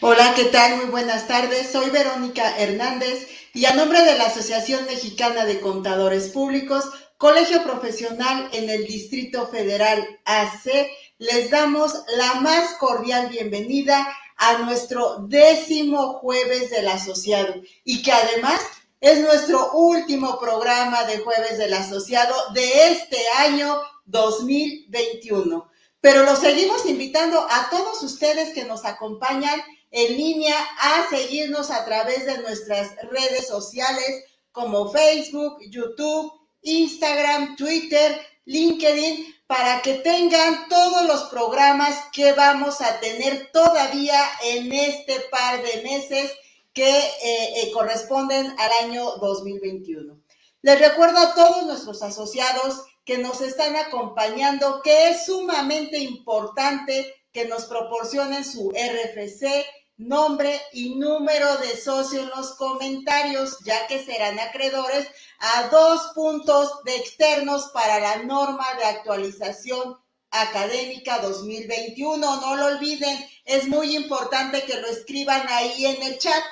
Hola, ¿qué tal? Muy buenas tardes. Soy Verónica Hernández y a nombre de la Asociación Mexicana de Contadores Públicos, Colegio Profesional en el Distrito Federal AC, les damos la más cordial bienvenida a nuestro décimo jueves del asociado y que además es nuestro último programa de jueves del asociado de este año 2021. Pero los seguimos invitando a todos ustedes que nos acompañan en línea a seguirnos a través de nuestras redes sociales como Facebook, YouTube, Instagram, Twitter, LinkedIn, para que tengan todos los programas que vamos a tener todavía en este par de meses que eh, eh, corresponden al año 2021. Les recuerdo a todos nuestros asociados que nos están acompañando que es sumamente importante que nos proporcionen su RFC, nombre y número de socio en los comentarios, ya que serán acreedores a dos puntos de externos para la norma de actualización académica 2021. No lo olviden, es muy importante que lo escriban ahí en el chat.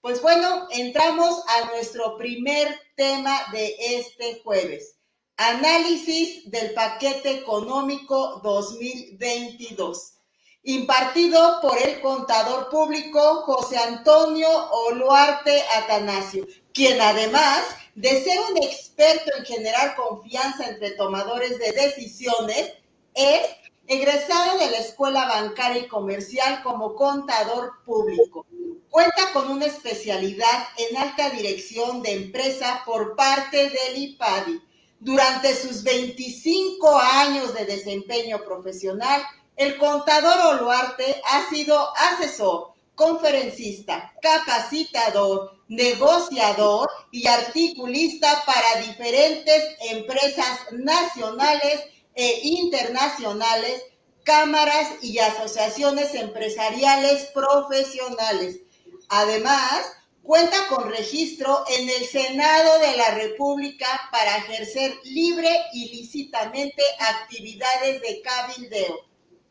Pues bueno, entramos a nuestro primer tema de este jueves. Análisis del paquete económico 2022 impartido por el contador público José Antonio Oluarte Atanasio, quien además de ser un experto en generar confianza entre tomadores de decisiones, es egresado de la Escuela Bancaria y Comercial como contador público. Cuenta con una especialidad en alta dirección de empresa por parte del IPADI. Durante sus 25 años de desempeño profesional, el contador Oluarte ha sido asesor, conferencista, capacitador, negociador y articulista para diferentes empresas nacionales e internacionales, cámaras y asociaciones empresariales profesionales. Además, cuenta con registro en el Senado de la República para ejercer libre y lícitamente actividades de cabildeo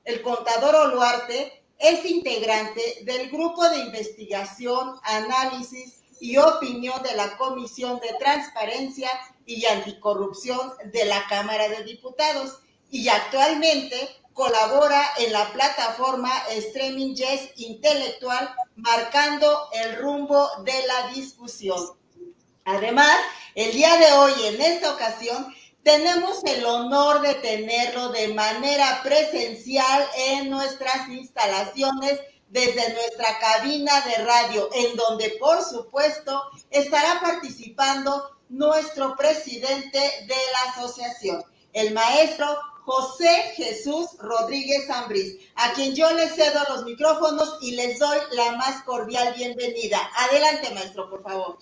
el contador Oluarte es integrante del Grupo de Investigación, Análisis y Opinión de la Comisión de Transparencia y Anticorrupción de la Cámara de Diputados y actualmente colabora en la plataforma Streaming Yes Intelectual, marcando el rumbo de la discusión. Además, el día de hoy, en esta ocasión, tenemos el honor de tenerlo de manera presencial en nuestras instalaciones desde nuestra cabina de radio, en donde por supuesto estará participando nuestro presidente de la asociación, el maestro José Jesús Rodríguez Ambriz, a quien yo le cedo los micrófonos y les doy la más cordial bienvenida. Adelante, maestro, por favor.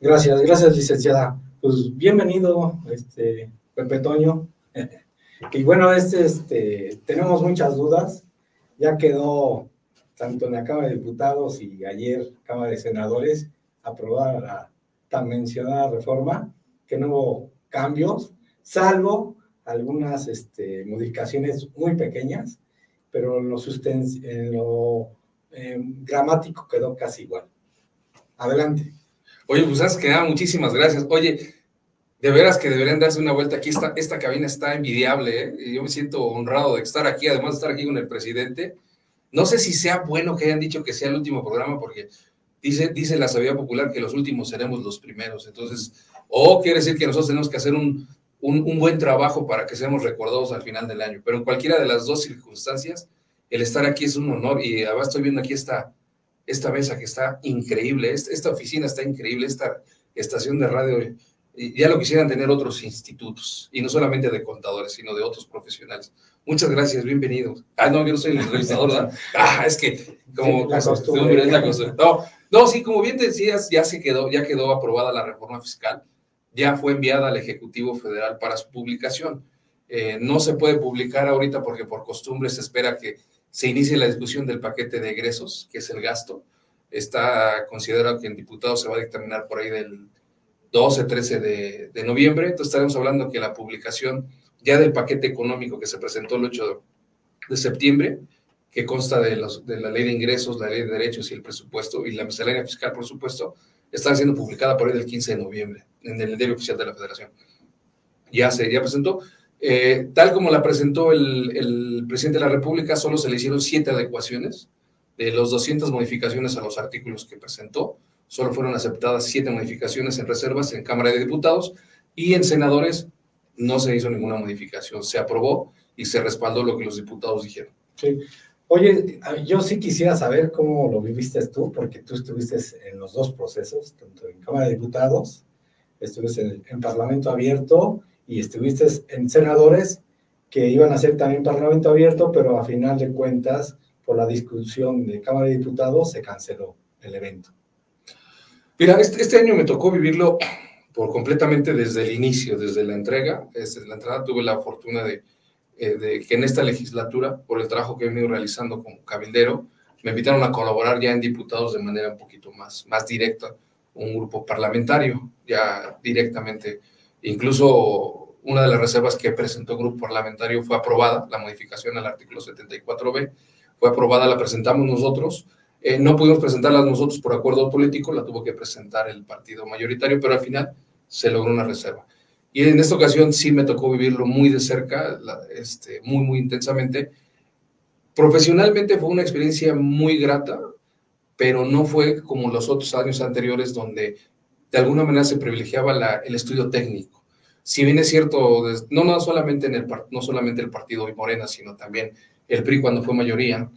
Gracias, gracias, licenciada. Pues bienvenido, este, Pepe Toño. Y bueno, este, este, tenemos muchas dudas. Ya quedó tanto en la Cámara de Diputados y ayer Cámara de Senadores aprobada la tan mencionada reforma, que no hubo cambios, salvo algunas este, modificaciones muy pequeñas, pero en lo, en lo gramático quedó casi igual. Adelante. Oye, pues has quedado, muchísimas gracias. Oye, de veras que deberían darse una vuelta aquí. Esta, esta cabina está envidiable, ¿eh? yo me siento honrado de estar aquí, además de estar aquí con el presidente. No sé si sea bueno que hayan dicho que sea el último programa, porque dice, dice la sabiduría popular que los últimos seremos los primeros. Entonces, o quiere decir que nosotros tenemos que hacer un, un, un, buen trabajo para que seamos recordados al final del año. Pero en cualquiera de las dos circunstancias, el estar aquí es un honor y además estoy viendo aquí esta, esta mesa que está increíble, esta, oficina está increíble, esta estación de radio, ya lo quisieran tener otros institutos, y no solamente de contadores, sino de otros profesionales. Muchas gracias, bienvenidos. Ah, no, yo no soy el entrevistador, ¿verdad? Ah, es que como la costumbre, es la costumbre. No, no, sí, como bien decías, ya se quedó, ya quedó aprobada la reforma fiscal, ya fue enviada al Ejecutivo Federal para su publicación. Eh, no se puede publicar ahorita porque por costumbre se espera que se inicie la discusión del paquete de egresos, que es el gasto. Está considerado que en diputados se va a dictaminar por ahí del 12, 13 de, de noviembre. Entonces estaremos hablando que la publicación ya del paquete económico que se presentó el 8 de septiembre, que consta de, de la ley de ingresos, la ley de derechos y el presupuesto, y la miscelánea fiscal, por supuesto, está siendo publicada por ahí del 15 de noviembre en el diario oficial de la Federación. Ya se ya presentó. Eh, tal como la presentó el, el, presidente de la República, solo se le hicieron siete adecuaciones de los 200 modificaciones a los artículos que presentó. Solo fueron aceptadas siete modificaciones en reservas en Cámara de Diputados y en senadores no se hizo ninguna modificación. Se aprobó y se respaldó lo que los diputados dijeron. Sí. Oye, yo sí quisiera saber cómo lo viviste tú, porque tú estuviste en los dos procesos, tanto en Cámara de Diputados, estuviste en, en Parlamento Abierto y estuviste en senadores que iban a ser también Parlamento Abierto, pero a final de cuentas, por la discusión de Cámara de Diputados, se canceló el evento. Mira, este, este año me tocó vivirlo por completamente desde el inicio, desde la entrega. Desde la entrada tuve la fortuna de eh, de que en esta legislatura, por el trabajo que he venido realizando como cabildero, me invitaron a colaborar ya en diputados de manera un poquito más, más directa, un grupo parlamentario, ya directamente. Incluso una de las reservas que presentó el grupo parlamentario fue aprobada, la modificación al artículo 74b, fue aprobada, la presentamos nosotros. Eh, no pudimos presentarla nosotros por acuerdo político, la tuvo que presentar el partido mayoritario, pero al final se logró una reserva. Y en esta ocasión sí me tocó vivirlo muy de cerca, este, muy, muy intensamente. Profesionalmente fue una experiencia muy grata, pero no fue como los otros años anteriores donde de alguna manera se privilegiaba el estudio técnico. Si bien es cierto, no, no, solamente en el, no solamente el partido Morena, sino también el PRI cuando fue mayoría,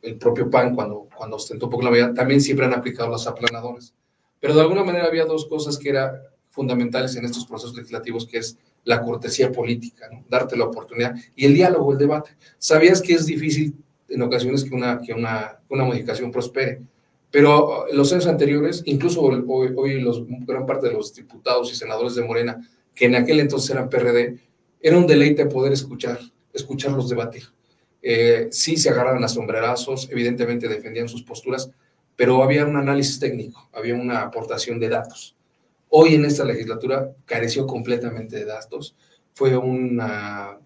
el propio PAN cuando, cuando ostentó poco la mayoría, también siempre han aplicado los aplanadores. Pero de alguna manera había dos cosas que era fundamentales en estos procesos legislativos, que es la cortesía política, darte la oportunidad y el diálogo, el debate. ¿Sabías que es difícil en ocasiones que una, que una, una modificación prospere? Pero en los años anteriores, incluso hoy, hoy los, gran parte de los diputados y senadores de Morena, que en aquel entonces eran PRD, era un deleite poder escuchar, escucharlos debatir. Eh, sí se agarraban a sombrerazos, evidentemente defendían sus posturas, pero había un análisis técnico, había una aportación de datos. Hoy en esta legislatura careció completamente de datos. Fue una,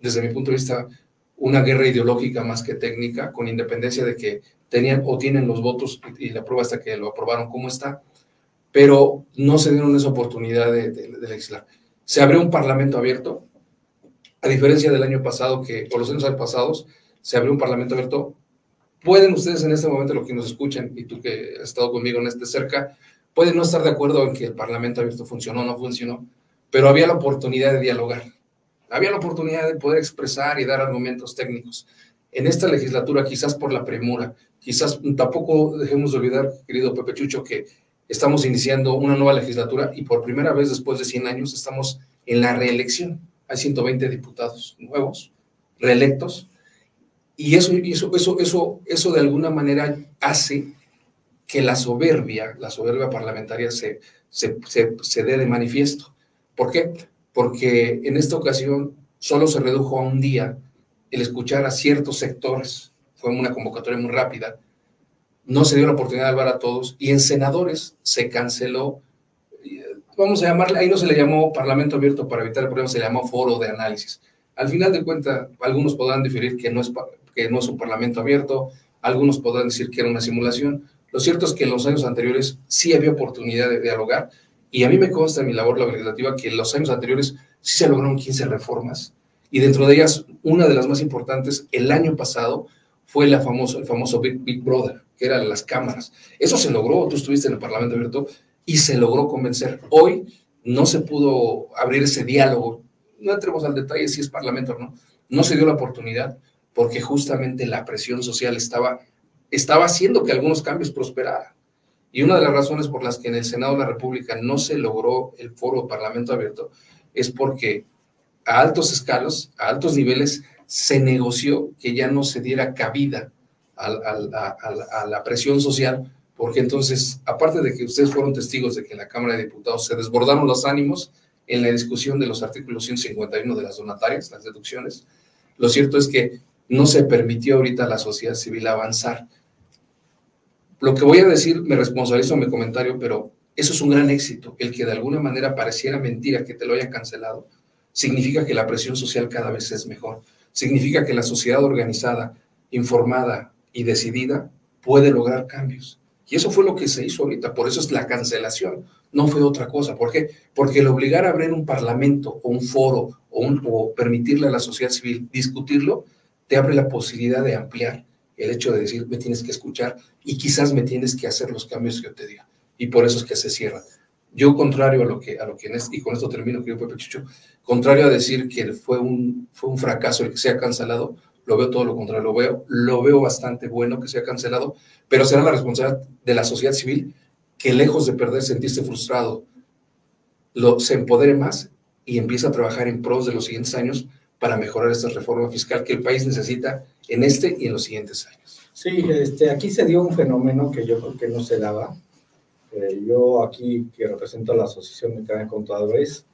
desde mi punto de vista, una guerra ideológica más que técnica, con independencia de que tenían o tienen los votos y, la prueba hasta que lo aprobaron como está, pero no se dieron esa oportunidad de, de legislar. Se abrió un parlamento abierto, a diferencia del año pasado, que, o los años pasados, se abrió un parlamento abierto. Pueden ustedes en este momento, lo que nos escuchen, y tú que has estado conmigo en este cerca, Puede no estar de acuerdo en que el Parlamento abierto funcionó o no funcionó, pero había la oportunidad de dialogar, había la oportunidad de poder expresar y dar argumentos técnicos. En esta legislatura, quizás por la premura, quizás tampoco dejemos de olvidar, querido Pepe Chucho, que estamos iniciando una nueva legislatura y por primera vez después de 100 años estamos en la reelección. Hay 120 diputados nuevos, reelectos, y eso, eso, eso, eso, de alguna manera hace que la soberbia, la soberbia parlamentaria se, se, se, dé de manifiesto. ¿Por qué? Porque en esta ocasión solo se redujo a un día el escuchar a ciertos sectores. Fue una convocatoria muy rápida. No se dio la oportunidad de hablar a todos y en senadores se canceló. Vamos a llamarle, ahí no se le llamó Parlamento Abierto para evitar el problema, se le llamó Foro de Análisis. Al final de cuentas, algunos podrán diferir que no, es, que no es un Parlamento Abierto, algunos podrán decir que era una simulación, lo cierto es que en los años anteriores sí había oportunidad de dialogar y a mí me consta en mi labor legislativa que en los años anteriores sí se lograron 15 reformas y dentro de ellas una de las más importantes el año pasado fue la famoso, el famoso Big, Big Brother, que eran las cámaras. Eso se logró, tú estuviste en el Parlamento Abierto y se logró convencer. Hoy no se pudo abrir ese diálogo, no entremos al detalle si es Parlamento o no, no se dio la oportunidad porque justamente la presión social estaba estaba haciendo que algunos cambios prosperaran. Y una de las razones por las que en el Senado de la República no se logró el foro Parlamento Abierto es porque a altos escalos, a altos niveles, se negoció que ya no se diera cabida a, a, la presión social, porque entonces, aparte de que ustedes fueron testigos de que en la Cámara de Diputados se desbordaron los ánimos en la discusión de los artículos 151 de las donatarias, las deducciones, lo cierto es que no se permitió ahorita a la sociedad civil avanzar lo que voy a decir, me responsabilizo en mi comentario, pero eso es un gran éxito. El que de alguna manera pareciera mentira que te lo hayan cancelado, significa que la presión social cada vez es mejor. Significa que la sociedad organizada informada y decidida puede lograr cambios. Y eso fue lo que se hizo ahorita, por eso es la cancelación, no fue otra cosa. ¿Por qué? Porque el obligar a abrir un parlamento o un foro o, o permitirle a la sociedad civil discutirlo, te abre la posibilidad de ampliar el hecho de decir, me tienes que escuchar y quizás me tienes que hacer los cambios que yo te diga. Y por eso es que se cierra. Yo, contrario a lo que, a lo que en y con esto termino, querido Pepe Chucho, contrario a decir que fue un, fue un fracaso el que se ha cancelado, lo veo todo lo contrario, lo veo, lo veo bastante bueno que se ha cancelado, pero será la responsabilidad de la sociedad civil que lejos de perder, sentirse frustrado, lo, se empodere más y empiece a trabajar en pros de los siguientes años para mejorar esta reforma fiscal que el país necesita en este y en los siguientes años. Sí, este, aquí se dio un fenómeno que yo creo que no se daba, eh, yo aquí, que represento a la Asociación Mexicana de Contadores,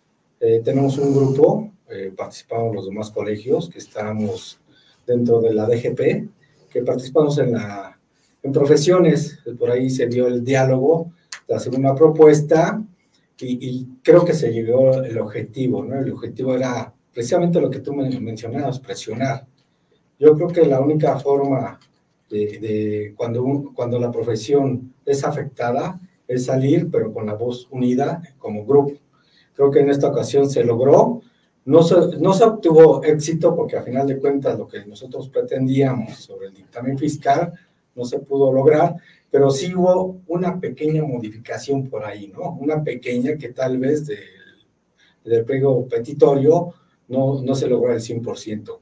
eh, tenemos un grupo, eh, participamos los demás colegios que estamos dentro de la DGP, que participamos en, la, en profesiones, por ahí se dio el diálogo hacer una propuesta y, y, creo que se llegó el objetivo, ¿no? El objetivo era precisamente lo que tú mencionabas, presionar. Yo creo que la única forma de, de cuando, cuando la profesión es afectada es salir, pero con la voz unida como grupo. Creo que en esta ocasión se logró. No se, no se obtuvo éxito porque a final de cuentas lo que nosotros pretendíamos sobre el dictamen fiscal no se pudo lograr, pero sí hubo una pequeña modificación por ahí, ¿no? Una pequeña que tal vez del, del pliego petitorio no, no se logró al 100%.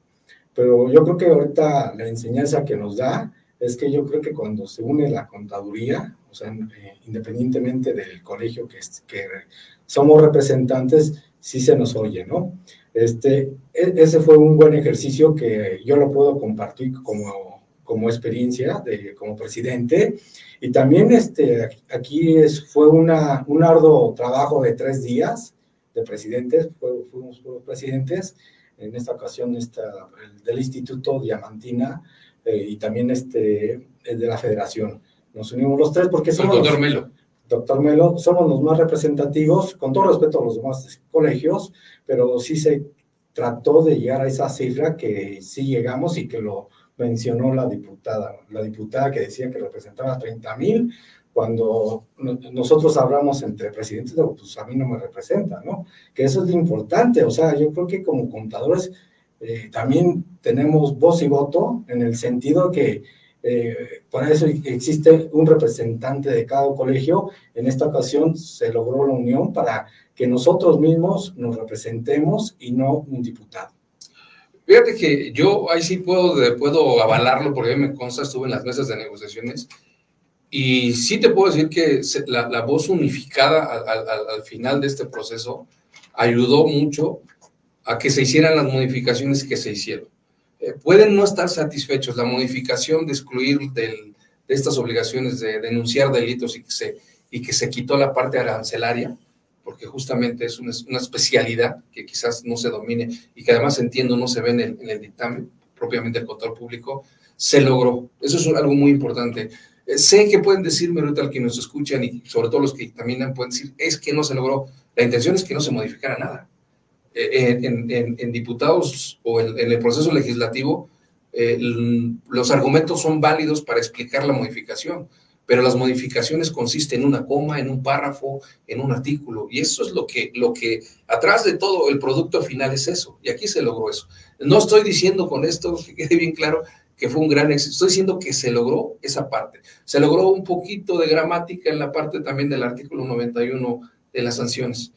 Pero yo creo que ahorita la enseñanza que nos da es que yo creo que cuando se une la contaduría, o sea, eh, independientemente del colegio que, somos representantes, sí se nos oye, ¿no? Este, e, ese fue un buen ejercicio que yo lo puedo compartir como, como experiencia de, como presidente. Y también este, aquí es, fue una, un arduo trabajo de tres días de presidentes, fuimos presidentes, en esta ocasión esta, del Instituto Diamantina, eh, y también este, de la federación. Nos unimos los tres porque somos... Doctor Melo. Doctor Melo, somos los más representativos, con todo respeto a los demás colegios, pero sí se trató de llegar a esa cifra que sí llegamos y que lo mencionó la diputada, la diputada que decía que representaba 30 mil, cuando nosotros hablamos entre presidentes, pues a mí no me representa, ¿no? Que eso es lo importante, o sea, yo creo que como contadores eh, también tenemos voz y voto en el sentido que eh, eso existe un representante de cada colegio. En esta ocasión se logró la unión para que nosotros mismos nos representemos y no un diputado. Fíjate que yo ahí sí puedo, puedo avalarlo porque a mí me consta, estuve en las mesas de negociaciones y sí te puedo decir que la, la voz unificada al, al, al, final de este proceso ayudó mucho a que se hicieran las modificaciones que se hicieron. Eh, pueden no estar satisfechos. La modificación de excluir de estas obligaciones de denunciar delitos y que, se, y que se quitó la parte arancelaria, porque justamente es una, especialidad que quizás no se domine y que además entiendo no se ve en el, en el dictamen propiamente del control público, se logró. Eso es algo muy importante. Eh, sé que pueden decirme ahorita al que nos escuchan y sobre todo los que también pueden decir, es que no se logró. La intención es que no se modificara nada en, en, en, diputados o en, en, el proceso legislativo, eh, los argumentos son válidos para explicar la modificación, pero las modificaciones consisten en una coma, en un párrafo, en un artículo, y eso es lo que, lo que atrás de todo el producto final es eso, y aquí se logró eso. No estoy diciendo con esto, que quede bien claro, que fue un gran éxito, estoy diciendo que se logró esa parte. Se logró un poquito de gramática en la parte también del artículo 91 de las sanciones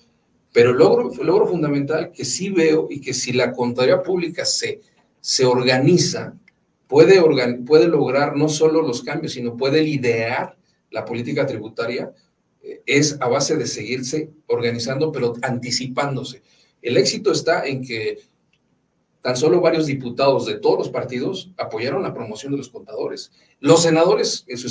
pero el logro, fundamental que sí veo y que si la contaduría pública se, se organiza, puede, organ, puede lograr no solo los cambios, sino puede liderar la política tributaria, eh, es a base de seguirse organizando, pero anticipándose. El éxito está en que tan solo varios diputados de todos los partidos apoyaron la promoción de los contadores. Los senadores, si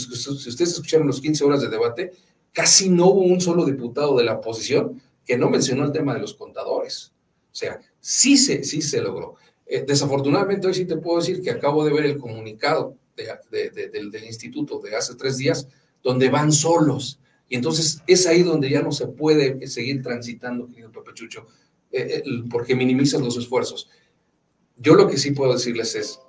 ustedes escucharon los 15 horas de debate, casi no hubo un solo diputado de la oposición que no mencionó el tema de los contadores. O sea, sí se, sí se logró. Eh, desafortunadamente, hoy sí te puedo decir que acabo de ver el comunicado de, de, del, instituto de hace tres días, donde van solos. Y entonces es ahí donde ya no se puede seguir transitando, querido Pepe Chucho, eh, porque minimizan los esfuerzos. Yo lo que sí puedo decirles es,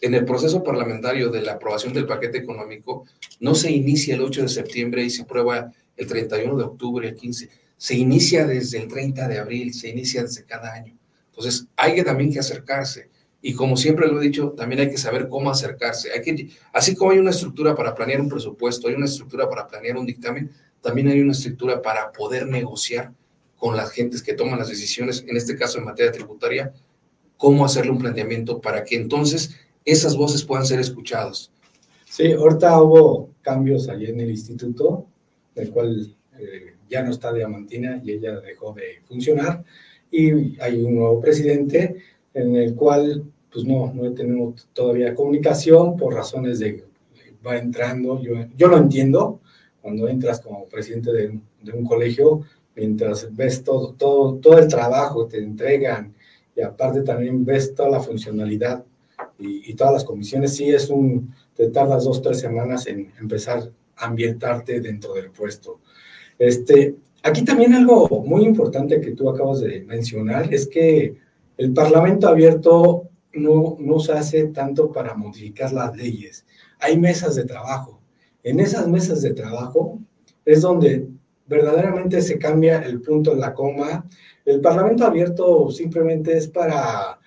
en el proceso parlamentario de la aprobación del paquete económico no se inicia el 8 de septiembre y se aprueba el 31 de octubre, el 15. Se inicia desde el 30 de abril, se inicia desde cada año. Entonces, hay que también que acercarse. Y como siempre lo he dicho, también hay que saber cómo acercarse. Hay que, así como hay una estructura para planear un presupuesto, hay una estructura para planear un dictamen, también hay una estructura para poder negociar con las gentes que toman las decisiones, en este caso en materia tributaria, cómo hacerle un planteamiento para que entonces esas voces puedan ser escuchadas. Sí, ahorita hubo cambios allí en el instituto, del cual eh, ya no está Diamantina y ella dejó de funcionar, y hay un nuevo presidente en el cual pues no, no tenemos todavía comunicación por razones de va entrando, yo, yo lo entiendo, cuando entras como presidente de, de un colegio, mientras ves todo, todo, todo el trabajo que te entregan y aparte también ves toda la funcionalidad y, todas las comisiones, sí es un, te tardas dos, tres semanas en empezar a ambientarte dentro del puesto. Este, aquí también algo muy importante que tú acabas de mencionar es que el Parlamento abierto no, no se hace tanto para modificar las leyes. Hay mesas de trabajo. En esas mesas de trabajo es donde verdaderamente se cambia el punto en la coma. El Parlamento abierto simplemente es para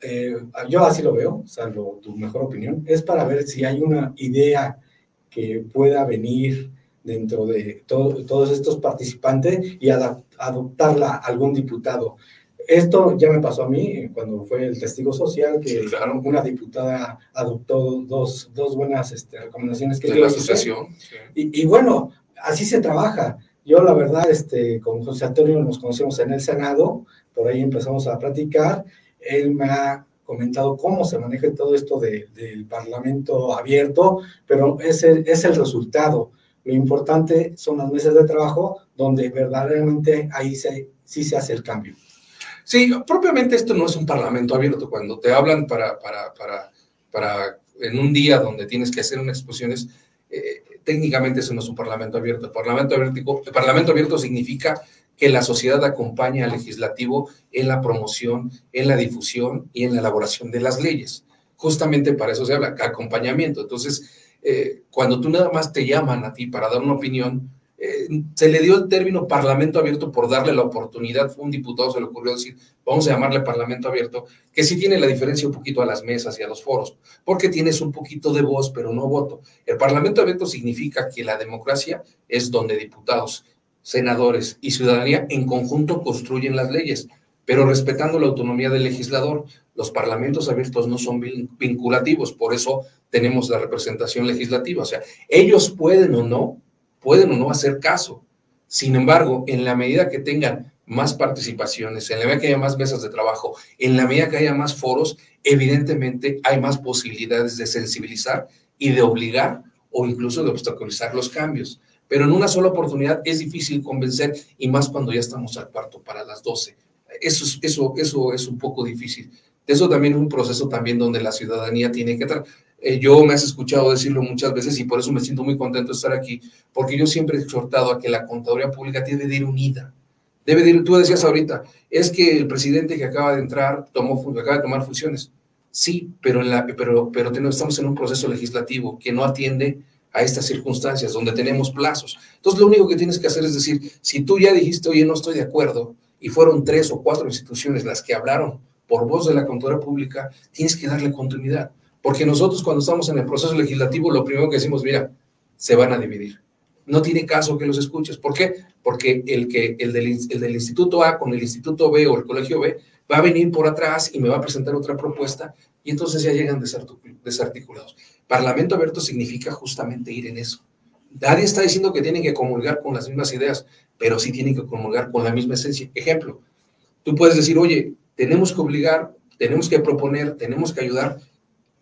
eh, yo así lo veo, salvo tu mejor opinión, es para ver si hay una idea que pueda venir dentro de todos estos participantes y adoptarla a algún diputado. Esto ya me pasó a mí cuando fue el testigo social, que una diputada adoptó dos, dos buenas este, recomendaciones que de la asociación. Y, y, bueno, así se trabaja. Yo la verdad, este, con José Antonio nos conocemos en el Senado, por ahí empezamos a platicar él me ha comentado cómo se maneja todo esto del Parlamento abierto, pero ese es el resultado. Lo importante son las mesas de trabajo donde verdaderamente ahí sí se hace el cambio. Sí, propiamente esto no es un Parlamento abierto. Cuando te hablan para, para, para, para en un día donde tienes que hacer unas exposiciones, eh, técnicamente eso no es un Parlamento abierto. El Parlamento abierto, el Parlamento abierto significa que la sociedad acompañe al legislativo en la promoción, en la difusión y en la elaboración de las leyes. Justamente para eso se habla, acompañamiento. Entonces, eh, cuando tú nada más te llaman a ti para dar una opinión, eh, se le dio el término Parlamento abierto por darle la oportunidad, un diputado, se le ocurrió decir, vamos a llamarle Parlamento abierto, que sí tiene la diferencia un poquito a las mesas y a los foros, porque tienes un poquito de voz, pero no voto. El Parlamento abierto significa que la democracia es donde diputados senadores y ciudadanía en conjunto construyen las leyes, pero respetando la autonomía del legislador. Los parlamentos abiertos no son vinculativos, por eso tenemos la representación legislativa. O sea, ellos pueden o no, pueden o no hacer caso. Sin embargo, en la medida que tengan más participaciones, en la medida que haya más mesas de trabajo, en la medida que haya más foros, evidentemente hay más posibilidades de sensibilizar y de obligar o incluso de obstaculizar los cambios pero en una sola oportunidad es difícil convencer y más cuando ya estamos al cuarto para las 12. Eso, eso, eso es un poco difícil. Eso también es un proceso también donde la ciudadanía tiene que estar. Eh, yo me has escuchado decirlo muchas veces y por eso me siento muy contento de estar aquí, porque yo siempre he exhortado a que la contaduría pública debe de ir unida. Debe de ir, tú decías ahorita, es que el presidente que acaba de entrar tomó, acaba de tomar funciones. Sí, pero, en pero, pero estamos en un proceso legislativo que no atiende a estas circunstancias donde tenemos plazos. Entonces, lo único que tienes que hacer es decir, si tú ya dijiste, oye, no estoy de acuerdo, y fueron tres o cuatro instituciones las que hablaron por voz de la Contaduría Pública, tienes que darle continuidad. Porque nosotros cuando estamos en el proceso legislativo, lo primero que decimos, mira, se van a dividir. No tiene caso que los escuches. ¿Por qué? Porque el, que, el, del, el del Instituto A con el Instituto B o el Colegio B va a venir por atrás y me va a presentar otra propuesta y entonces ya llegan desarticulados. Parlamento abierto significa justamente ir en eso. Nadie está diciendo que tienen que comulgar con las mismas ideas, pero sí tienen que comulgar con la misma esencia. Ejemplo, tú puedes decir, oye, tenemos que obligar, tenemos que proponer, tenemos que ayudar.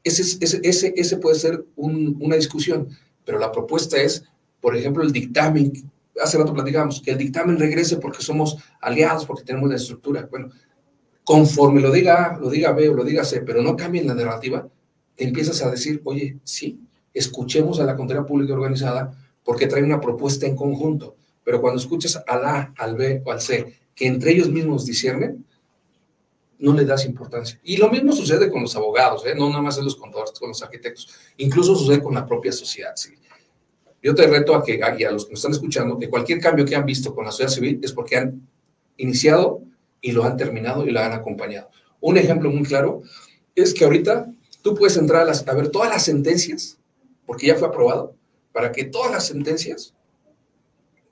Ese, ese, ese, ese puede ser una discusión, pero la propuesta es, por ejemplo, el dictamen. Hace rato platicamos, que el dictamen regrese porque somos aliados, porque tenemos la estructura. Bueno, conforme lo diga lo diga B o lo diga C, pero no cambien la narrativa, empiezas a decir, oye, sí, escuchemos a la Contraria Pública Organizada porque trae una propuesta en conjunto. Pero cuando escuchas al A, al B o al C, que entre ellos mismos disciernen, no le das importancia. Y lo mismo sucede con los abogados, ¿eh? no nada más en los contadores, con los arquitectos, incluso sucede con la propia sociedad civil. Yo te reto a que, y a los que nos están escuchando, que cualquier cambio que han visto con la sociedad civil es porque han iniciado y lo han terminado y lo han acompañado. Un ejemplo muy claro es que ahorita tú puedes entrar a, ver todas las sentencias, porque ya fue aprobado, para que todas las sentencias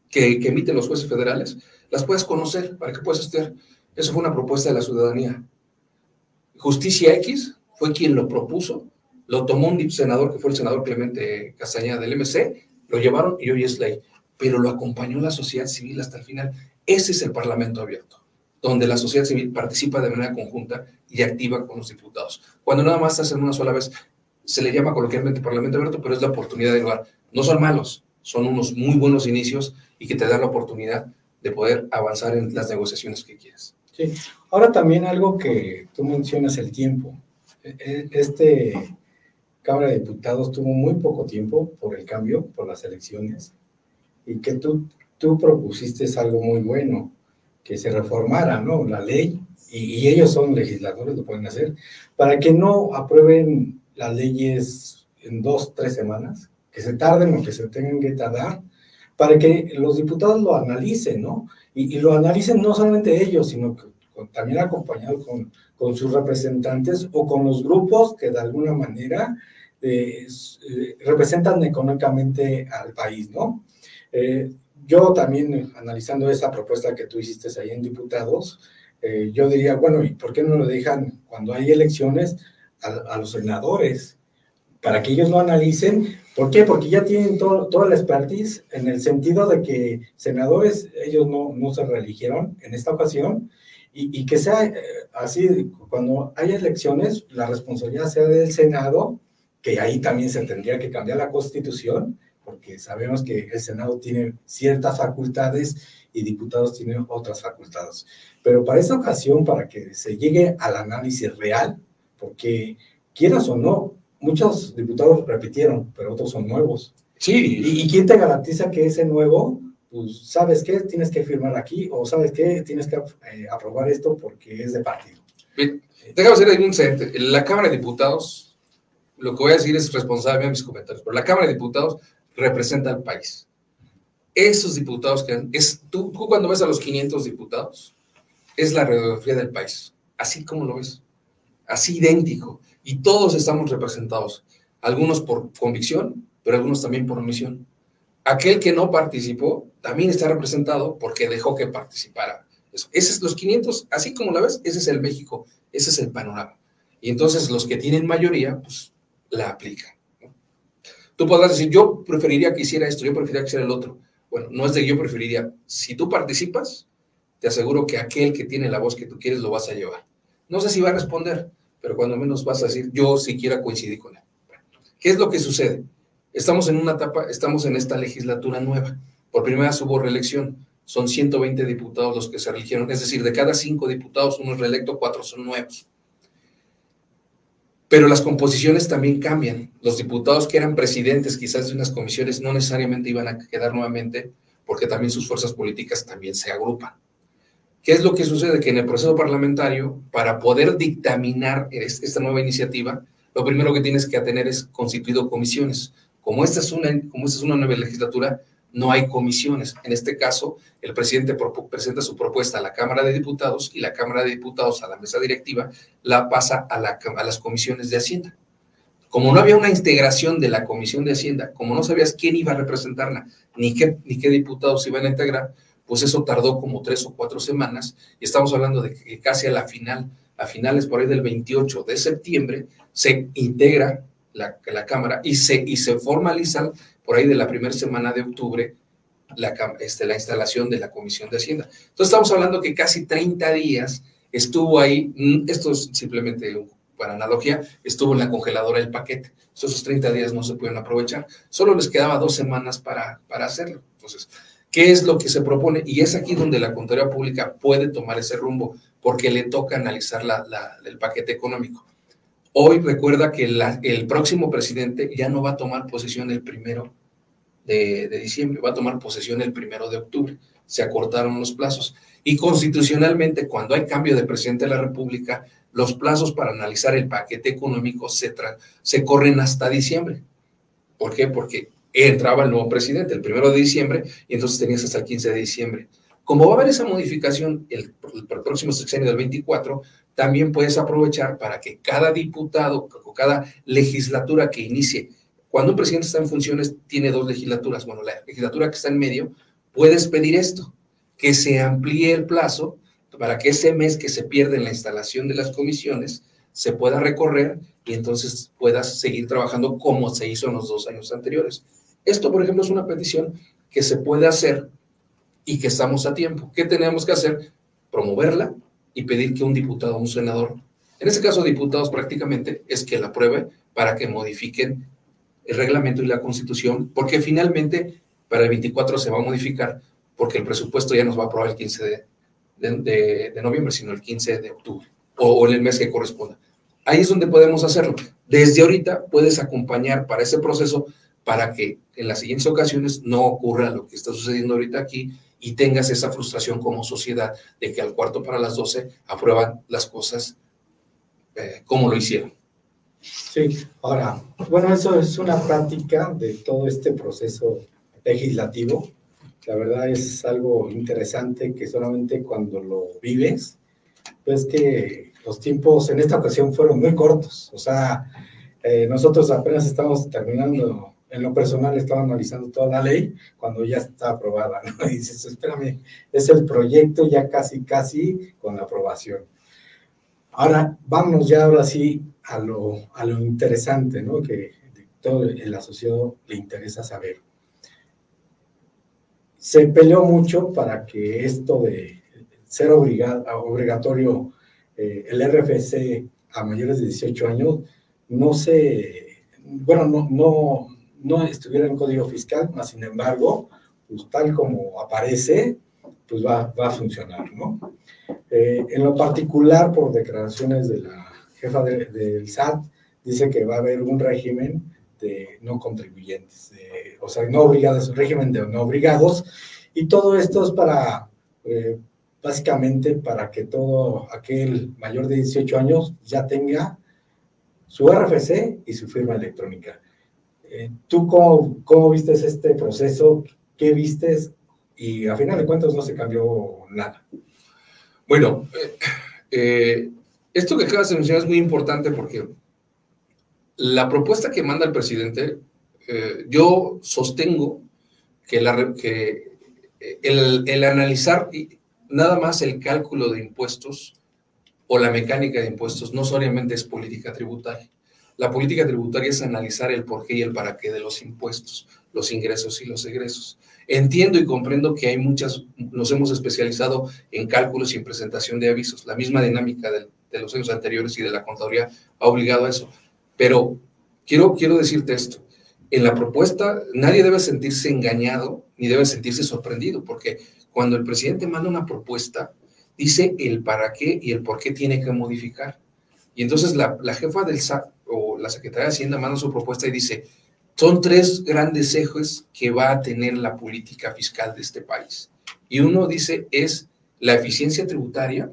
que, emiten los jueces federales las puedas conocer, para que puedas estudiar. Eso fue una propuesta de la ciudadanía. Justicia X fue quien lo propuso, lo tomó un senador que fue el senador Clemente Castañeda del MC, lo llevaron y hoy es ley, pero lo acompañó la sociedad civil hasta el final. Ese es el Parlamento abierto, donde la sociedad civil participa de manera conjunta y activa con los diputados. Cuando nada más hacen una sola vez, se le llama coloquialmente Parlamento abierto, pero es la oportunidad de lugar. No son malos, son unos muy buenos inicios y que te dan la oportunidad de poder avanzar en las negociaciones que quieres. Sí, ahora también algo que tú mencionas, el tiempo. E, e, este Cámara de Diputados tuvo muy poco tiempo por el cambio, por las elecciones, y que tú, tú propusiste algo muy bueno, que se reformara ¿no? la ley, y, y ellos son legisladores, lo pueden hacer, para que no aprueben las leyes en dos, tres semanas, que se tarden o que se tengan que tardar, para que los diputados lo analicen, ¿no? Y, lo analicen no solamente ellos, sino que también acompañados con, sus representantes o con los grupos que de alguna manera eh, eh, representan económicamente al país, ¿no? Eh, yo también, analizando esa propuesta que tú hiciste ahí en diputados, yo diría, bueno, ¿y por qué no lo dejan cuando hay elecciones a los senadores? Para que ellos lo analicen ¿Por qué? Porque ya tienen todo, toda la expertise en el sentido de que senadores, ellos no, no se reeligieron en esta ocasión y, y que sea eh, así, cuando hay elecciones, la responsabilidad sea del Senado, que ahí también se tendría que cambiar la constitución, porque sabemos que el Senado tiene ciertas facultades y diputados tienen otras facultades. Pero para esta ocasión, para que se llegue al análisis real, porque quieras o no, muchos diputados repitieron, pero otros son nuevos. Sí. ¿Y, quién te garantiza que ese nuevo, pues, sabes qué, tienes que firmar aquí o sabes qué, tienes que eh, aprobar esto porque es de partido? Bien, déjame hacer un centro. La Cámara de Diputados, lo que voy a decir es responsable de mis comentarios, pero la Cámara de Diputados representa al país. Esos diputados que es tú, tú cuando ves a los 500 diputados, es la radiografía del país, así como lo ves, así idéntico y todos estamos representados, algunos por convicción, pero algunos también por omisión. Aquel que no participó también está representado porque dejó que participara. Eso. Ese es los 500, así como la ves, ese es el México, ese es el panorama. Y entonces los que tienen mayoría, pues la aplican. Tú podrás decir, yo preferiría que hiciera esto, yo preferiría que hiciera el otro. Bueno, no es de yo preferiría. Si tú participas, te aseguro que aquel que tiene la voz que tú quieres lo vas a llevar. No sé si va a responder, pero cuando menos vas a decir, yo siquiera coincidí con él. ¿Qué es lo que sucede? Estamos en una etapa, estamos en esta legislatura nueva. Por primera vez hubo reelección. Son 120 diputados los que se eligieron. Es decir, de cada cinco diputados, uno es reelecto, cuatro son nuevos. Pero las composiciones también cambian. Los diputados que eran presidentes quizás de unas comisiones no necesariamente iban a quedar nuevamente porque también sus fuerzas políticas también se agrupan. ¿Qué es lo que sucede? Que en el proceso parlamentario, para poder dictaminar esta nueva iniciativa, lo primero que tienes que tener es constituido comisiones. Como esta es una, como esta es una nueva legislatura, no hay comisiones. En este caso, el presidente presenta su propuesta a la Cámara de Diputados y la Cámara de Diputados a la mesa directiva la pasa a, la, las comisiones de Hacienda. Como no había una integración de la Comisión de Hacienda, como no sabías quién iba a representarla, ni qué, ni qué diputados iban a integrar, pues eso tardó como tres o cuatro semanas y estamos hablando de que casi a la final, a finales por ahí del 28 de septiembre, se integra la, la Cámara y se, y se formaliza por ahí de la primera semana de octubre la, este, la instalación de la Comisión de Hacienda. Entonces estamos hablando que casi 30 días estuvo ahí, mm, esto es simplemente para analogía, estuvo en la congeladora el paquete. Esos 30 días no se pueden aprovechar, solo les quedaba dos semanas para, para hacerlo. Entonces, ¿Qué es lo que se propone? Y es aquí donde la Contraloría Pública puede tomar ese rumbo, porque le toca analizar el paquete económico. Hoy recuerda que el próximo presidente ya no va a tomar posesión el primero de, diciembre, va a tomar posesión el primero de octubre. Se acortaron los plazos. Y constitucionalmente, cuando hay cambio de presidente de la República, los plazos para analizar el paquete económico se, se corren hasta diciembre. ¿Por qué? Porque entraba el nuevo presidente el primero de diciembre y entonces tenías hasta el 15 de diciembre. Como va a haber esa modificación el, el, el próximo sexenio del 24, también puedes aprovechar para que cada diputado o cada legislatura que inicie, cuando un presidente está en funciones, tiene dos legislaturas, bueno, la legislatura que está en medio, puedes pedir esto, que se amplíe el plazo para que ese mes que se pierde en la instalación de las comisiones se pueda recorrer y entonces puedas seguir trabajando como se hizo en los dos años anteriores. Esto, por ejemplo, es una petición que se puede hacer y que estamos a tiempo. ¿Qué tenemos que hacer? Promoverla y pedir que un diputado o un senador, en este caso diputados prácticamente, es que la apruebe para que modifiquen el reglamento y la constitución, porque finalmente para el 24 se va a modificar, porque el presupuesto ya nos va a aprobar el 15 de, de, noviembre, sino el 15 de octubre, o, o en el mes que corresponda. Ahí es donde podemos hacerlo. Desde ahorita puedes acompañar para ese proceso para que en las siguientes ocasiones no ocurra lo que está sucediendo ahorita aquí y tengas esa frustración como sociedad de que al cuarto para las 12 aprueban las cosas eh, como lo hicieron. Sí, ahora, bueno, eso es una práctica de todo este proceso legislativo. La verdad es algo interesante que solamente cuando lo vives, pues que los tiempos en esta ocasión fueron muy cortos. O sea, eh, nosotros apenas estamos terminando en lo personal estaba analizando toda la ley cuando ya está aprobada, ¿no? Dices, espérame, es el proyecto ya casi, casi con la aprobación. Ahora, vamos ya ahora sí a lo, a lo interesante, ¿no? Que todo el asociado le interesa saber. Se peleó mucho para que esto de ser obligatorio eh, el RFC a mayores de 18 años no se, bueno, no, no, no estuviera en código fiscal, más sin embargo, pues tal como aparece, pues va, va a funcionar, ¿no? Eh, en lo particular, por declaraciones de la jefa del SAT, dice que va a haber un régimen de no contribuyentes, o sea, no obligados, un régimen de no obligados, y todo esto es para, eh, básicamente, para que todo aquel mayor de 18 años ya tenga su RFC y su firma electrónica. Eh, ¿Tú cómo, cómo viste este proceso? ¿Qué vistes? Y a final de cuentas no se cambió nada. Bueno, eh, eh, esto que acabas de mencionar es muy importante porque la propuesta que manda el presidente, yo sostengo que, la, que el, el analizar nada más el cálculo de impuestos o la mecánica de impuestos no solamente es política tributaria. La política tributaria es analizar el porqué y el para qué de los impuestos, los ingresos y los egresos. Entiendo y comprendo que hay muchas, nos hemos especializado en cálculos y en presentación de avisos. La misma dinámica de, los años anteriores y de la contaduría ha obligado a eso. Pero quiero, quiero decirte esto. En la propuesta nadie debe sentirse engañado ni debe sentirse sorprendido, porque cuando el presidente manda una propuesta, dice el para qué y el por qué tiene que modificar. Y entonces la, la jefa del SAT o la Secretaría de Hacienda manda su propuesta y dice, son tres grandes ejes que va a tener la política fiscal de este país. Y uno dice es la eficiencia tributaria,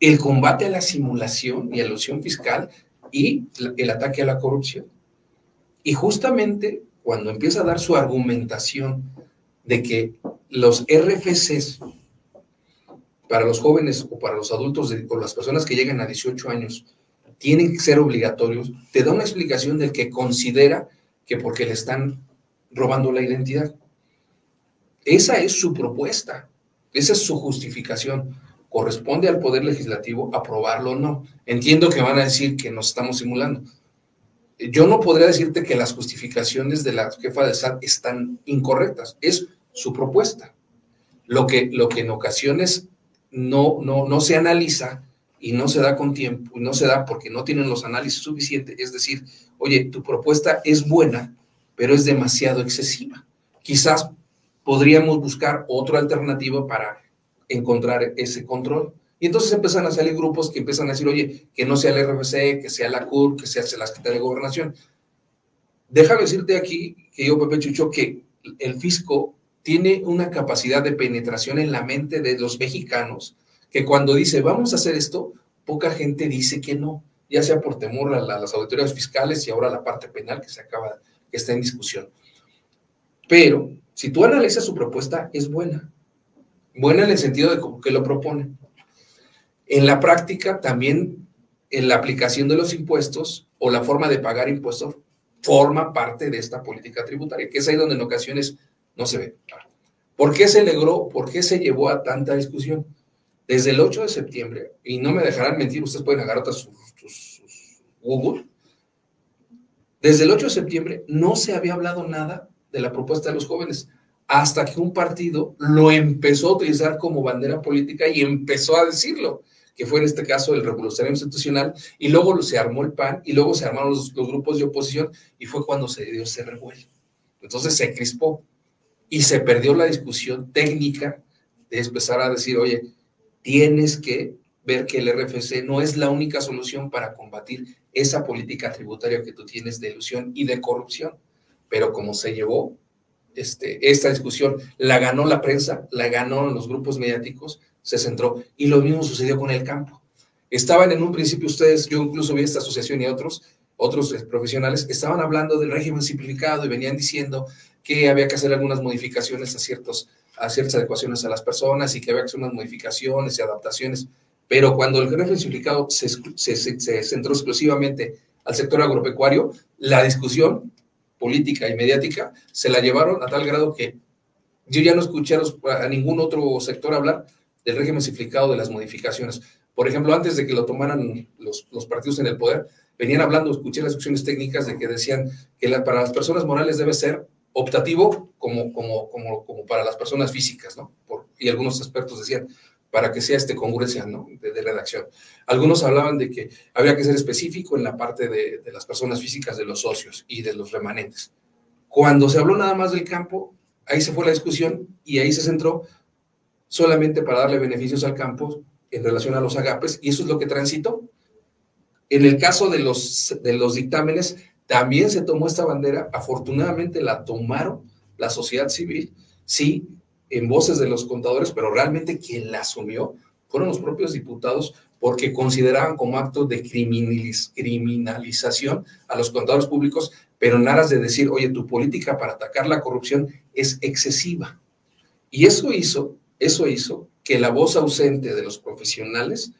el combate a la simulación y ilusión fiscal y el ataque a la corrupción. Y justamente cuando empieza a dar su argumentación de que los RFCs para los jóvenes o para los adultos o las personas que llegan a 18 años tienen que ser obligatorios, te da una explicación del que considera que porque le están robando la identidad. Esa es su propuesta, esa es su justificación. Corresponde al Poder Legislativo aprobarlo o no. Entiendo que van a decir que nos estamos simulando. Yo no podría decirte que las justificaciones de la jefa de SAT están incorrectas, es su propuesta. Lo que, lo que en ocasiones no, no, no se analiza y no se da con tiempo, y no se da porque no tienen los análisis suficientes, es decir, oye, tu propuesta es buena, pero es demasiado excesiva. Quizás podríamos buscar otra alternativa para encontrar ese control. Y entonces empiezan a salir grupos que empiezan a decir, oye, que no sea el RFC, que sea la CUR, que sea la Secretaría de Gobernación. Déjame decirte aquí, que yo, Pepe Chucho, que el fisco tiene una capacidad de penetración en la mente de los mexicanos que cuando dice vamos a hacer esto, poca gente dice que no, ya sea por temor a, las auditorías fiscales y ahora la parte penal que se acaba, que está en discusión. Pero si tú analizas su propuesta, es buena. Buena en el sentido de que lo propone. En la práctica, también en la aplicación de los impuestos o la forma de pagar impuestos forma parte de esta política tributaria, que es ahí donde en ocasiones no se ve. ¿Por qué se logró? ¿Por qué se llevó a tanta discusión? Desde el 8 de septiembre, y no me dejarán mentir, ustedes pueden agarrar otras sus, Google, desde el 8 de septiembre no se había hablado nada de la propuesta de los jóvenes, hasta que un partido lo empezó a utilizar como bandera política y empezó a decirlo, que fue en este caso el Revolucionario Institucional, y luego se armó el PAN, y luego se armaron los, grupos de oposición, y fue cuando se dio ese revuelo. Entonces se crispó y se perdió la discusión técnica de empezar a decir, oye, tienes que ver que el RFC no es la única solución para combatir esa política tributaria que tú tienes de ilusión y de corrupción. Pero como se llevó este, esta discusión, la ganó la prensa, la ganó los grupos mediáticos, se centró. Y lo mismo sucedió con el campo. Estaban en un principio ustedes, yo incluso vi esta asociación y otros, otros eh, profesionales, estaban hablando del régimen simplificado y venían diciendo que había que hacer algunas modificaciones a, ciertos, a ciertas adecuaciones a las personas y que había que hacer unas modificaciones y adaptaciones. Pero cuando el régimen simplificado se, centró exclusivamente al sector agropecuario, la discusión política y mediática se la llevaron a tal grado que yo ya no escuché a ningún otro sector hablar del régimen simplificado de las modificaciones. Por ejemplo, antes de que lo tomaran los partidos en el poder, venían hablando, escuché las opciones técnicas de que decían que para las personas morales debe ser optativo como, como, como, como para las personas físicas, ¿no? Y algunos expertos decían, para que sea este congruencia ¿no? de, redacción. Algunos hablaban de que había que ser específico en la parte de, de, las personas físicas, de los socios y de los remanentes. Cuando se habló nada más del campo, ahí se fue la discusión y ahí se centró solamente para darle beneficios al campo en relación a los agapes y eso es lo que transitó. En el caso de los, de los dictámenes, también se tomó esta bandera, afortunadamente la tomaron la sociedad civil, sí, en voces de los contadores, pero realmente quien la asumió fueron los propios diputados porque consideraban como acto de criminalización a los contadores públicos, pero en aras de decir, oye, tu política para atacar la corrupción es excesiva. Y eso hizo, eso hizo que la voz ausente de los profesionales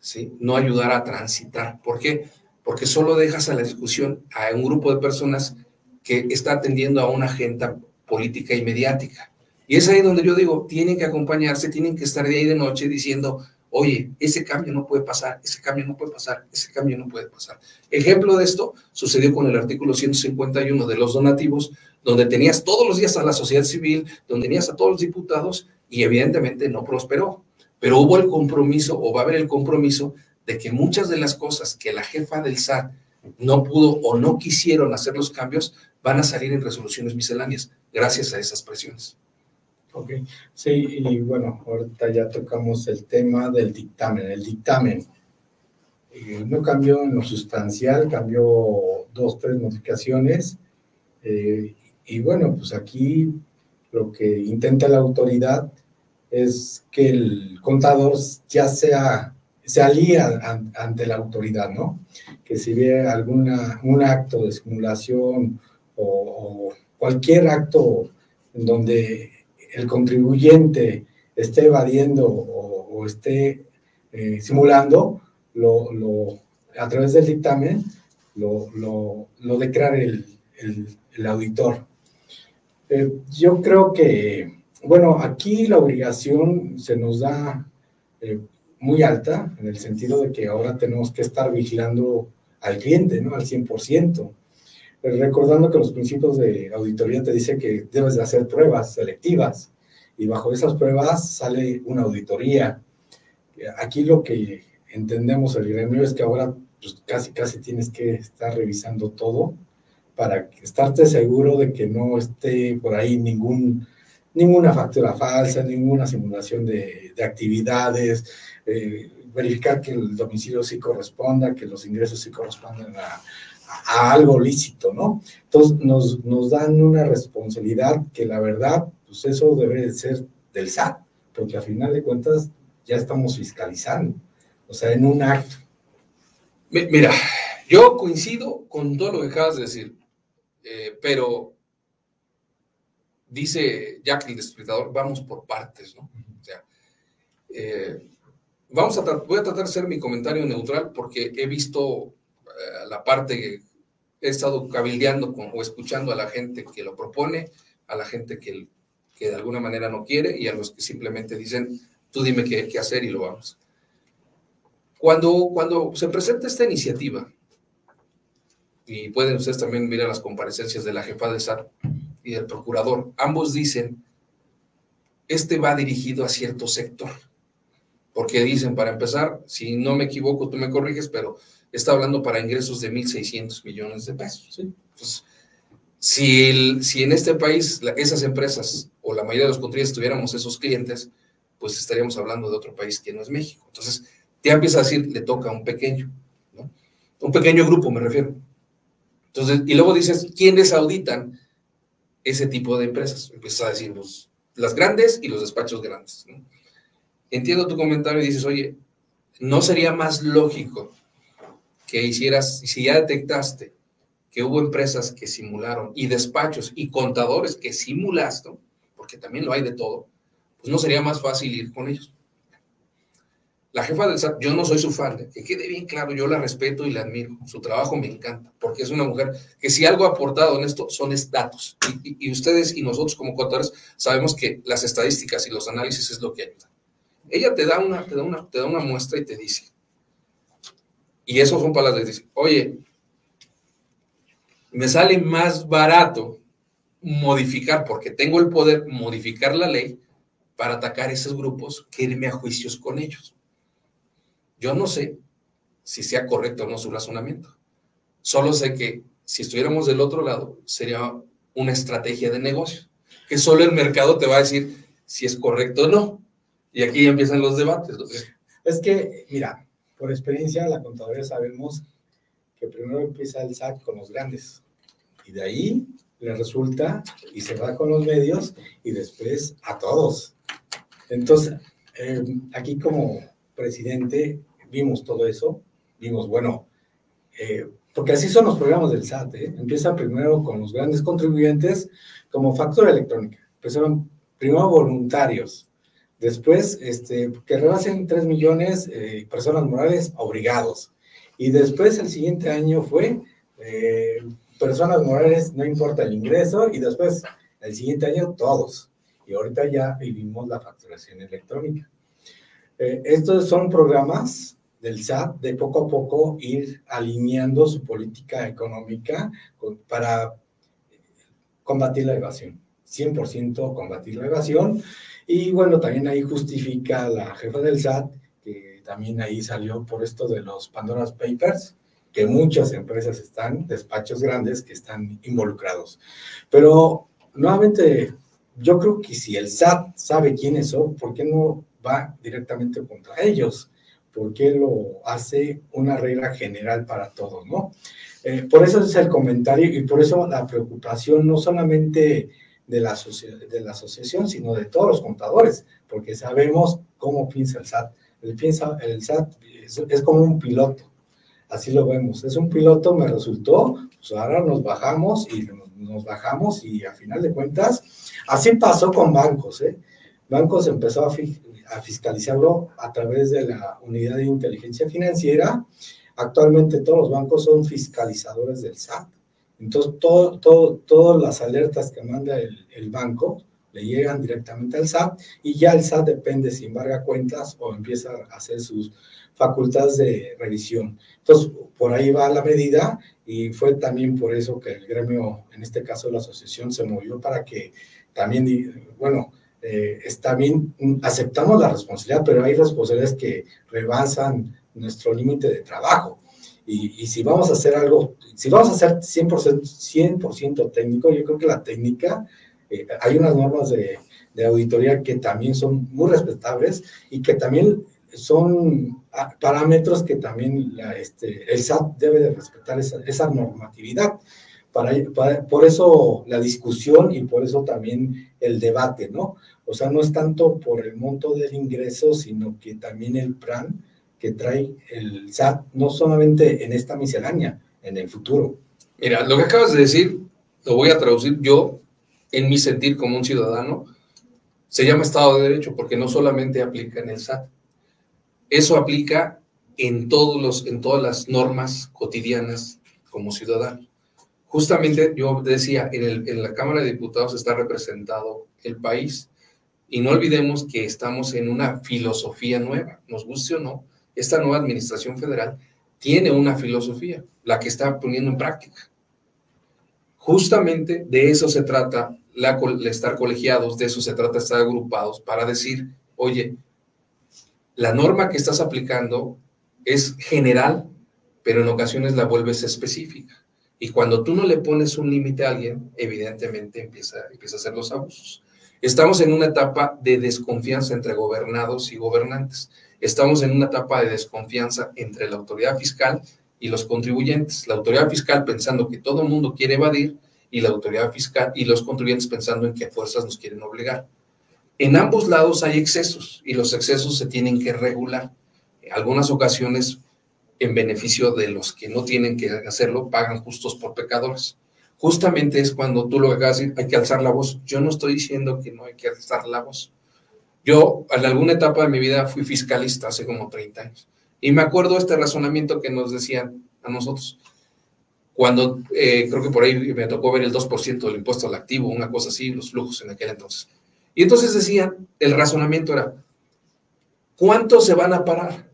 ¿sí? no ayudara a transitar. ¿Por qué? Porque solo dejas a la discusión a un grupo de personas que está atendiendo a una agenda política y mediática. Y es ahí donde yo digo, tienen que acompañarse, tienen que estar de ahí de noche diciendo, oye, ese cambio no puede pasar, ese cambio no puede pasar, ese cambio no puede pasar. Ejemplo de esto sucedió con el artículo 151 de los donativos, donde tenías todos los días a la sociedad civil, donde tenías a todos los diputados y evidentemente no prosperó. Pero hubo el compromiso o va a haber el compromiso de que muchas de las cosas que la jefa del SAT no pudo o no quisieron hacer los cambios van a salir en resoluciones misceláneas gracias a esas presiones. Ok, sí, y bueno, ahorita ya tocamos el tema del dictamen. El dictamen eh, no cambió en lo sustancial, cambió dos, tres modificaciones. Eh, y bueno, pues aquí lo que intenta la autoridad es que el contador ya sea, se alía ante la autoridad, ¿no? Que si ve alguna, un acto de simulación o, cualquier acto en donde el contribuyente esté evadiendo o, esté eh, simulando, lo, a través del dictamen lo, lo declare el, el, auditor. Eh, yo creo que, bueno, aquí la obligación se nos da eh, muy alta, en el sentido de que ahora tenemos que estar vigilando al cliente, ¿no? Al 100%. recordando que los principios de auditoría te dicen que debes de hacer pruebas selectivas y bajo esas pruebas sale una auditoría. Aquí lo que entendemos el gremio es que ahora pues, casi casi tienes que estar revisando todo para estarte seguro de que no esté por ahí ningún, ninguna factura falsa, ninguna simulación de, de actividades, eh, verificar que el domicilio sí corresponda, que los ingresos sí correspondan a, a, algo lícito, ¿no? Entonces nos, nos dan una responsabilidad que la verdad, pues eso debe de ser del SAT, porque a final de cuentas ya estamos fiscalizando, o sea, en un acto. Mira, yo coincido con todo lo que acabas de decir, eh, pero dice Jack el vamos por partes, ¿no? O sea, eh, vamos a voy a tratar de hacer mi comentario neutral porque he visto eh, la parte que he estado cabildeando con, o escuchando a la gente que lo propone, a la gente que, que de alguna manera no quiere y a los que simplemente dicen, tú dime qué, qué hacer y lo vamos. Cuando, cuando se presenta esta iniciativa, y pueden ustedes también mirar las comparecencias de la jefa de SAT y del procurador, ambos dicen, este va dirigido a cierto sector. Porque dicen, para empezar, si no me equivoco, tú me corriges, pero está hablando para ingresos de 1.600 millones de pesos. Entonces, si, si en este país esas empresas o la mayoría de los contribuyentes tuviéramos esos clientes, pues estaríamos hablando de otro país que no es México. Entonces, ya empieza a decir, le toca a un pequeño, ¿no? Un pequeño grupo, me refiero. Entonces, y luego dices, ¿quiénes auditan ese tipo de empresas? Empiezas a decir, pues, las grandes y los despachos grandes. Entiendo tu comentario y dices, oye, ¿no sería más lógico que hicieras, si ya detectaste que hubo empresas que simularon y despachos y contadores que simulaste, porque también lo hay de todo, pues no sería más fácil ir con ellos. La jefa del SAT, yo no soy su fan, que quede bien claro, yo la respeto y la admiro. Su trabajo me encanta, porque es una mujer que si algo ha aportado en esto son datos. Y, ustedes y nosotros como contadores sabemos que las estadísticas y los análisis es lo que ayuda. Ella te da una, te da una, te da una muestra y te dice, y eso son palabras, dice, oye, me sale más barato modificar, porque tengo el poder, modificar la ley para atacar esos grupos que irme a juicios con ellos. Yo no sé si sea correcto o no su razonamiento. Solo sé que si estuviéramos del otro lado, sería una estrategia de negocio, que solo el mercado te va a decir si es correcto o no. Y aquí empiezan los debates. Es que, mira, por experiencia, la contaduría sabemos que primero empieza el SAT con los grandes y de ahí le resulta y se va con los medios y después a todos. Entonces, eh, aquí como presidente vimos todo eso, vimos, bueno, eh, porque así son los programas del SAT, ¿eh? empieza primero con los grandes contribuyentes como factura electrónica, empezaron primero voluntarios, después este, que rebasen 3 millones eh, personas morales obligados, y después el siguiente año fue personas morales, no importa el ingreso, y después el siguiente año todos, y ahorita ya vivimos la facturación electrónica. estos son programas del SAT de poco a poco ir alineando su política económica para combatir la evasión, 100% combatir la evasión. Y bueno, también ahí justifica la jefa del SAT, que también ahí salió por esto de los Pandora's Papers, que muchas empresas están, despachos grandes que están involucrados. Pero nuevamente, yo creo que si el SAT sabe quiénes son, ¿por qué no va directamente contra ellos? ¿por qué lo hace una regla general para todos, no? Eh, por eso es el comentario y por eso la preocupación no solamente de la, de la asociación, sino de todos los contadores, porque sabemos cómo piensa el SAT. El, piensa, el SAT es, como un piloto, así lo vemos. Es un piloto, me resultó, pues ahora nos bajamos y nos, bajamos y a final de cuentas, así pasó con bancos, ¿eh? Bancos empezó a, a fiscalizarlo a través de la unidad de inteligencia financiera. Actualmente todos los bancos son fiscalizadores del SAT. Entonces, todas las alertas que manda el, el, banco le llegan directamente al SAT y ya el SAT depende si embarga cuentas o empieza a hacer sus facultades de revisión. Entonces, por ahí va la medida y fue también por eso que el gremio, en este caso la asociación, se movió para que también, bueno, eh, está bien, aceptamos la responsabilidad, pero hay responsabilidades que rebasan nuestro límite de trabajo. Y, si vamos a hacer algo, si vamos a hacer 100%, 100 técnico, yo creo que la técnica, eh, hay unas normas de, de, auditoría que también son muy respetables y que también son ah, parámetros que también la, este, el SAT debe de respetar esa, esa normatividad. Para, para, por eso la discusión y por eso también el debate, ¿no? O sea, no es tanto por el monto del ingreso, sino que también el plan que trae el SAT, no solamente en esta miscelánea, en el futuro. Mira, lo que acabas de decir, lo voy a traducir yo en mi sentir como un ciudadano, se llama Estado de Derecho porque no solamente aplica en el SAT, eso aplica en, todos los, en todas las normas cotidianas como ciudadano. Justamente yo decía, en, el, en la Cámara de Diputados está representado el país y no olvidemos que estamos en una filosofía nueva, nos guste o no, esta nueva administración federal tiene una filosofía, la que está poniendo en práctica. Justamente de eso se trata la, estar colegiados, de eso se trata estar agrupados para decir, oye, la norma que estás aplicando es general, pero en ocasiones la vuelves específica. Y cuando tú no le pones un límite a alguien, evidentemente empieza, empieza a hacer los abusos. Estamos en una etapa de desconfianza entre gobernados y gobernantes. Estamos en una etapa de desconfianza entre la autoridad fiscal y los contribuyentes. La autoridad fiscal pensando que todo el mundo quiere evadir y la autoridad fiscal y los contribuyentes pensando en qué fuerzas nos quieren obligar. En ambos lados hay excesos y los excesos se tienen que regular. Algunas ocasiones, en beneficio de los que no tienen que hacerlo, pagan justos por pecadores. Justamente es cuando tú lo decir, hay que alzar la voz. Yo no estoy diciendo que no hay que alzar la voz. Yo, en alguna etapa de mi vida, fui fiscalista hace como 30 años. Y me acuerdo este razonamiento que nos decían a nosotros. Cuando eh, creo que por ahí me tocó ver el 2% del impuesto al activo, una cosa así, los flujos en aquel entonces. Y entonces decían, el razonamiento era, ¿cuántos se van a parar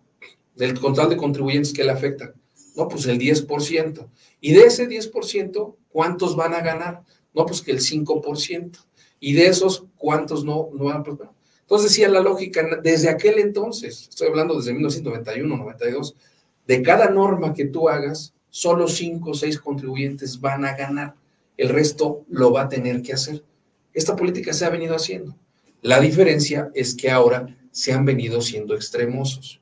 del control de contribuyentes que le afectan? No, pues el 10%. Y de ese 10%, ¿cuántos van a ganar? No, pues que el 5%. Y de esos, ¿cuántos no, no van a? Decía la lógica, desde aquel entonces, estoy hablando desde 1991, 92, de cada norma que tú hagas, solo cinco o seis contribuyentes van a ganar. El resto lo va a tener que hacer. Esta política se ha venido haciendo. La diferencia es que ahora se han venido siendo extremosos.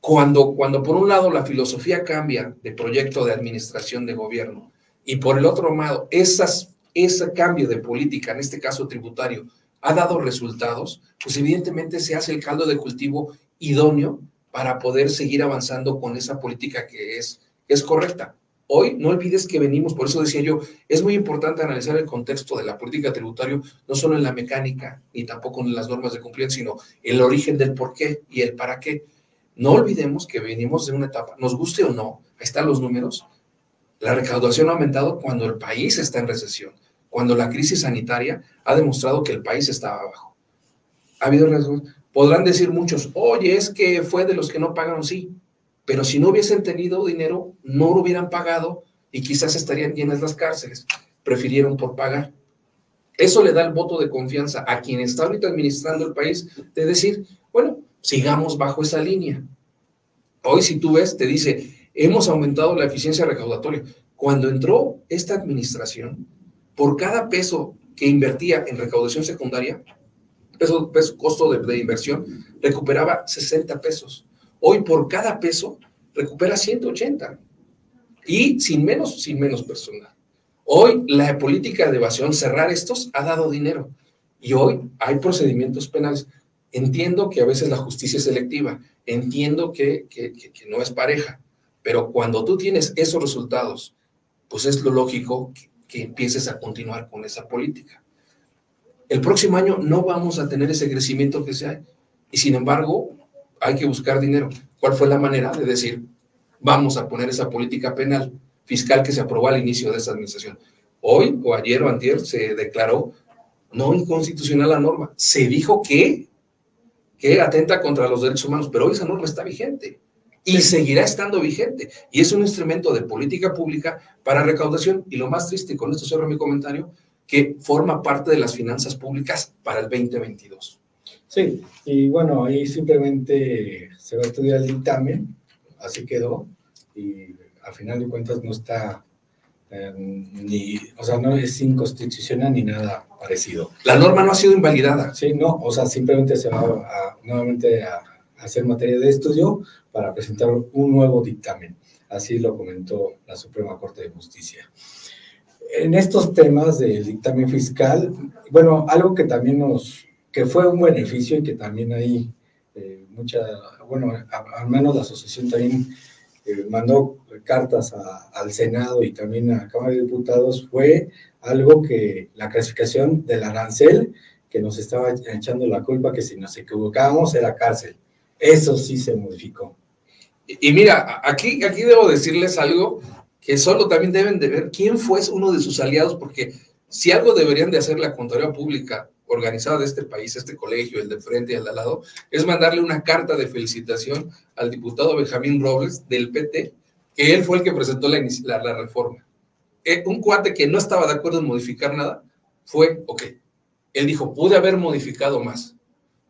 cuando, cuando por un lado la filosofía cambia de proyecto de administración de gobierno y por el otro lado esas, ese cambio de política, en este caso tributario, ha dado resultados, pues evidentemente se hace el caldo de cultivo idóneo para poder seguir avanzando con esa política que es, es correcta. Hoy no olvides que venimos, por eso decía yo, es muy importante analizar el contexto de la política tributaria, no solo en la mecánica ni tampoco en las normas de cumplimiento, sino el origen del por qué y el para qué. No olvidemos que venimos de una etapa, nos guste o no, ahí están los números, la recaudación ha aumentado cuando el país está en recesión cuando la crisis sanitaria ha demostrado que el país estaba abajo. Ha habido riesgos. Podrán decir muchos, oye, es que fue de los que no pagaron, sí, pero si no hubiesen tenido dinero, no lo hubieran pagado y quizás estarían llenas las cárceles. Prefirieron por pagar. Eso le da el voto de confianza a quien está ahorita administrando el país de decir, bueno, sigamos bajo esa línea. Hoy si tú ves, te dice, hemos aumentado la eficiencia recaudatoria. Cuando entró esta administración, por cada peso que invertía en recaudación secundaria, peso, peso costo de, inversión, recuperaba 60 pesos. Hoy por cada peso recupera 180 y sin menos, sin menos personal. Hoy la política de evasión, cerrar estos, ha dado dinero y hoy hay procedimientos penales. Entiendo que a veces la justicia es selectiva, entiendo que, que, que, que no es pareja, pero cuando tú tienes esos resultados, pues es lo lógico que empieces a continuar con esa política. El próximo año no vamos a tener ese crecimiento que se hay y sin embargo hay que buscar dinero. ¿Cuál fue la manera de decir, vamos a poner esa política penal fiscal que se aprobó al inicio de esta administración? Hoy o ayer o antier se declaró no inconstitucional la norma. Se dijo que, que atenta contra los derechos humanos, pero hoy esa norma está vigente y seguirá estando vigente. Y es un instrumento de política pública para recaudación. Y lo más triste, con esto cierro mi comentario, que forma parte de las finanzas públicas para el 2022. Sí, y bueno, ahí simplemente se va a estudiar el dictamen, así quedó, y a final de cuentas no está eh, ni, o sea, no es inconstitucional ni nada parecido. La norma no ha sido invalidada. Sí, no, o sea, simplemente se va a, nuevamente a hacer materia de estudio para presentar un nuevo dictamen. Así lo comentó la Suprema Corte de Justicia. En estos temas del dictamen fiscal, bueno, algo que también nos, que fue un beneficio y que también hay eh, mucha, bueno, al menos la asociación también eh, mandó cartas al Senado y también a Cámara de Diputados, fue algo que la clasificación del arancel, que nos estaba echando la culpa que si nos equivocábamos era cárcel. Eso sí se modificó. Y, mira, aquí, aquí debo decirles algo que solo también deben de ver quién fue uno de sus aliados, porque si algo deberían de hacer la Contraloría Pública organizada de este país, este colegio, el de frente y el de al lado, es mandarle una carta de felicitación al diputado Benjamín Robles del PT, que él fue el que presentó la, la, reforma. Eh, un cuate que no estaba de acuerdo en modificar nada, fue, ok, él dijo, pude haber modificado más,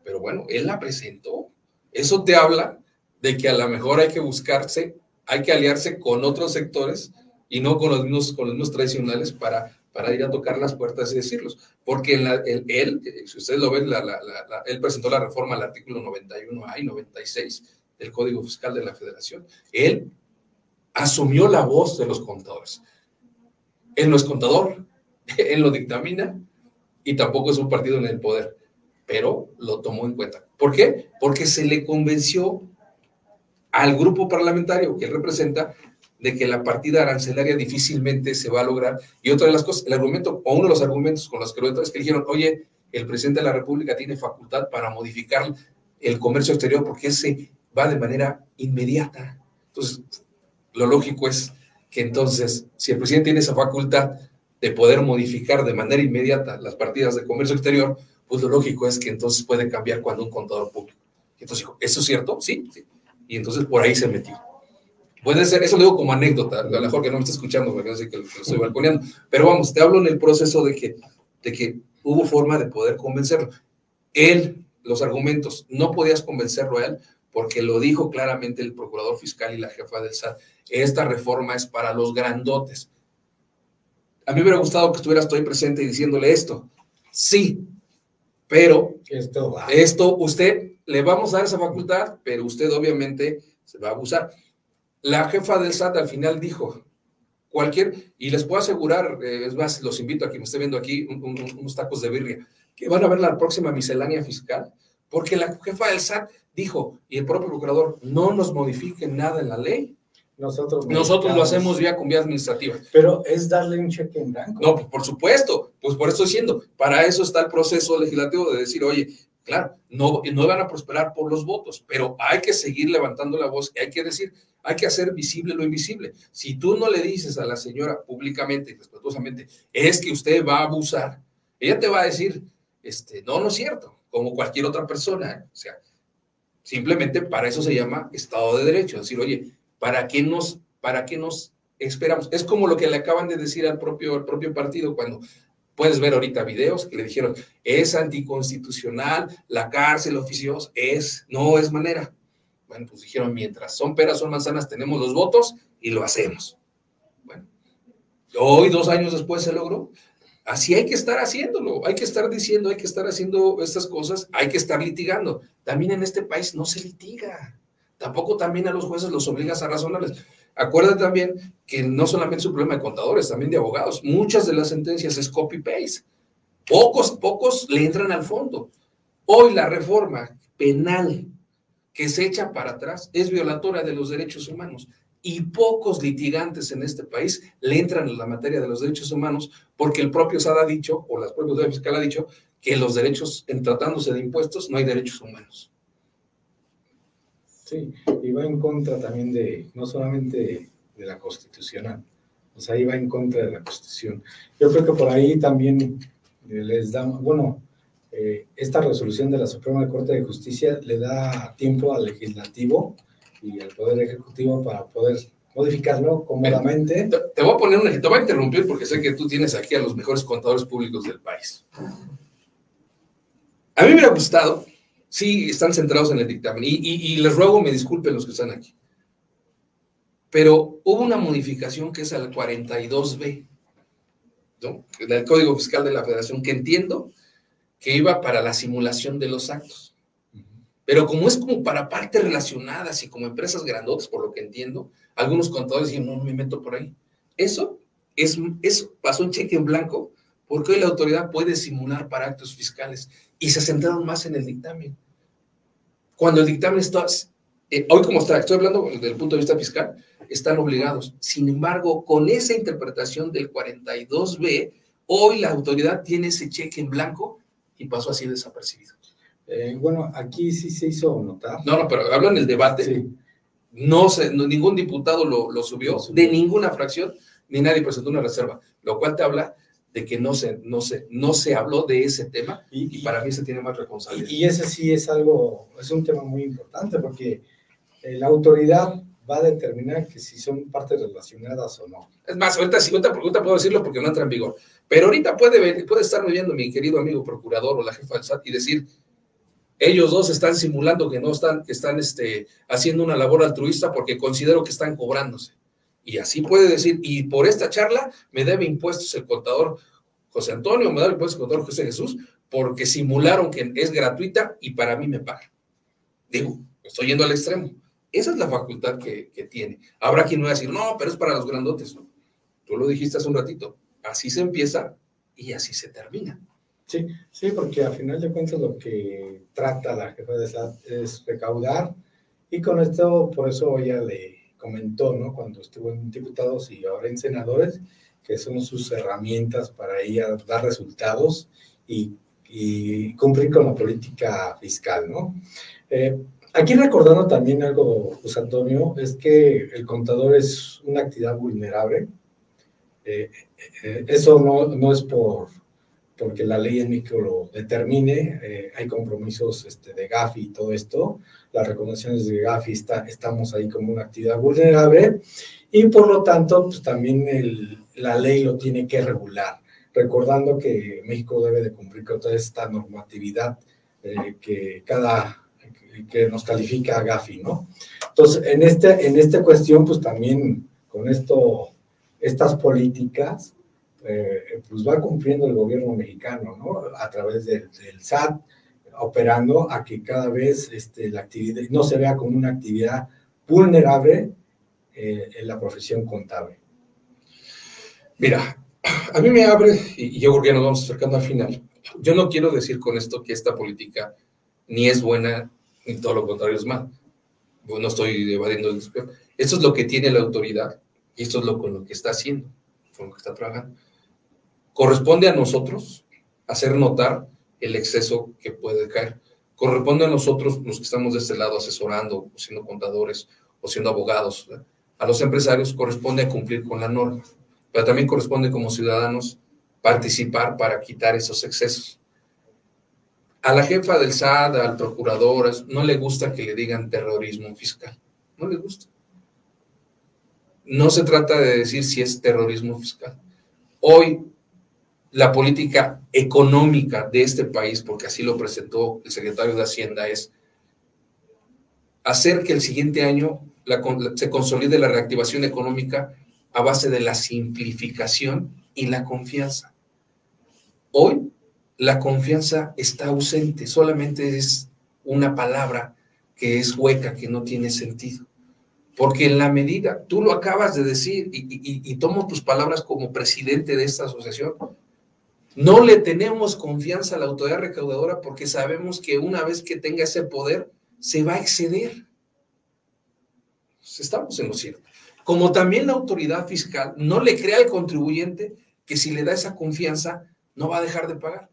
pero bueno, él la presentó. Eso te habla de que a lo mejor hay que buscarse, hay que aliarse con otros sectores y no con los mismos, con los mismos tradicionales para, para ir a tocar las puertas y decirlos. Porque él, si ustedes lo ven, él presentó la reforma al artículo 91A y 96 del Código Fiscal de la Federación. Él asumió la voz de los contadores. Él no es contador, él lo dictamina y tampoco es un partido en el poder, pero lo tomó en cuenta. ¿Por qué? Porque se le convenció al grupo parlamentario que representa de que la partida arancelaria difícilmente se va a lograr. Y otra de las cosas, el argumento, o uno de los argumentos con los que lo es que dijeron, oye, el presidente de la República tiene facultad para modificar el comercio exterior porque ese va de manera inmediata. Entonces, lo lógico es que entonces, si el presidente tiene esa facultad de poder modificar de manera inmediata las partidas de comercio exterior, pues lo lógico es que entonces puede cambiar cuando un contador público. Entonces ¿eso es cierto? Sí, sí. Y entonces por ahí se metió. Puede ser, eso lo digo como anécdota, a lo mejor que no me está escuchando, porque no sé que lo, estoy balconeando, pero vamos, te hablo en el proceso de que, de que hubo forma de poder convencerlo. Él, los argumentos, no podías convencerlo a él porque lo dijo claramente el procurador fiscal y la jefa del SAT. Esta reforma es para los grandotes. A mí me hubiera gustado que estuvieras ahí presente y diciéndole esto. Sí, pero esto, esto usted le vamos a dar esa facultad, pero usted obviamente se va a abusar. La jefa del SAT al final dijo, cualquier, y les puedo asegurar, eh, es más, los invito a que me esté viendo aquí unos tacos de birria, que van a ver la próxima miscelánea fiscal, porque la jefa del SAT dijo, y el propio procurador, no nos modifiquen nada en la ley. Nosotros, Nosotros lo hacemos ya con vía administrativa. Pero es darle un cheque en blanco. No, por supuesto, pues por eso estoy diciendo, para eso está el proceso legislativo de decir, oye, Claro, no, no van a prosperar por los votos, pero hay que seguir levantando la voz hay que decir, hay que hacer visible lo invisible. Si tú no le dices a la señora públicamente y respetuosamente, es que usted va a abusar, ella te va a decir, este, no, no es cierto, como cualquier otra persona. ¿eh? O sea, simplemente para eso se llama Estado de Derecho. Decir, oye, ¿para qué nos, para nos esperamos? Es como lo que le acaban de decir al propio, al propio partido cuando Puedes ver ahorita videos que le dijeron, es anticonstitucional, la cárcel oficiosa, es, no es manera. Bueno, pues dijeron, mientras son peras, son manzanas, tenemos los votos y lo hacemos. Bueno, hoy, dos años después, se logró. Así hay que estar haciéndolo, hay que estar diciendo, hay que estar haciendo estas cosas, hay que estar litigando. También en este país no se litiga. Tampoco también a los jueces los obligas a razonarles. Acuérdate también que no solamente es un problema de contadores, también de abogados. Muchas de las sentencias es copy-paste. Pocos, pocos le entran al fondo. Hoy la reforma penal que se echa para atrás es violatoria de los derechos humanos y pocos litigantes en este país le entran en la materia de los derechos humanos porque el propio SAD ha dicho, o las propias fiscal ha dicho, que los derechos, en tratándose de impuestos, no hay derechos humanos. Sí, y va en contra también de, no solamente de la constitucional, o sea, iba en contra de la constitución. Yo creo que por ahí también les da, bueno, eh, esta resolución de la Suprema Corte de Justicia le da tiempo al legislativo y al Poder Ejecutivo para poder modificarlo cómodamente. Te, voy a poner un te voy a interrumpir porque sé que tú tienes aquí a los mejores contadores públicos del país. A mí me hubiera gustado sí están centrados en el dictamen. Y, les ruego me disculpen los que están aquí. Pero hubo una modificación que es al 42B, ¿no? del Código Fiscal de la Federación, que entiendo que iba para la simulación de los actos. Pero como es como para partes relacionadas y como empresas grandotas, por lo que entiendo, algunos contadores dicen, no, no me meto por ahí. Eso es, es, pasó un cheque en blanco porque hoy la autoridad puede simular para actos fiscales y se centraron más en el dictamen. Cuando el dictamen está, eh, hoy como está, estoy hablando desde el punto de vista fiscal, están obligados. Sin embargo, con esa interpretación del 42B, hoy la autoridad tiene ese cheque en blanco y pasó así desapercibido. Eh, bueno, aquí sí se hizo notar. No, no, pero hablo en el debate. Sí. No, se, ningún diputado lo, lo, subió, de ninguna fracción, ni nadie presentó una reserva, lo cual te habla de que no se, no se, no se habló de ese tema y, y para mí se tiene más responsabilidad. Y, y, ese sí es algo, es un tema muy importante porque eh, la autoridad va a determinar que si son partes relacionadas o no. Es más, ahorita, si ahorita, ahorita puedo decirlo porque no entra en vigor, pero ahorita puede, puede estar viendo mi querido amigo procurador o la jefa del SAT y decir, ellos dos están simulando que no están, que están este, haciendo una labor altruista porque considero que están cobrándose. Y así puede decir, y por esta charla me debe impuestos el contador José Antonio, me debe impuestos el contador José Jesús, porque simularon que es gratuita y para mí me pagan. Digo, estoy yendo al extremo. Esa es la facultad que, tiene. Habrá quien va a decir, no, pero es para los grandotes. Tú lo dijiste hace un ratito. Así se empieza y así se termina. Sí, sí, porque al final de cuentas lo que trata la jefa de SAT es recaudar y con esto, por eso ella le comentó, ¿no? Cuando estuvo en diputados y ahora en senadores, que son sus herramientas para ella dar resultados y, y cumplir con la política fiscal, ¿no? Eh, aquí recordando también algo, José Antonio, es que el contador es una actividad vulnerable. Eh, eh, eso no, no es por porque la ley en México lo determine, eh, hay compromisos este, de GAFI y todo esto, las recomendaciones de GAFI está, estamos ahí como una actividad vulnerable y por lo tanto pues también la ley lo tiene que regular, recordando que México debe de cumplir con toda esta normatividad eh, que cada que nos califica GAFI, ¿no? Entonces, en, este, en esta cuestión, pues también con esto, estas políticas, eh, pues va cumpliendo el gobierno mexicano, ¿no? A través del SAT, operando a que cada vez este, la actividad no se vea como una actividad vulnerable eh, en la profesión contable. Mira, a mí me abre, y yo creo que nos vamos acercando al final, yo no quiero decir con esto que esta política ni es buena ni todo lo contrario es mal. No estoy evadiendo el Esto es lo que tiene la autoridad y esto es lo con lo que está haciendo, con lo que está trabajando corresponde a nosotros hacer notar el exceso que puede caer. Corresponde a nosotros, los que estamos de este lado asesorando, o siendo contadores, o siendo abogados, a los empresarios corresponde cumplir con la norma, pero también corresponde como ciudadanos participar para quitar esos excesos. A la jefa del SAD, al procurador, no le gusta que le digan terrorismo fiscal, no le gusta. No se trata de decir si es terrorismo fiscal. Hoy la política económica de este país, porque así lo presentó el secretario de Hacienda, es hacer que el siguiente año la, se consolide la reactivación económica a base de la simplificación y la confianza. Hoy la confianza está ausente, solamente es una palabra que es hueca, que no tiene sentido. Porque en la medida, tú lo acabas de decir y, y, y tomo tus palabras como presidente de esta asociación, no le tenemos confianza a la autoridad recaudadora porque sabemos que una vez que tenga ese poder, se va a exceder. Pues estamos en lo cierto. Como también la autoridad fiscal no le crea al contribuyente que si le da esa confianza, no va a dejar de pagar.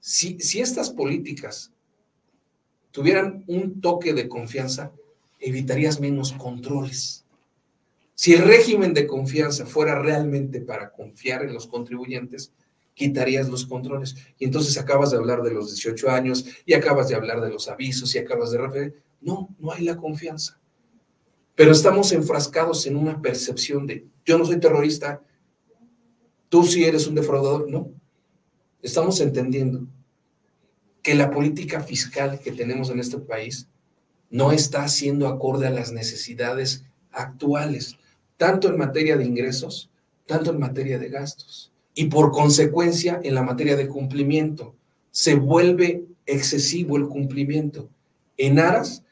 Si, si estas políticas tuvieran un toque de confianza, evitarías menos controles. Si el régimen de confianza fuera realmente para confiar en los contribuyentes, quitarías los controles. Y entonces acabas de hablar de los 18 años y acabas de hablar de los avisos y acabas de referir. No, no hay la confianza. Pero estamos enfrascados en una percepción de yo no soy terrorista, tú sí eres un defraudador. No. Estamos entendiendo que la política fiscal que tenemos en este país no está siendo acorde a las necesidades actuales, tanto en materia de ingresos, tanto en materia de gastos y por consecuencia en la materia de cumplimiento. Se vuelve excesivo el cumplimiento en aras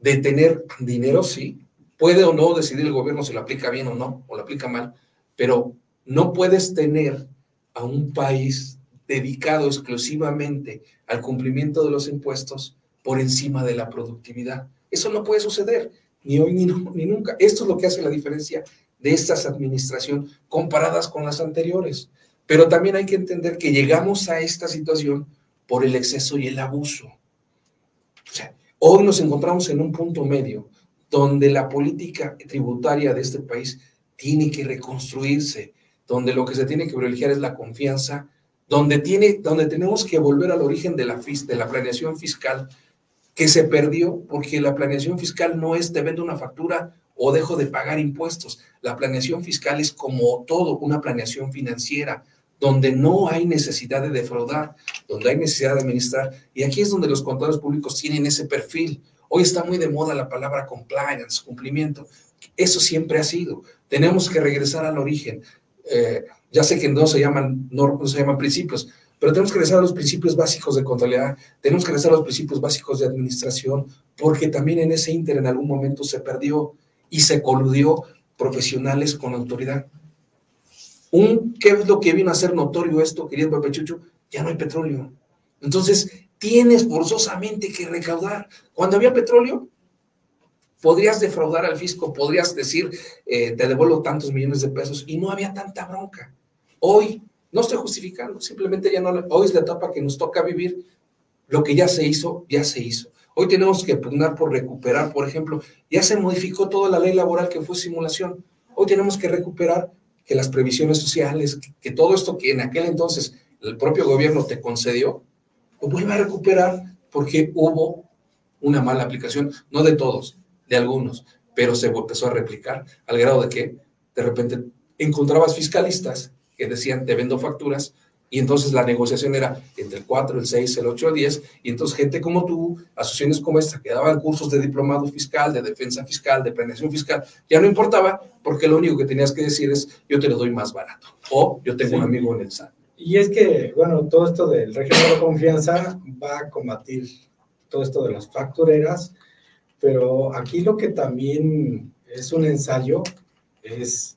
de tener dinero, sí. Puede o no decidir el gobierno si lo aplica bien o no, o lo aplica mal, pero no puedes tener a un país dedicado exclusivamente al cumplimiento de los impuestos por encima de la productividad. Eso no puede suceder, ni hoy ni, ni nunca. Esto es lo que hace la diferencia de estas administraciones comparadas con las anteriores. Pero también hay que entender que llegamos a esta situación por el exceso y el abuso. O sea, hoy nos encontramos en un punto medio donde la política tributaria de este país tiene que reconstruirse, donde lo que se tiene que privilegiar es la confianza, donde, tiene, donde tenemos que volver al origen de la, de la planeación fiscal que se perdió porque la planeación fiscal no es te vendo una factura o dejo de pagar impuestos. La planeación fiscal es como todo, una planeación financiera, donde no hay necesidad de defraudar, donde hay necesidad de administrar. Y aquí es donde los contadores públicos tienen ese perfil. Hoy está muy de moda la palabra compliance, cumplimiento. Eso siempre ha sido. Tenemos que regresar al origen. Eh, ya sé que no se llaman, no, se llaman principios, pero tenemos que regresar a los principios básicos de contabilidad, tenemos que regresar a los principios básicos de administración, porque también en ese inter en algún momento se perdió y se coludió profesionales con autoridad. Un, ¿Qué es lo que vino a ser notorio esto, querido Pepe Chucho? Ya no hay petróleo. Entonces, tienes forzosamente que recaudar. Cuando había petróleo, podrías defraudar al fisco, podrías decir, eh, te devuelvo tantos millones de pesos y no había tanta bronca. Hoy, no estoy justificando, simplemente ya no, hoy es la etapa que nos toca vivir. Lo que ya se hizo, ya se hizo. Hoy tenemos que pugnar por recuperar, por ejemplo, ya se modificó toda la ley laboral que fue simulación. Hoy tenemos que recuperar que las previsiones sociales, que, todo esto que en aquel entonces el propio gobierno te concedió, lo vuelva a recuperar porque hubo una mala aplicación, no de todos, de algunos, pero se empezó a replicar al grado de que de repente encontrabas fiscalistas que decían te vendo facturas y entonces la negociación era entre el 4, el 6, el 8, el 10, y entonces gente como tú, asociaciones como esta, que daban cursos de diplomado fiscal, de defensa fiscal, de planeación fiscal, ya no importaba, porque lo único que tenías que decir es, yo te lo doy más barato, o yo tengo un amigo en el SAT. Y es que, bueno, todo esto del régimen de confianza va a combatir todo esto de las factureras, pero aquí lo que también es un ensayo es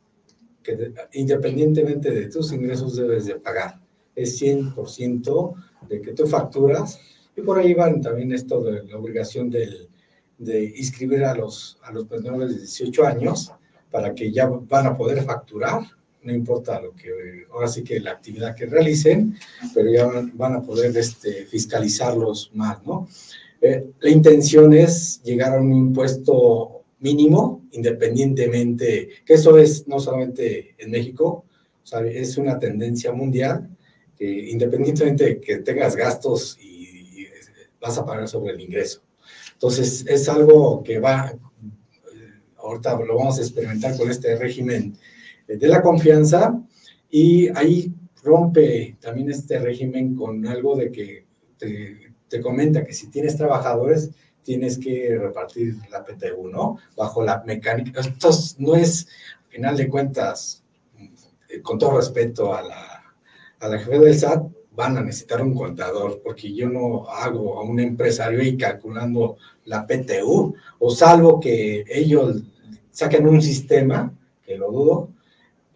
que independientemente de tus ingresos debes de pagar es 100% de que tú facturas. Y por ahí van también esto de la obligación del, de inscribir a los, a los menores de 18 años para que ya van a poder facturar, no importa lo que, ahora sí que la actividad que realicen, pero ya van, a poder este, fiscalizarlos más, ¿no? Eh, la intención es llegar a un impuesto mínimo, independientemente, que eso es no solamente en México, o sea, es una tendencia mundial, independientemente de que tengas gastos y, vas a pagar sobre el ingreso. Entonces, es algo que va, ahorita lo vamos a experimentar con este régimen de la confianza y ahí rompe también este régimen con algo de que te, te comenta que si tienes trabajadores, tienes que repartir la PTU, ¿no? Bajo la mecánica. Esto no es, al final de cuentas, con todo respeto a la a la jefe del SAT van a necesitar un contador, porque yo no hago a un empresario y calculando la PTU, o salvo que ellos saquen un sistema, que lo dudo,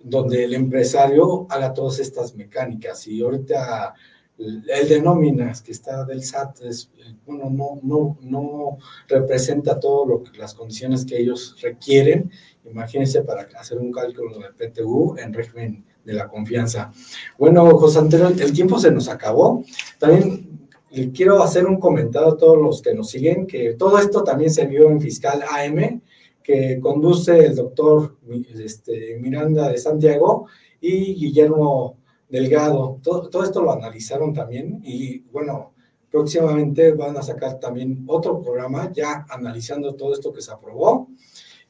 donde el empresario haga todas estas mecánicas. Y ahorita el de nóminas que está del SAT es, bueno, no, no, no representa todas las condiciones que ellos requieren. Imagínense para hacer un cálculo de PTU en régimen de la confianza. Bueno, José Antonio, el tiempo se nos acabó. También le quiero hacer un comentario a todos los que nos siguen, que todo esto también se vio en Fiscal AM, que conduce el doctor este, Miranda de Santiago y Guillermo Delgado. Todo, todo esto lo analizaron también y bueno, próximamente van a sacar también otro programa ya analizando todo esto que se aprobó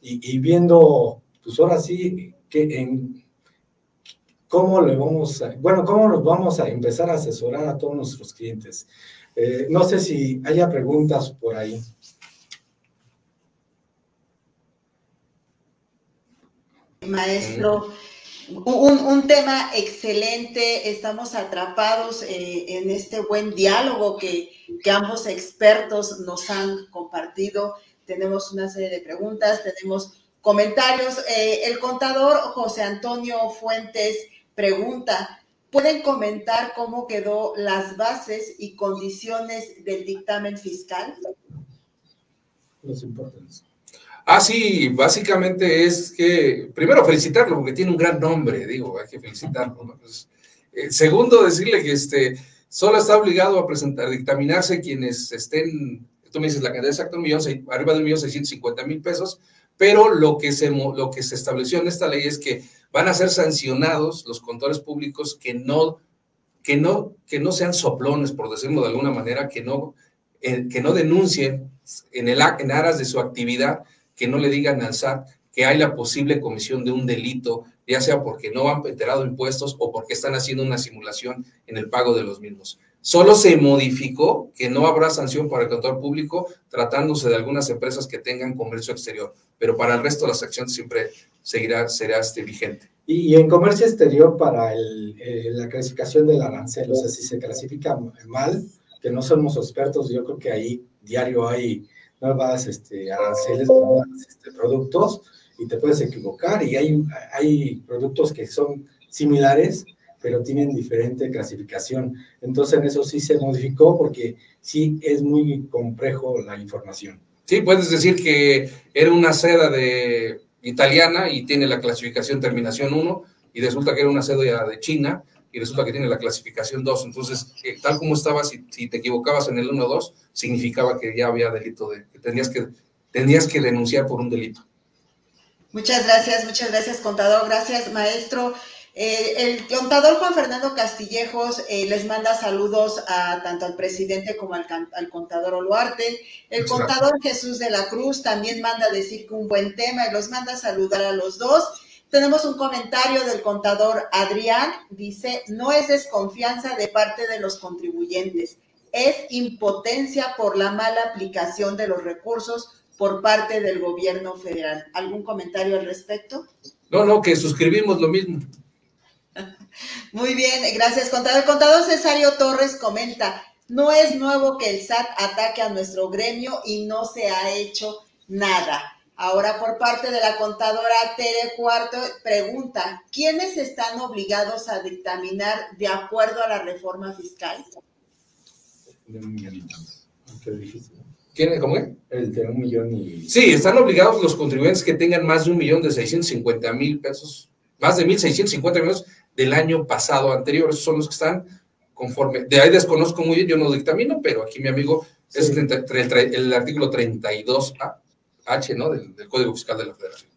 y, y viendo, pues ahora sí, que en ¿Cómo le vamos a, bueno, cómo nos vamos a empezar a asesorar a todos nuestros clientes? Eh, no sé si haya preguntas por ahí. Maestro, Un, tema excelente, estamos atrapados eh, en este buen diálogo que, que, ambos expertos nos han compartido. Tenemos una serie de preguntas, tenemos comentarios. Eh, el contador José Antonio Fuentes pregunta, ¿pueden comentar cómo quedó las bases y condiciones del dictamen fiscal? Los importantes. Ah, sí, básicamente es que, primero felicitarlo, porque tiene un gran nombre, digo, hay que felicitarlo. Pues, eh, segundo, decirle que este, solo está obligado a presentar, dictaminarse quienes estén, tú me dices la cantidad exacta, un millón, arriba de un millón seiscientos cincuenta mil pesos, pero lo que, se, lo que se estableció en esta ley es que van a ser sancionados los contadores públicos que no, que no, que no sean soplones, por decirlo de alguna manera, que no, eh, que no denuncien en, el, en aras de su actividad que no le digan al SAT que hay la posible comisión de un delito, ya sea porque no han enterado impuestos o porque están haciendo una simulación en el pago de los mismos. Solo se modificó que no habrá sanción para el contador público tratándose de algunas empresas que tengan comercio exterior, pero para el resto de las siempre seguirá, será este vigente. Y, en comercio exterior para eh, la clasificación del arancel, o sea, si se clasifica mal, que no somos expertos, yo creo que ahí diario hay nuevas este, aranceles, nuevos este, productos, y te puedes equivocar. Y hay productos que son similares, pero tienen diferente clasificación. Entonces, en eso sí se modificó porque sí es muy complejo la información. Sí, puedes decir que era una seda de italiana y tiene la clasificación terminación 1 y resulta que era una seda de China y resulta que tiene la clasificación 2. Entonces, eh, tal como estaba, si, si, te equivocabas en el 1 o 2, significaba que ya había delito, de, que tenías que, tenías que denunciar por un delito. Muchas gracias, muchas gracias, contador. Gracias, maestro. Eh, el contador Juan Fernando Castillejos eh, les manda saludos a tanto al presidente como al, al contador Oluarte. El contador Jesús de la Cruz también manda decir que un buen tema y los manda saludar a los dos. Tenemos un comentario del contador Adrián, dice, no es desconfianza de parte de los contribuyentes, es impotencia por la mala aplicación de los recursos por parte del gobierno federal. ¿Algún comentario al respecto? No, no, que suscribimos lo mismo. Muy bien, gracias, contador. El contador Cesario Torres comenta, no es nuevo que el SAT ataque a nuestro gremio y no se ha hecho nada. Ahora, por parte de la contadora Tere Cuarto, pregunta, ¿quiénes están obligados a dictaminar de acuerdo a la reforma fiscal? ¿Quién, ¿Cómo es? El de un millón y... Sí, están obligados los contribuyentes que tengan más de un millón de 650 mil pesos, más de 1.650 millones del año pasado anterior. Esos son los que están conforme. De ahí desconozco muy bien, yo no dictamino, pero aquí mi amigo es el, el artículo 32A H, ¿no? Del, Código Fiscal de la Federación.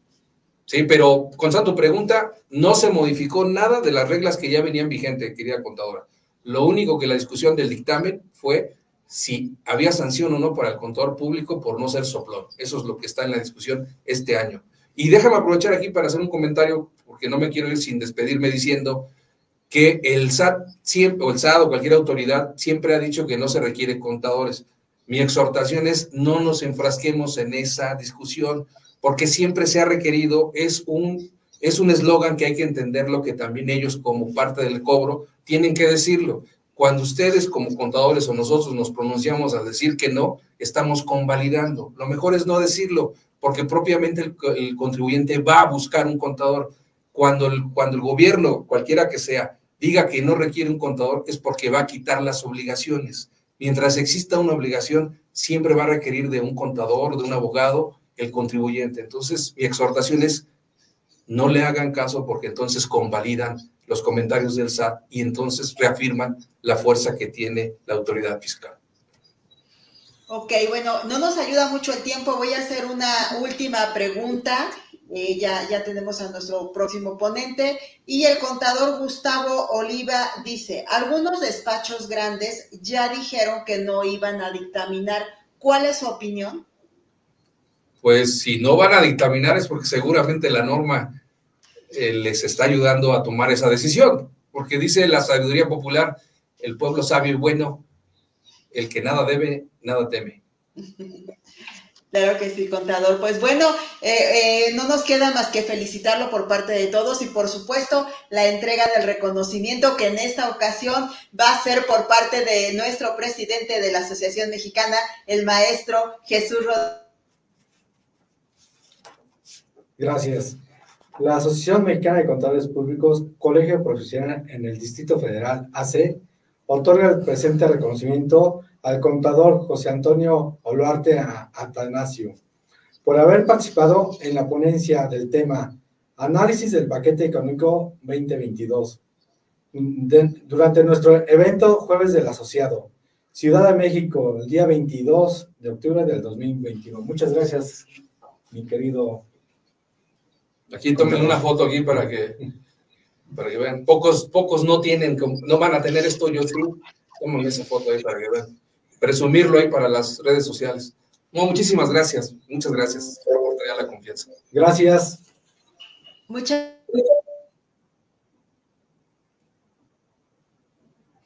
Sí, pero con tu pregunta, no se modificó nada de las reglas que ya venían vigentes, querida contadora. Lo único que la discusión del dictamen fue si había sanción o no para el contador público por no ser soplón. Eso es lo que está en la discusión este año. Y déjame aprovechar aquí para hacer un comentario, porque no me quiero ir sin despedirme diciendo que el SAT siempre, o el SAT o cualquier autoridad siempre ha dicho que no se requiere contadores. Mi exhortación es no nos enfrasquemos en esa discusión, porque siempre se ha requerido, es un es un eslogan que hay que entenderlo, que también ellos como parte del cobro tienen que decirlo. Cuando ustedes como contadores o nosotros nos pronunciamos al decir que no, estamos convalidando. Lo mejor es no decirlo, porque propiamente el, contribuyente va a buscar un contador. Cuando el, cuando el gobierno, cualquiera que sea, diga que no requiere un contador, es porque va a quitar las obligaciones. Mientras exista una obligación, siempre va a requerir de un contador, de un abogado, el contribuyente. Entonces, mi exhortación es, no le hagan caso porque entonces convalidan los comentarios del SAT y entonces reafirman la fuerza que tiene la autoridad fiscal. Ok, bueno, no nos ayuda mucho el tiempo. Voy a hacer una última pregunta eh, ya, ya tenemos a nuestro próximo ponente. Y el contador Gustavo Oliva dice, algunos despachos grandes ya dijeron que no iban a dictaminar. ¿Cuál es su opinión? Pues si no van a dictaminar es porque seguramente la norma eh, les está ayudando a tomar esa decisión, porque dice la sabiduría popular, el pueblo sabio y bueno, el que nada debe, nada teme. Claro que sí, contador. Pues bueno, eh, eh, no nos queda más que felicitarlo por parte de todos y por supuesto la entrega del reconocimiento que en esta ocasión va a ser por parte de nuestro presidente de la Asociación Mexicana, el maestro Jesús Rodríguez. Gracias. La Asociación Mexicana de Contadores Públicos, Colegio Profesional en el Distrito Federal, AC, otorga el presente reconocimiento al contador José Antonio Oluarte Atanasio por haber participado en la ponencia del tema Análisis del Paquete Económico 2022 durante nuestro evento Jueves del Asociado, Ciudad de México, el día 22 de octubre del 2021. Muchas gracias, mi querido. Aquí tomen una foto aquí para que, para que vean. Pocos, pocos no tienen, no van a tener esto, yo sí. Tomen esa foto ahí para que vean presumirlo ahí para las redes sociales. No, muchísimas gracias, muchas gracias por la confianza. Gracias. Muchas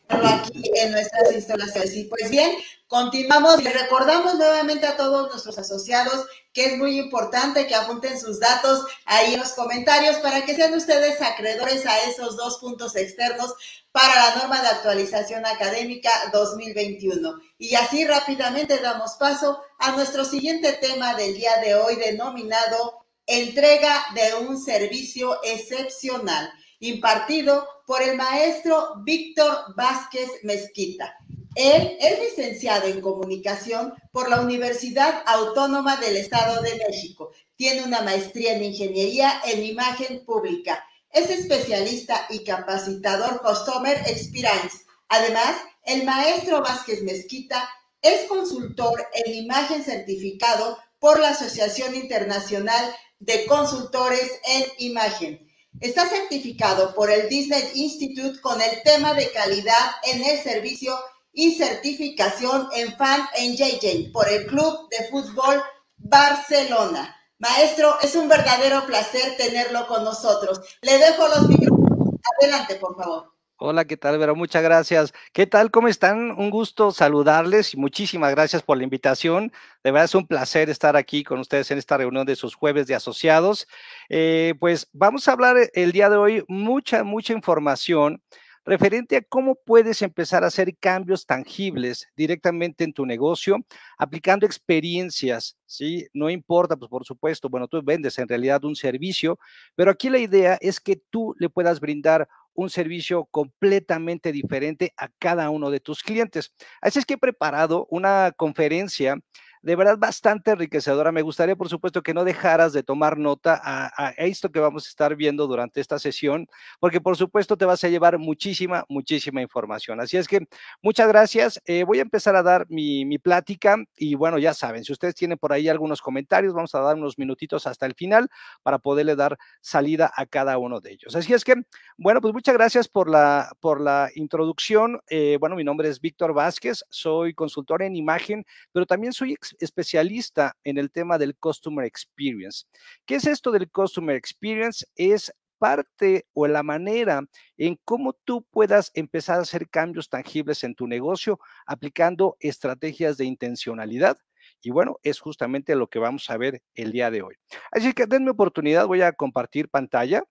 aquí en nuestras instalaciones. Y pues bien, continuamos y recordamos nuevamente a todos nuestros asociados que es muy importante que apunten sus datos ahí en los comentarios para que sean ustedes acreedores a esos dos puntos externos para la norma de actualización académica 2021. Y así rápidamente damos paso a nuestro siguiente tema del día de hoy denominado entrega de un servicio excepcional impartido por el maestro Víctor Vázquez Mezquita. Él es licenciado en comunicación por la Universidad Autónoma del Estado de México. Tiene una maestría en ingeniería en imagen pública. Es especialista y capacitador Customer Experience. Además, el maestro Vázquez Mezquita es consultor en imagen certificado por la Asociación Internacional de Consultores en Imagen. Está certificado por el Disney Institute con el tema de calidad en el servicio y certificación en Fan en por el Club de Fútbol Barcelona. Maestro, es un verdadero placer tenerlo con nosotros. Le dejo los micrófonos. Adelante, por favor. Hola, ¿qué tal, Vero? Muchas gracias. ¿Qué tal? ¿Cómo están? Un gusto saludarles y muchísimas gracias por la invitación. De verdad es un placer estar aquí con ustedes en esta reunión de sus jueves de asociados. Eh, pues vamos a hablar el día de hoy mucha, mucha información referente a cómo puedes empezar a hacer cambios tangibles directamente en tu negocio, aplicando experiencias, ¿sí? No importa, pues por supuesto, bueno, tú vendes en realidad un servicio, pero aquí la idea es que tú le puedas brindar un servicio completamente diferente a cada uno de tus clientes. Así es que he preparado una conferencia de verdad bastante enriquecedora. Me gustaría, por supuesto, que no dejaras de tomar nota a, esto que vamos a estar viendo durante esta sesión, porque por supuesto te vas a llevar muchísima, muchísima información. Así es que muchas gracias. Eh, voy a empezar a dar mi, mi plática y bueno, ya saben, si ustedes tienen por ahí algunos comentarios, vamos a dar unos minutitos hasta el final para poderle dar salida a cada uno de ellos. Así es que, bueno, pues muchas gracias por la, por la introducción. Eh, bueno, mi nombre es Víctor Vázquez, soy consultor en imagen, pero también soy especialista en el tema del Customer Experience. ¿Qué es esto del Customer Experience? Es parte o la manera en cómo tú puedas empezar a hacer cambios tangibles en tu negocio aplicando estrategias de intencionalidad. Y bueno, es justamente lo que vamos a ver el día de hoy. Así que denme oportunidad, voy a compartir pantalla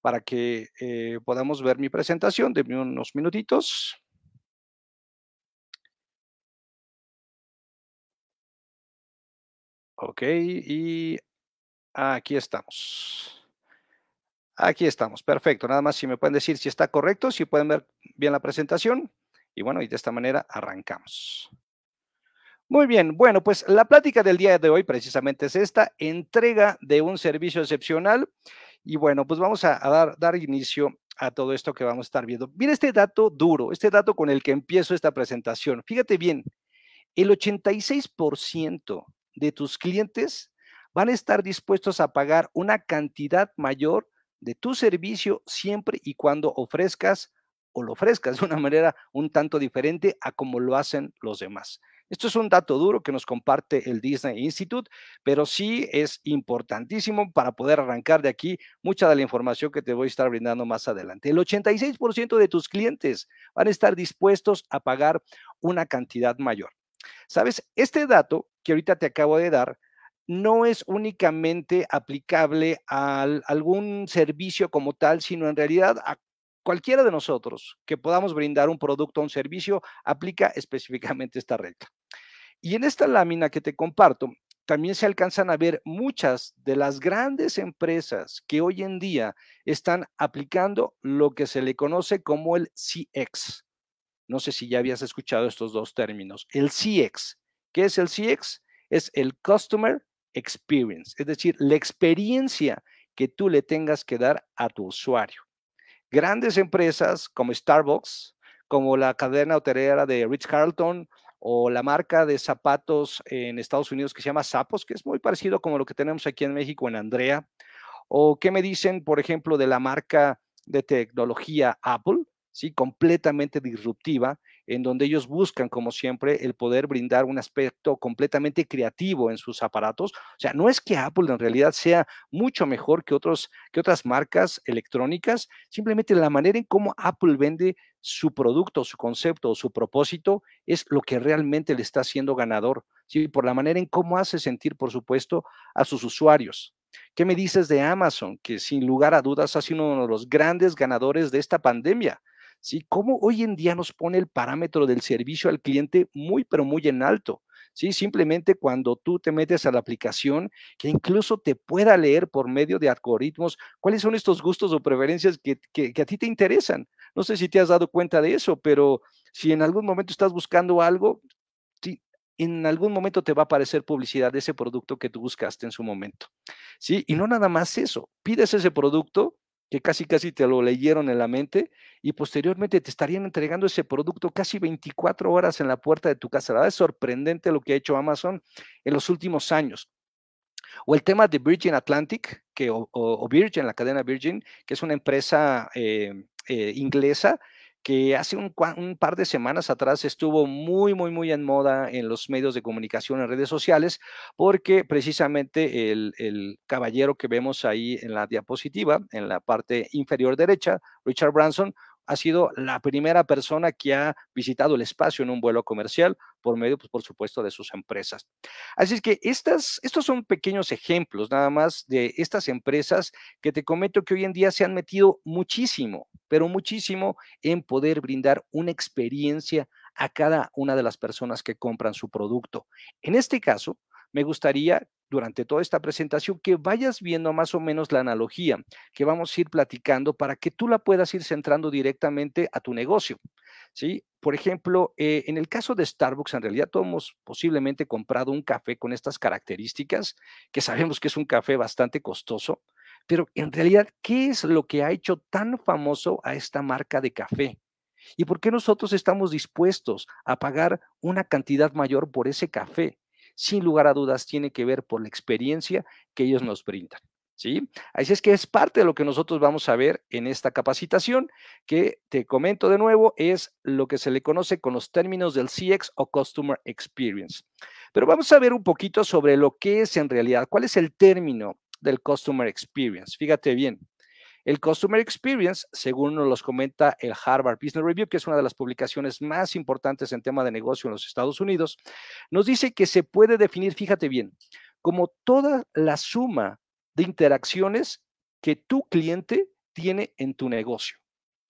para que eh, podamos ver mi presentación. Denme unos minutitos. Ok, y aquí estamos. Aquí estamos, perfecto. Nada más si me pueden decir si está correcto, si pueden ver bien la presentación. Y bueno, y de esta manera arrancamos. Muy bien, bueno, pues la plática del día de hoy precisamente es esta, entrega de un servicio excepcional. Y bueno, pues vamos a, dar, dar inicio a todo esto que vamos a estar viendo. Mira este dato duro, este dato con el que empiezo esta presentación. Fíjate bien, el 86% de tus clientes van a estar dispuestos a pagar una cantidad mayor de tu servicio siempre y cuando ofrezcas o lo ofrezcas de una manera un tanto diferente a como lo hacen los demás. Esto es un dato duro que nos comparte el Disney Institute, pero sí es importantísimo para poder arrancar de aquí mucha de la información que te voy a estar brindando más adelante. El 86% de tus clientes van a estar dispuestos a pagar una cantidad mayor. Sabes, este dato que ahorita te acabo de dar no es únicamente aplicable a algún servicio como tal, sino en realidad a cualquiera de nosotros que podamos brindar un producto o un servicio, aplica específicamente esta regla. Y en esta lámina que te comparto, también se alcanzan a ver muchas de las grandes empresas que hoy en día están aplicando lo que se le conoce como el CX. No sé si ya habías escuchado estos dos términos. El CX. ¿Qué es el CX? Es el Customer Experience, es decir, la experiencia que tú le tengas que dar a tu usuario. Grandes empresas como Starbucks, como la cadena hotelera de Rich Carlton o la marca de zapatos en Estados Unidos que se llama Sapos, que es muy parecido como lo que tenemos aquí en México en Andrea. O qué me dicen, por ejemplo, de la marca de tecnología Apple, ¿sí? completamente disruptiva, en donde ellos buscan, como siempre, el poder brindar un aspecto completamente creativo en sus aparatos. O sea, no es que Apple en realidad sea mucho mejor que, otros, que otras marcas electrónicas, simplemente la manera en cómo Apple vende su producto, su concepto o su propósito es lo que realmente le está haciendo ganador, ¿sí? por la manera en cómo hace sentir, por supuesto, a sus usuarios. ¿Qué me dices de Amazon, que sin lugar a dudas ha sido uno de los grandes ganadores de esta pandemia? ¿Sí? Cómo hoy en día nos pone el parámetro del servicio al cliente muy, pero muy en alto. ¿sí? Simplemente cuando tú te metes a la aplicación, que incluso te pueda leer por medio de algoritmos cuáles son estos gustos o preferencias que, que, a ti te interesan. No sé si te has dado cuenta de eso, pero si en algún momento estás buscando algo, en algún momento te va a aparecer publicidad de ese producto que tú buscaste en su momento. ¿sí? Y no nada más eso, pides ese producto que casi casi te lo leyeron en la mente y posteriormente te estarían entregando ese producto casi 24 horas en la puerta de tu casa. La verdad es sorprendente lo que ha hecho Amazon en los últimos años. O el tema de Virgin Atlantic, que, o, Virgin, la cadena Virgin, que es una empresa eh, eh, inglesa que hace un, par de semanas atrás estuvo muy, muy, muy en moda en los medios de comunicación, en redes sociales, porque precisamente el, el, caballero que vemos ahí en la diapositiva, en la parte inferior derecha, Richard Branson, ha sido la primera persona que ha visitado el espacio en un vuelo comercial por medio, pues, por supuesto, de sus empresas. Así es que estas, estos son pequeños ejemplos nada más de estas empresas que te comento que hoy en día se han metido muchísimo, pero muchísimo en poder brindar una experiencia a cada una de las personas que compran su producto. En este caso, me gustaría durante toda esta presentación que vayas viendo más o menos la analogía que vamos a ir platicando para que tú la puedas ir centrando directamente a tu negocio. ¿sí? Por ejemplo, eh, en el caso de Starbucks, en realidad todos hemos posiblemente comprado un café con estas características, que sabemos que es un café bastante costoso, pero en realidad, ¿qué es lo que ha hecho tan famoso a esta marca de café? ¿Y por qué nosotros estamos dispuestos a pagar una cantidad mayor por ese café? Sin lugar a dudas tiene que ver por la experiencia que ellos nos brindan. ¿Sí? Así es que es parte de lo que nosotros vamos a ver en esta capacitación, que te comento de nuevo, es lo que se le conoce con los términos del CX o Customer Experience. Pero vamos a ver un poquito sobre lo que es en realidad, cuál es el término del Customer Experience. Fíjate bien, el Customer Experience, según nos los comenta el Harvard Business Review, que es una de las publicaciones más importantes en tema de negocio en los Estados Unidos, nos dice que se puede definir, fíjate bien, como toda la suma de interacciones que tu cliente tiene en tu negocio.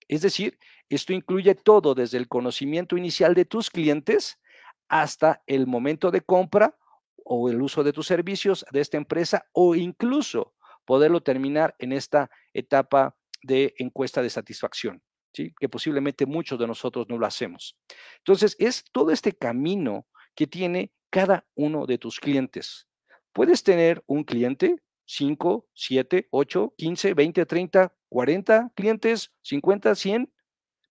Es decir, esto incluye todo desde el conocimiento inicial de tus clientes hasta el momento de compra o el uso de tus servicios de esta empresa o incluso poderlo terminar en esta etapa de encuesta de satisfacción, ¿sí? que posiblemente muchos de nosotros no lo hacemos. Entonces, es todo este camino que tiene cada uno de tus clientes. Puedes tener un cliente, 5, 7, 8, 15, 20, 30, 40 clientes, 50, 100,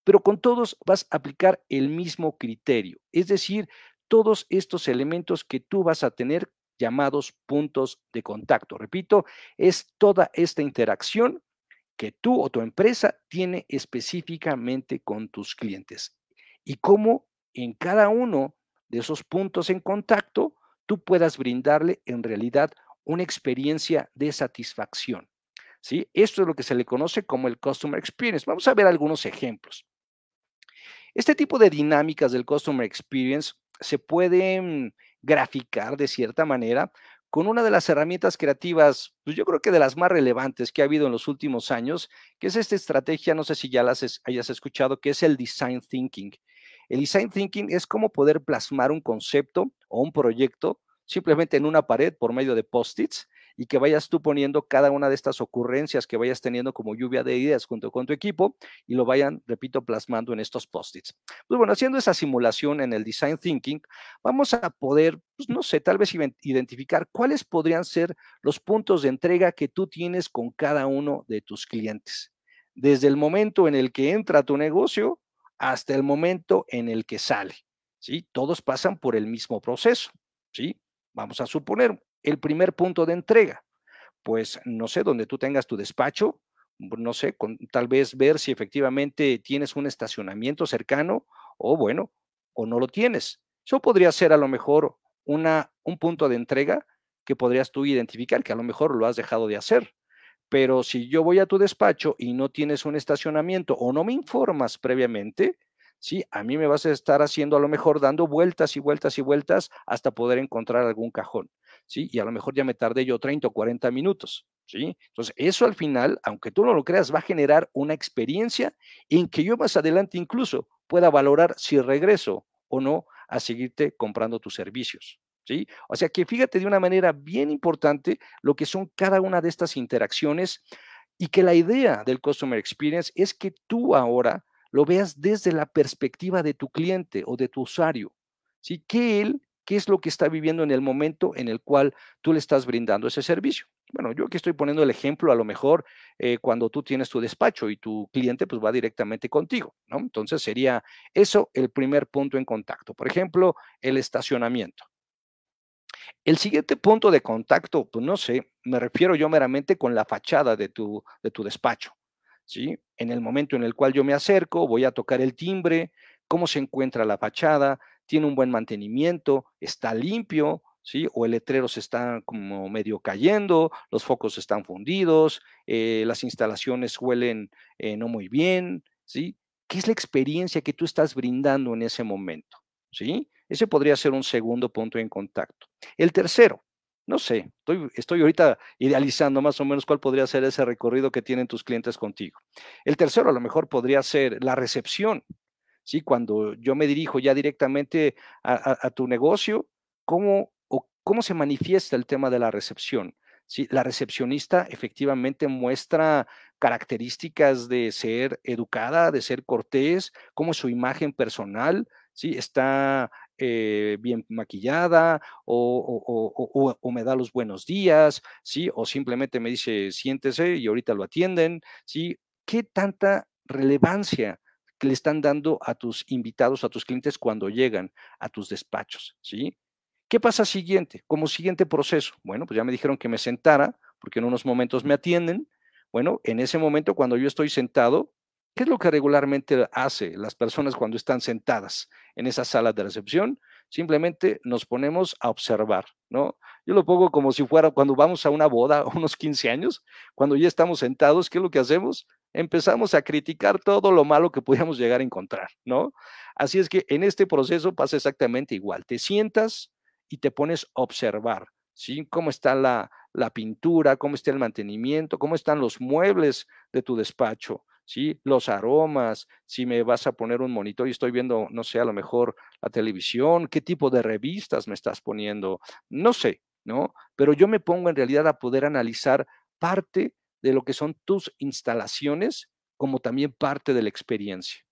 pero con todos vas a aplicar el mismo criterio, es decir, todos estos elementos que tú vas a tener llamados puntos de contacto. Repito, es toda esta interacción que tú o tu empresa tiene específicamente con tus clientes y cómo en cada uno de esos puntos en contacto tú puedas brindarle en realidad una experiencia de satisfacción. ¿sí? Esto es lo que se le conoce como el Customer Experience. Vamos a ver algunos ejemplos. Este tipo de dinámicas del Customer Experience se pueden graficar de cierta manera con una de las herramientas creativas, pues yo creo que de las más relevantes que ha habido en los últimos años, que es esta estrategia, no sé si ya las hayas escuchado, que es el design thinking. El design thinking es cómo poder plasmar un concepto o un proyecto simplemente en una pared por medio de post-its y que vayas tú poniendo cada una de estas ocurrencias que vayas teniendo como lluvia de ideas junto con tu equipo y lo vayan, repito, plasmando en estos post-its. Pues bueno, haciendo esa simulación en el design thinking, vamos a poder, pues no sé, tal vez identificar cuáles podrían ser los puntos de entrega que tú tienes con cada uno de tus clientes. Desde el momento en el que entra tu negocio hasta el momento en el que sale. ¿Sí? Todos pasan por el mismo proceso. ¿Sí? Vamos a suponer el primer punto de entrega. Pues no sé, donde tú tengas tu despacho, no sé, con, tal vez ver si efectivamente tienes un estacionamiento cercano o bueno, o no lo tienes. Eso podría ser a lo mejor una, un punto de entrega que podrías tú identificar, que a lo mejor lo has dejado de hacer. Pero si yo voy a tu despacho y no tienes un estacionamiento o no me informas previamente, sí, a mí me vas a estar haciendo a lo mejor dando vueltas y vueltas y vueltas hasta poder encontrar algún cajón. ¿sí? Y a lo mejor ya me tardé yo 30 o 40 minutos, ¿sí? Entonces, eso al final, aunque tú no lo creas, va a generar una experiencia en que yo más adelante incluso pueda valorar si regreso o no a seguirte comprando tus servicios. ¿Sí? O sea que fíjate de una manera bien importante lo que son cada una de estas interacciones y que la idea del Customer Experience es que tú ahora lo veas desde la perspectiva de tu cliente o de tu usuario, ¿sí? Que él qué es lo que está viviendo en el momento en el cual tú le estás brindando ese servicio. Bueno, yo aquí estoy poniendo el ejemplo, a lo mejor eh, cuando tú tienes tu despacho y tu cliente pues va directamente contigo, ¿no? Entonces sería eso el primer punto en contacto. Por ejemplo, el estacionamiento. El siguiente punto de contacto, pues no sé, me refiero yo meramente con la fachada de tu, de tu despacho, En el momento en el cual yo me acerco, voy a tocar el timbre, cómo se encuentra la fachada, tiene un buen mantenimiento, está limpio, ¿sí? O el letrero se está como medio cayendo, los focos están fundidos, eh, las instalaciones huelen eh, no muy bien, ¿sí? ¿Qué es la experiencia que tú estás brindando en ese momento? ¿Sí? Ese podría ser un segundo punto en contacto. El tercero, no sé, estoy, estoy ahorita idealizando más o menos cuál podría ser ese recorrido que tienen tus clientes contigo. El tercero a lo mejor podría ser la recepción, ¿sí? Cuando yo me dirijo ya directamente a, tu negocio, ¿cómo, o ¿cómo se manifiesta el tema de la recepción? ¿Sí? La recepcionista efectivamente muestra características de ser educada, de ser cortés, como su imagen personal, ¿sí? Está eh, bien maquillada o, o, me da los buenos días, ¿sí? O simplemente me dice, siéntese y ahorita lo atienden, ¿sí? ¿Qué tanta relevancia que le están dando a tus invitados, a tus clientes cuando llegan a tus despachos, ¿sí? ¿Qué pasa siguiente? Como siguiente proceso, bueno, pues ya me dijeron que me sentara, porque en unos momentos me atienden. Bueno, en ese momento cuando yo estoy sentado, ¿qué es lo que regularmente hace las personas cuando están sentadas en esa sala de recepción? Simplemente nos ponemos a observar, ¿no? Yo lo pongo como si fuera cuando vamos a una boda, unos 15 años, cuando ya estamos sentados, ¿qué es lo que hacemos? empezamos a criticar todo lo malo que pudiéramos llegar a encontrar, ¿no? Así es que en este proceso pasa exactamente igual. Te sientas y te pones a observar, ¿sí? Cómo está la, la pintura, cómo está el mantenimiento, cómo están los muebles de tu despacho, ¿sí? Los aromas, si me vas a poner un monitor y estoy viendo, no sé, a lo mejor la televisión, qué tipo de revistas me estás poniendo, no sé, ¿no? Pero yo me pongo en realidad a poder analizar parte de lo que son tus instalaciones como también parte de la experiencia.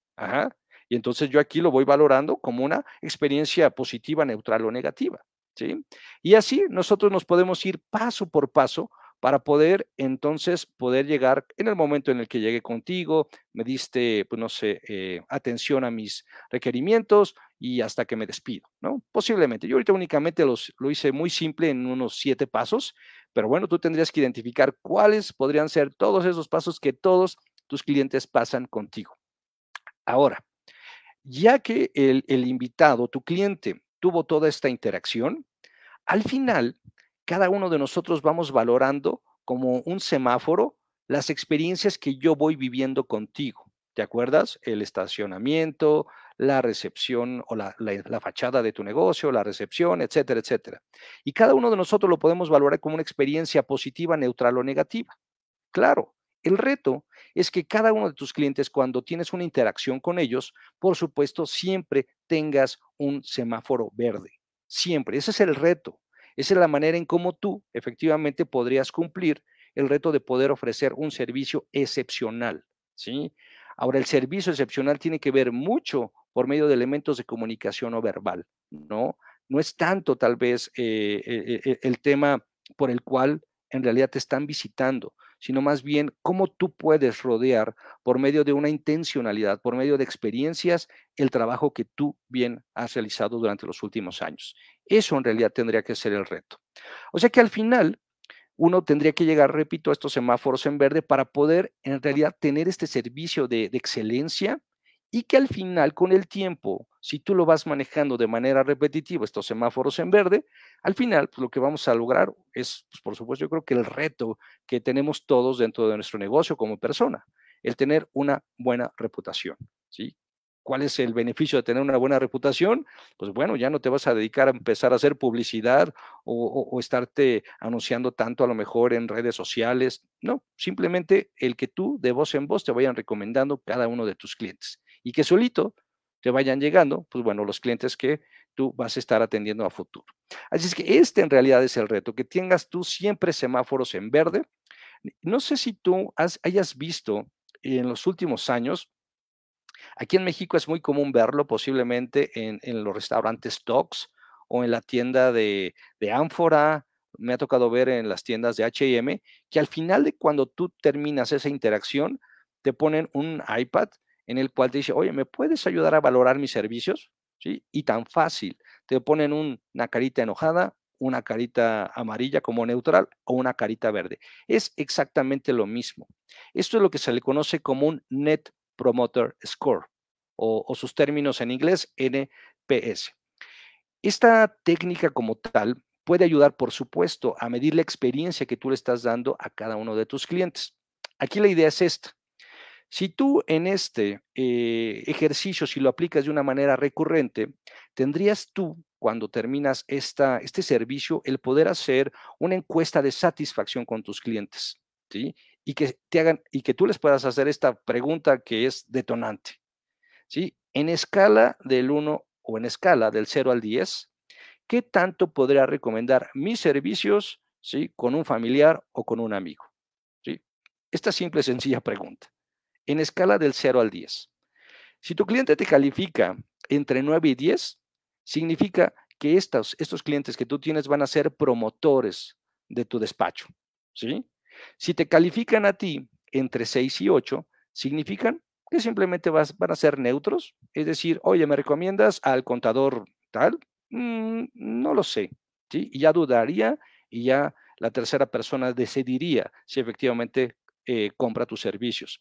Y entonces yo aquí lo voy valorando como una experiencia positiva, neutral o negativa. ¿sí? Y así nosotros nos podemos ir paso por paso para poder entonces poder llegar en el momento en el que llegue contigo, me diste, pues no sé, eh, atención a mis requerimientos y hasta que me despido, ¿no? Posiblemente. Yo ahorita únicamente los, lo hice muy simple en unos siete pasos, pero bueno, tú tendrías que identificar cuáles podrían ser todos esos pasos que todos tus clientes pasan contigo. Ahora, ya que el invitado, tu cliente, tuvo toda esta interacción, al final cada uno de nosotros vamos valorando como un semáforo las experiencias que yo voy viviendo contigo. ¿Te acuerdas? El estacionamiento, la recepción o la, fachada de tu negocio, la recepción, etcétera, etcétera. Y cada uno de nosotros lo podemos valorar como una experiencia positiva, neutral o negativa. Claro, el reto es que cada uno de tus clientes, cuando tienes una interacción con ellos, por supuesto, siempre tengas un semáforo verde. Siempre. Ese es el reto. Esa es la manera en cómo tú efectivamente podrías cumplir el reto de poder ofrecer un servicio excepcional. ¿sí? Ahora, el servicio excepcional tiene que ver mucho por medio de elementos de comunicación no verbal, ¿no? No es tanto tal vez eh, eh, eh, el tema por el cual en realidad te están visitando, sino más bien cómo tú puedes rodear por medio de una intencionalidad, por medio de experiencias, el trabajo que tú bien has realizado durante los últimos años. Eso en realidad tendría que ser el reto. O sea que al final uno tendría que llegar, repito, a estos semáforos en verde para poder en realidad tener este servicio de, excelencia y que al final, con el tiempo, si tú lo vas manejando de manera repetitiva, estos semáforos en verde, al final, pues, lo que vamos a lograr es, pues, por supuesto, yo creo que el reto que tenemos todos dentro de nuestro negocio como persona, el tener una buena reputación, ¿sí? ¿Cuál es el beneficio de tener una buena reputación? Pues bueno, ya no te vas a dedicar a empezar a hacer publicidad o, o, estarte anunciando tanto a lo mejor en redes sociales. No, simplemente el que tú de voz en voz te vayan recomendando cada uno de tus clientes y que solito te vayan llegando, pues bueno, los clientes que tú vas a estar atendiendo a futuro. Así es que este en realidad es el reto, que tengas tú siempre semáforos en verde. No sé si tú hayas visto en los últimos años, aquí en México es muy común verlo posiblemente en, los restaurantes Tox o en la tienda de, de Ánfora, me ha tocado ver en las tiendas de HM, que al final de cuando tú terminas esa interacción, te ponen un iPad en el cual te dice, oye, ¿me puedes ayudar a valorar mis servicios? ¿Sí? Y tan fácil. Te ponen una carita enojada, una carita amarilla como neutral o una carita verde. Es exactamente lo mismo. Esto es lo que se le conoce como un Net Promoter Score o, sus términos en inglés NPS. Esta técnica como tal puede ayudar, por supuesto, a medir la experiencia que tú le estás dando a cada uno de tus clientes. Aquí la idea es esta. Si tú en este eh, ejercicio, si lo aplicas de una manera recurrente, tendrías tú, cuando terminas esta, este servicio, el poder hacer una encuesta de satisfacción con tus clientes, ¿sí? Y que te hagan, y que tú les puedas hacer esta pregunta que es detonante, ¿sí? En escala del 1 o en escala del 0 al 10, ¿qué tanto podría recomendar mis servicios, ¿sí? Con un familiar o con un amigo, ¿sí? Esta simple, sencilla pregunta en escala del 0 al 10. Si tu cliente te califica entre 9 y 10, significa que estos, estos clientes que tú tienes van a ser promotores de tu despacho. ¿sí? Si te califican a ti entre 6 y 8, significan que simplemente vas, van a ser neutros. Es decir, oye, ¿me recomiendas al contador tal? Mm, no lo sé. ¿sí? Ya dudaría y ya la tercera persona decidiría si efectivamente eh, compra tus servicios.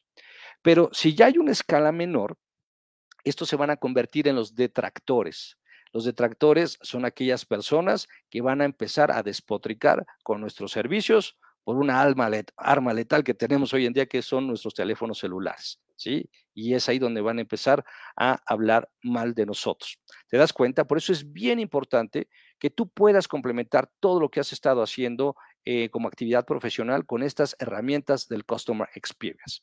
Pero si ya hay una escala menor, estos se van a convertir en los detractores. Los detractores son aquellas personas que van a empezar a despotricar con nuestros servicios por una arma, letal que tenemos hoy en día, que son nuestros teléfonos celulares. ¿sí? Y es ahí donde van a empezar a hablar mal de nosotros. ¿Te das cuenta? Por eso es bien importante que tú puedas complementar todo lo que has estado haciendo eh, como actividad profesional con estas herramientas del Customer Experience.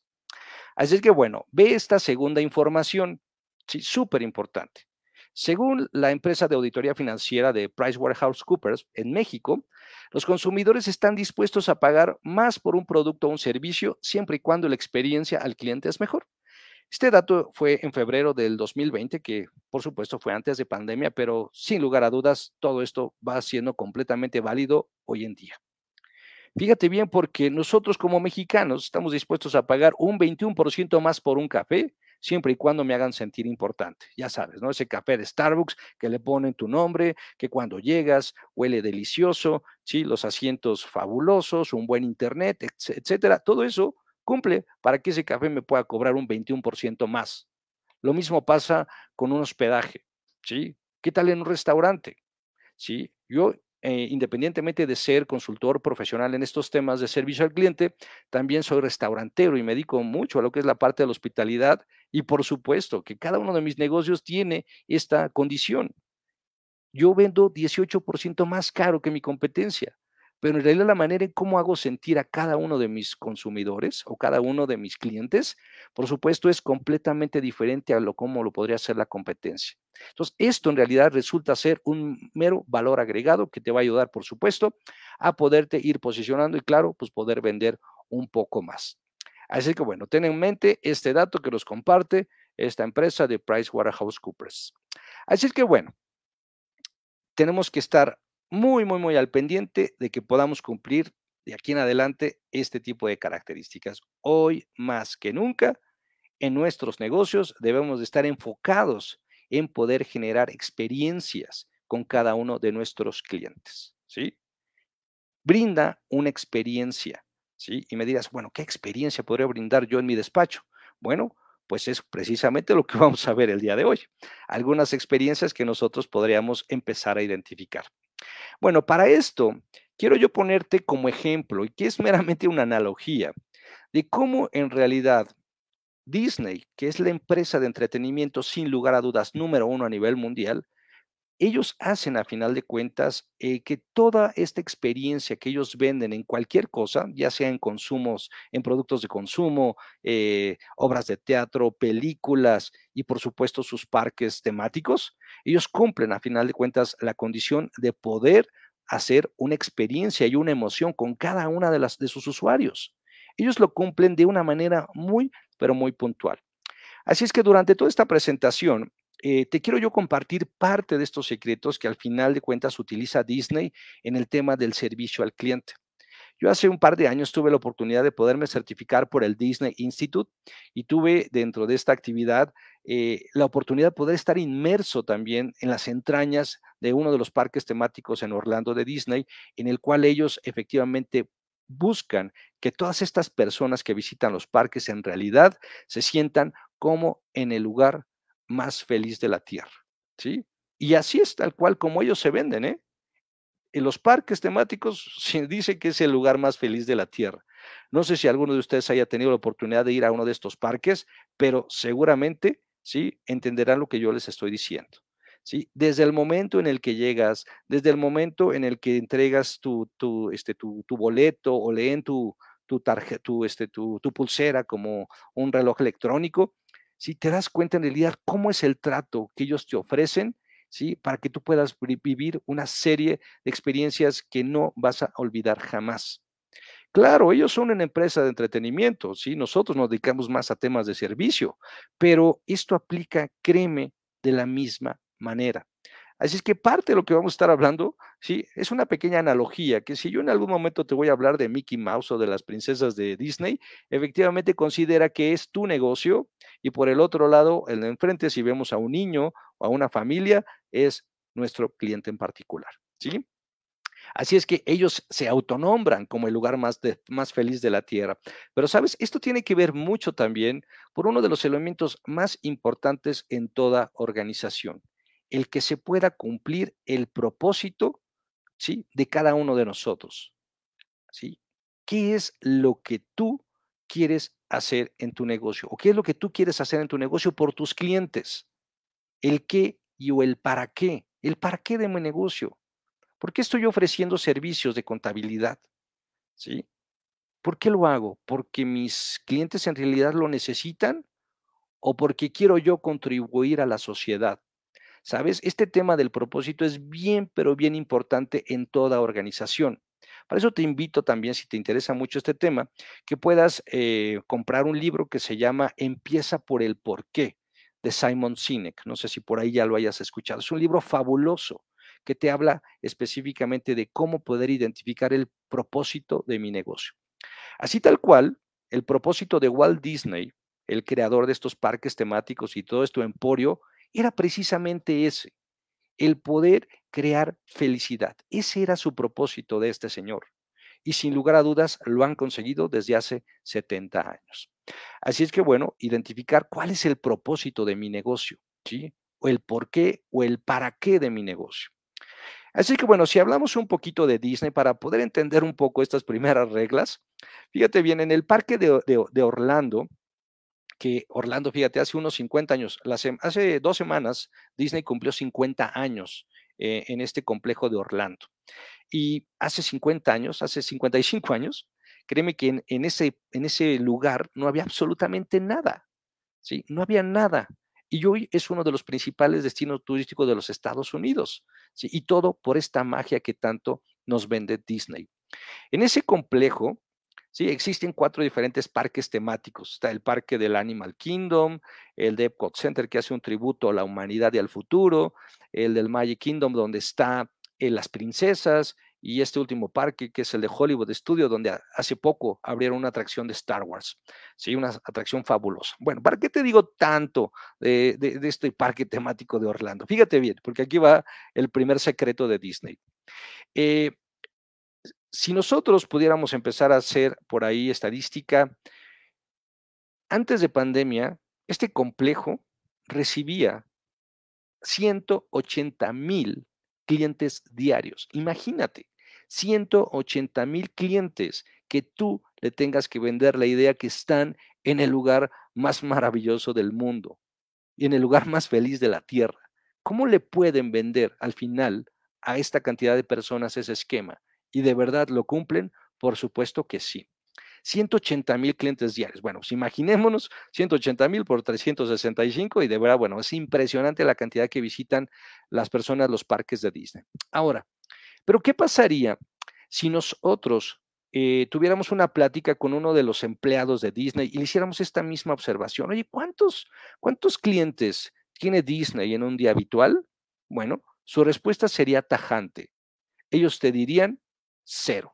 Así que bueno, ve esta segunda información, sí, súper importante. Según la empresa de auditoría financiera de PricewaterhouseCoopers en México, los consumidores están dispuestos a pagar más por un producto o un servicio siempre y cuando la experiencia al cliente es mejor. Este dato fue en febrero del 2020, que por supuesto fue antes de pandemia, pero sin lugar a dudas todo esto va siendo completamente válido hoy en día. Fíjate bien, porque nosotros como mexicanos estamos dispuestos a pagar un 21% más por un café, siempre y cuando me hagan sentir importante. Ya sabes, ¿no? Ese café de Starbucks que le ponen tu nombre, que cuando llegas huele delicioso, ¿sí? Los asientos fabulosos, un buen internet, etcétera. Todo eso cumple para que ese café me pueda cobrar un 21% más. Lo mismo pasa con un hospedaje, ¿sí? ¿Qué tal en un restaurante? ¿Sí? Yo eh, independientemente de ser consultor profesional en estos temas de servicio al cliente, también soy restaurantero y me dedico mucho a lo que es la parte de la hospitalidad Y por supuesto que cada uno de mis negocios tiene esta condición. Yo vendo 18% más caro que mi competencia, pero en realidad la manera en cómo hago sentir a cada uno de mis consumidores o cada uno de mis clientes, por supuesto, es completamente diferente a lo como lo podría hacer la competencia. Entonces, esto en realidad resulta ser un mero valor agregado que te va a ayudar, por supuesto, a poderte ir posicionando y, claro, pues poder vender un poco más. Así que, bueno, ten en mente este dato que nos comparte esta empresa de PricewaterhouseCoopers. Así que, bueno, tenemos que estar muy, muy, muy al pendiente de que podamos cumplir de aquí en adelante este tipo de características. Hoy más que nunca, en nuestros negocios debemos de estar enfocados en poder generar experiencias con cada uno de nuestros clientes, ¿sí? Brinda una experiencia, ¿sí? Y me dirás, bueno, ¿qué experiencia podría brindar yo en mi despacho? Bueno, pues es precisamente lo que vamos a ver el día de hoy. Algunas experiencias que nosotros podríamos empezar a identificar. Bueno, para esto, quiero yo ponerte como ejemplo, y que es meramente una analogía, de cómo en realidad Disney, que es la empresa de entretenimiento sin lugar a dudas número uno a nivel mundial, ellos hacen a final de cuentas eh, que toda esta experiencia que ellos venden en cualquier cosa, ya sea en consumos, en productos de consumo, eh, obras de teatro, películas y por supuesto sus parques temáticos, ellos cumplen a final de cuentas la condición de poder hacer una experiencia y una emoción con cada una de, las, de sus usuarios. Ellos lo cumplen de una manera muy, pero muy puntual. Así es que durante toda esta presentación, eh, te quiero yo compartir parte de estos secretos que al final de cuentas utiliza Disney en el tema del servicio al cliente. Yo hace un par de años tuve la oportunidad de poderme certificar por el Disney Institute y tuve dentro de esta actividad eh, la oportunidad de poder estar inmerso también en las entrañas de uno de los parques temáticos en Orlando de Disney, en el cual ellos efectivamente buscan que todas estas personas que visitan los parques en realidad se sientan como en el lugar más feliz de la tierra, ¿sí? Y así es tal cual como ellos se venden, ¿eh? En los parques temáticos se dice que es el lugar más feliz de la tierra. No sé si alguno de ustedes haya tenido la oportunidad de ir a uno de estos parques, pero seguramente, ¿sí? Entenderán lo que yo les estoy diciendo. ¿Sí? Desde el momento en el que llegas, desde el momento en el que entregas tu, tu, este, tu, tu boleto o leen tu, tu, tarjeta, tu, este, tu, tu pulsera como un reloj electrónico, si te das cuenta en realidad cómo es el trato que ellos te ofrecen, ¿sí? Para que tú puedas vivir una serie de experiencias que no vas a olvidar jamás. Claro, ellos son una empresa de entretenimiento, ¿sí? Nosotros nos dedicamos más a temas de servicio, pero esto aplica, créeme, de la misma manera. Así es que parte de lo que vamos a estar hablando, sí, es una pequeña analogía, que si yo en algún momento te voy a hablar de Mickey Mouse o de las princesas de Disney, efectivamente considera que es tu negocio y por el otro lado, el de enfrente, si vemos a un niño o a una familia, es nuestro cliente en particular, ¿sí? Así es que ellos se autonombran como el lugar más, más feliz de la tierra. Pero, ¿sabes? Esto tiene que ver mucho también por uno de los elementos más importantes en toda organización, el que se pueda cumplir el propósito, ¿sí? De cada uno de nosotros, ¿sí? ¿Qué es lo que tú quieres hacer en tu negocio? ¿O qué es lo que tú quieres hacer en tu negocio por tus clientes? El qué y o el para qué. El para qué de mi negocio. ¿Por qué estoy ofreciendo servicios de contabilidad? ¿Sí? ¿Por qué lo hago? ¿Porque mis clientes en realidad lo necesitan? ¿O porque quiero yo contribuir a la sociedad? ¿Sabes? Este tema del propósito es bien, pero bien importante en toda organización. Para eso te invito también, si te interesa mucho este tema, que puedas eh, comprar un libro que se llama Empieza por el porqué de Simon Sinek. No sé si por ahí ya lo hayas escuchado. Es un libro fabuloso que te habla específicamente de cómo poder identificar el propósito de mi negocio. Así tal cual, el propósito de Walt Disney, el creador de estos parques temáticos y todo esto emporio, era precisamente ese, el poder crear felicidad. Ese era su propósito de este señor. Y sin lugar a dudas lo han conseguido desde hace 70 años. Así es que, bueno, identificar cuál es el propósito de mi negocio, ¿sí? O el por qué o el para qué de mi negocio. Así que, bueno, si hablamos un poquito de Disney para poder entender un poco estas primeras reglas, fíjate bien, en el parque de, de Orlando, que Orlando, fíjate, hace unos 50 años, hace dos semanas, Disney cumplió 50 años eh, en este complejo de Orlando. Y hace 50 años, hace 55 años, créeme que en, ese, en ese lugar no había absolutamente nada, ¿sí? No había nada. Y hoy es uno de los principales destinos turísticos de los Estados Unidos, ¿sí? Y todo por esta magia que tanto nos vende Disney. En ese complejo, sí, existen cuatro diferentes parques temáticos. Está el parque del Animal Kingdom, el de Epcot Center que hace un tributo a la humanidad y al futuro, el del Magic Kingdom donde está eh, las princesas y este último parque que es el de Hollywood Studio donde hace poco abrieron una atracción de Star Wars. Sí, una atracción fabulosa. Bueno, ¿para qué te digo tanto de, este parque temático de Orlando? Fíjate bien, porque aquí va el primer secreto de Disney. Eh, si nosotros pudiéramos empezar a hacer por ahí estadística, antes de pandemia, este complejo recibía 180 mil clientes diarios. Imagínate, 180 mil clientes que tú le tengas que vender la idea que están en el lugar más maravilloso del mundo y en el lugar más feliz de la tierra. ¿Cómo le pueden vender al final a esta cantidad de personas ese esquema? ¿Y de verdad lo cumplen? Por supuesto que sí. 180 mil clientes diarios. Bueno, pues imaginémonos 180 mil por 365 y de verdad, bueno, es impresionante la cantidad que visitan las personas los parques de Disney. Ahora, pero ¿qué pasaría si nosotros eh, tuviéramos una plática con uno de los empleados de Disney y le hiciéramos esta misma observación? Oye, ¿cuántos, cuántos clientes tiene Disney en un día habitual? Bueno, su respuesta sería tajante. Ellos te dirían cero.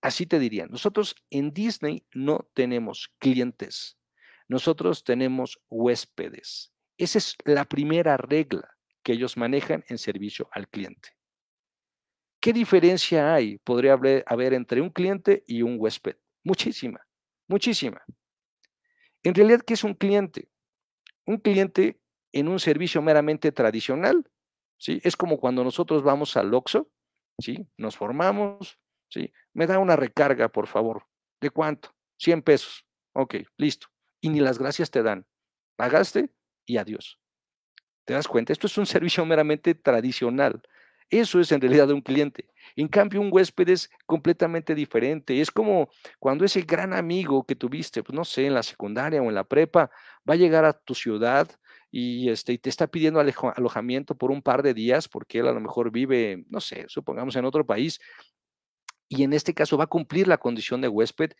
Así te dirían, nosotros en Disney no tenemos clientes, nosotros tenemos huéspedes. Esa es la primera regla que ellos manejan en servicio al cliente. ¿Qué diferencia hay, podría haber, entre un cliente y un huésped? Muchísima, muchísima. En realidad, ¿qué es un cliente? Un cliente en un servicio meramente tradicional, ¿sí? Es como cuando nosotros vamos al OXO, ¿sí? Nos formamos, ¿sí? Me da una recarga, por favor. ¿De cuánto? 100 pesos. Ok, listo. Y ni las gracias te dan. Pagaste y adiós. ¿Te das cuenta? Esto es un servicio meramente tradicional. Eso es en realidad un cliente. En cambio, un huésped es completamente diferente. Es como cuando ese gran amigo que tuviste, pues no sé, en la secundaria o en la prepa, va a llegar a tu ciudad y, este, te está pidiendo alojamiento por un par de días porque él a lo mejor vive, no sé, supongamos en otro país y en este caso va a cumplir la condición de huésped,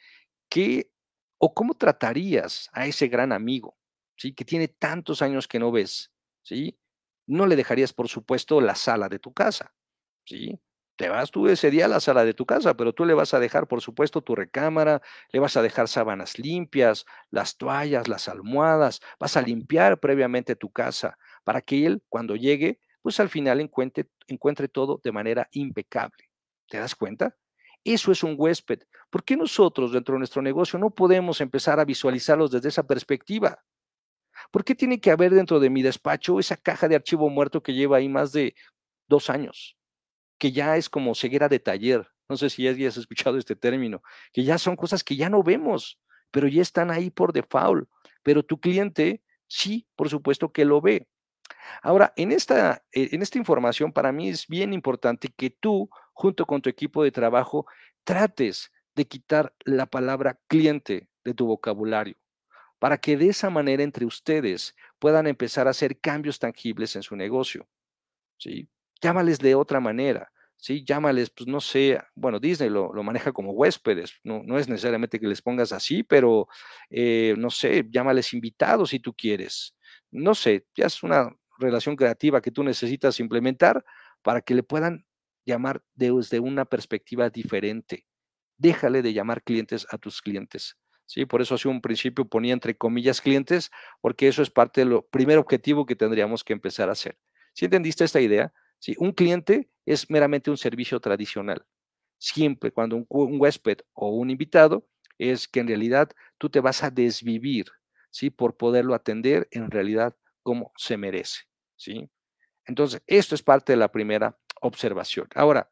¿qué o cómo tratarías a ese gran amigo, ¿sí? que tiene tantos años que no ves? ¿sí? No le dejarías, por supuesto, la sala de tu casa. ¿sí? Te vas tú ese día a la sala de tu casa, pero tú le vas a dejar, por supuesto, tu recámara, le vas a dejar sábanas limpias, las toallas, las almohadas, vas a limpiar previamente tu casa para que él, cuando llegue, pues al final encuentre, encuentre todo de manera impecable. ¿Te das cuenta? Eso es un huésped. ¿Por qué nosotros dentro de nuestro negocio no podemos empezar a visualizarlos desde esa perspectiva? ¿Por qué tiene que haber dentro de mi despacho esa caja de archivo muerto que lleva ahí más de dos años? Que ya es como ceguera de taller. No sé si ya has escuchado este término, que ya son cosas que ya no vemos, pero ya están ahí por default. Pero tu cliente sí, por supuesto que lo ve. Ahora, en esta, eh, en esta información para mí es bien importante que tú, junto con tu equipo de trabajo, trates de quitar la palabra cliente de tu vocabulario, para que de esa manera entre ustedes puedan empezar a hacer cambios tangibles en su negocio. ¿sí? Llámales de otra manera. ¿sí? Llámales, pues no sé, bueno, Disney lo, maneja como huéspedes, no, no, es necesariamente que les pongas así, pero eh, no sé, llámales invitados si tú quieres. No sé, ya es una relación creativa que tú necesitas implementar para que le puedan llamar desde una perspectiva diferente. Déjale de llamar clientes a tus clientes. ¿sí? Por eso hace un principio ponía entre comillas clientes, porque eso es parte del primer objetivo que tendríamos que empezar a hacer. ¿Sí entendiste esta idea? Un cliente es meramente un servicio tradicional. Siempre cuando un, un huésped o un invitado es que en realidad tú te vas a desvivir, ¿sí? Por poderlo atender en realidad como se merece, ¿sí? Entonces, esto es parte de la primera observación. Ahora,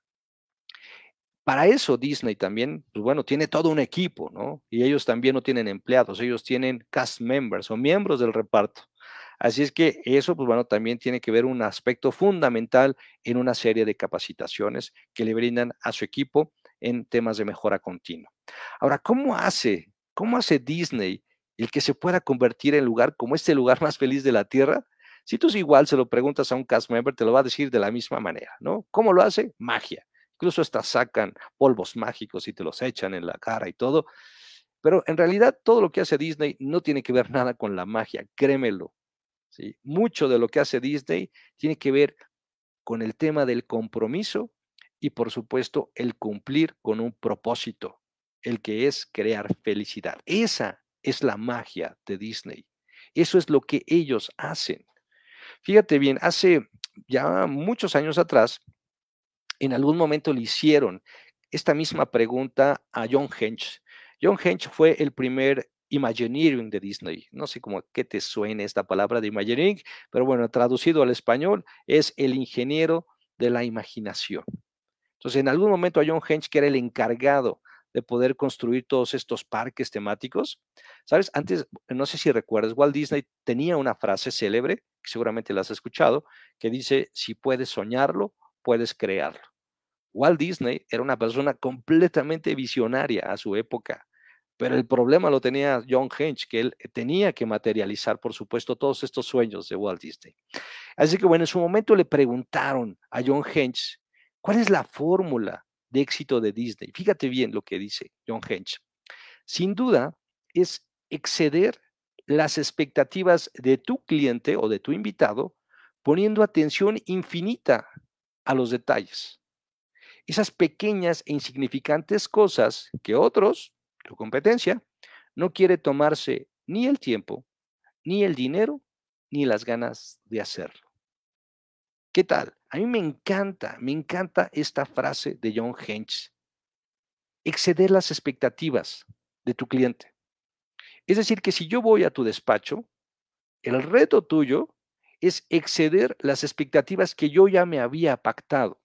Para eso Disney también, pues bueno, tiene todo un equipo, ¿no? Y ellos también no tienen empleados, ellos tienen cast members o miembros del reparto. Así es que eso, pues bueno, también tiene que ver un aspecto fundamental en una serie de capacitaciones que le brindan a su equipo en temas de mejora continua. Ahora, ¿cómo hace, cómo hace Disney el que se pueda convertir en lugar como este lugar más feliz de la Tierra? Si tú igual se lo preguntas a un cast member, te lo va a decir de la misma manera, ¿no? ¿Cómo lo hace? Magia. Incluso hasta sacan polvos mágicos y te los echan en la cara y todo. Pero en realidad todo lo que hace Disney no tiene que ver nada con la magia, créemelo. Mucho de lo que hace Disney tiene que ver con el tema del compromiso y por supuesto el cumplir con un propósito, el que es crear felicidad. Esa es la magia de Disney. Eso es lo que ellos hacen. Fíjate bien, hace ya muchos años atrás, en algún momento le hicieron esta misma pregunta a John Hench. John Hench fue el primer Imagineering de Disney. No sé cómo qué te suena esta palabra de Imagineering, pero bueno, traducido al español es el ingeniero de la imaginación. Entonces, en algún momento a John Hench, que era el encargado de poder construir todos estos parques temáticos, ¿sabes? Antes, no sé si recuerdas, Walt Disney tenía una frase célebre, que seguramente la has escuchado, que dice, si puedes soñarlo, puedes crearlo. Walt Disney era una persona completamente visionaria a su época, pero el problema lo tenía John Hench, que él tenía que materializar, por supuesto, todos estos sueños de Walt Disney. Así que bueno, en su momento le preguntaron a John Hench, ¿cuál es la fórmula de éxito de Disney? Fíjate bien lo que dice John Hench. Sin duda, es exceder las expectativas de tu cliente o de tu invitado, poniendo atención infinita a los detalles. Esas pequeñas e insignificantes cosas que otros, tu competencia, no quiere tomarse ni el tiempo, ni el dinero, ni las ganas de hacerlo. ¿Qué tal? A mí me encanta, me encanta esta frase de John Hench. Exceder las expectativas de tu cliente. Es decir, que si yo voy a tu despacho, el reto tuyo es exceder las expectativas que yo ya me había pactado.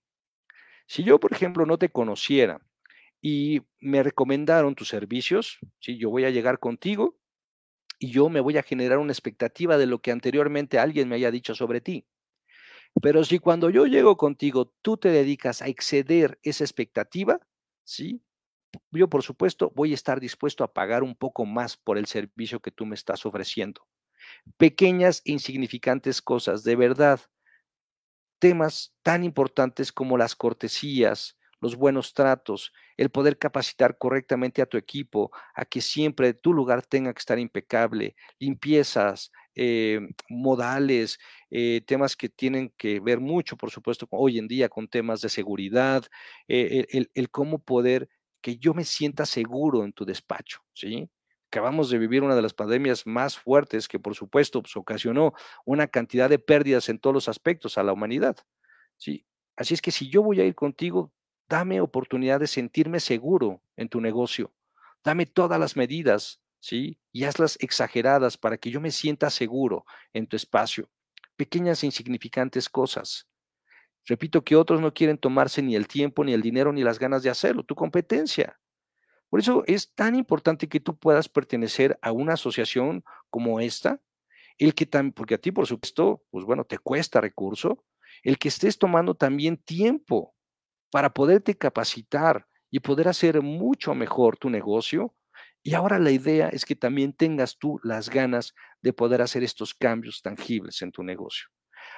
Si yo, por ejemplo, no te conociera y me recomendaron tus servicios, si yo voy a llegar contigo y yo me voy a generar una expectativa de lo que anteriormente alguien me haya dicho sobre ti. Pero si cuando yo llego contigo tú te dedicas a exceder esa expectativa, ¿sí? Yo, por supuesto, voy a estar dispuesto a pagar un poco más por el servicio que tú me estás ofreciendo. Pequeñas e insignificantes cosas, de verdad. Temas tan importantes como las cortesías, los buenos tratos, el poder capacitar correctamente a tu equipo, a que siempre tu lugar tenga que estar impecable, limpiezas, eh, modales, eh, temas que tienen que ver mucho, por supuesto, hoy en día con temas de seguridad, eh, el, cómo poder que yo me sienta seguro en tu despacho, ¿sí? Acabamos de vivir una de las pandemias más fuertes que, por supuesto, pues, ocasionó una cantidad de pérdidas en todos los aspectos a la humanidad. ¿sí? Así es que si yo voy a ir contigo, dame oportunidad de sentirme seguro en tu negocio. Dame todas las medidas, ¿sí? Y hazlas exageradas para que yo me sienta seguro en tu espacio. Pequeñas e insignificantes cosas. Repito que otros no quieren tomarse ni el tiempo, ni el dinero, ni las ganas de hacerlo. Tu competencia. Por eso es tan importante que tú puedas pertenecer a una asociación como esta, el que también, porque a ti, por supuesto, pues bueno, te cuesta recurso, el que estés tomando también tiempo para poderte capacitar y poder hacer mucho mejor tu negocio. Y ahora la idea es que también tengas tú las ganas de poder hacer estos cambios tangibles en tu negocio.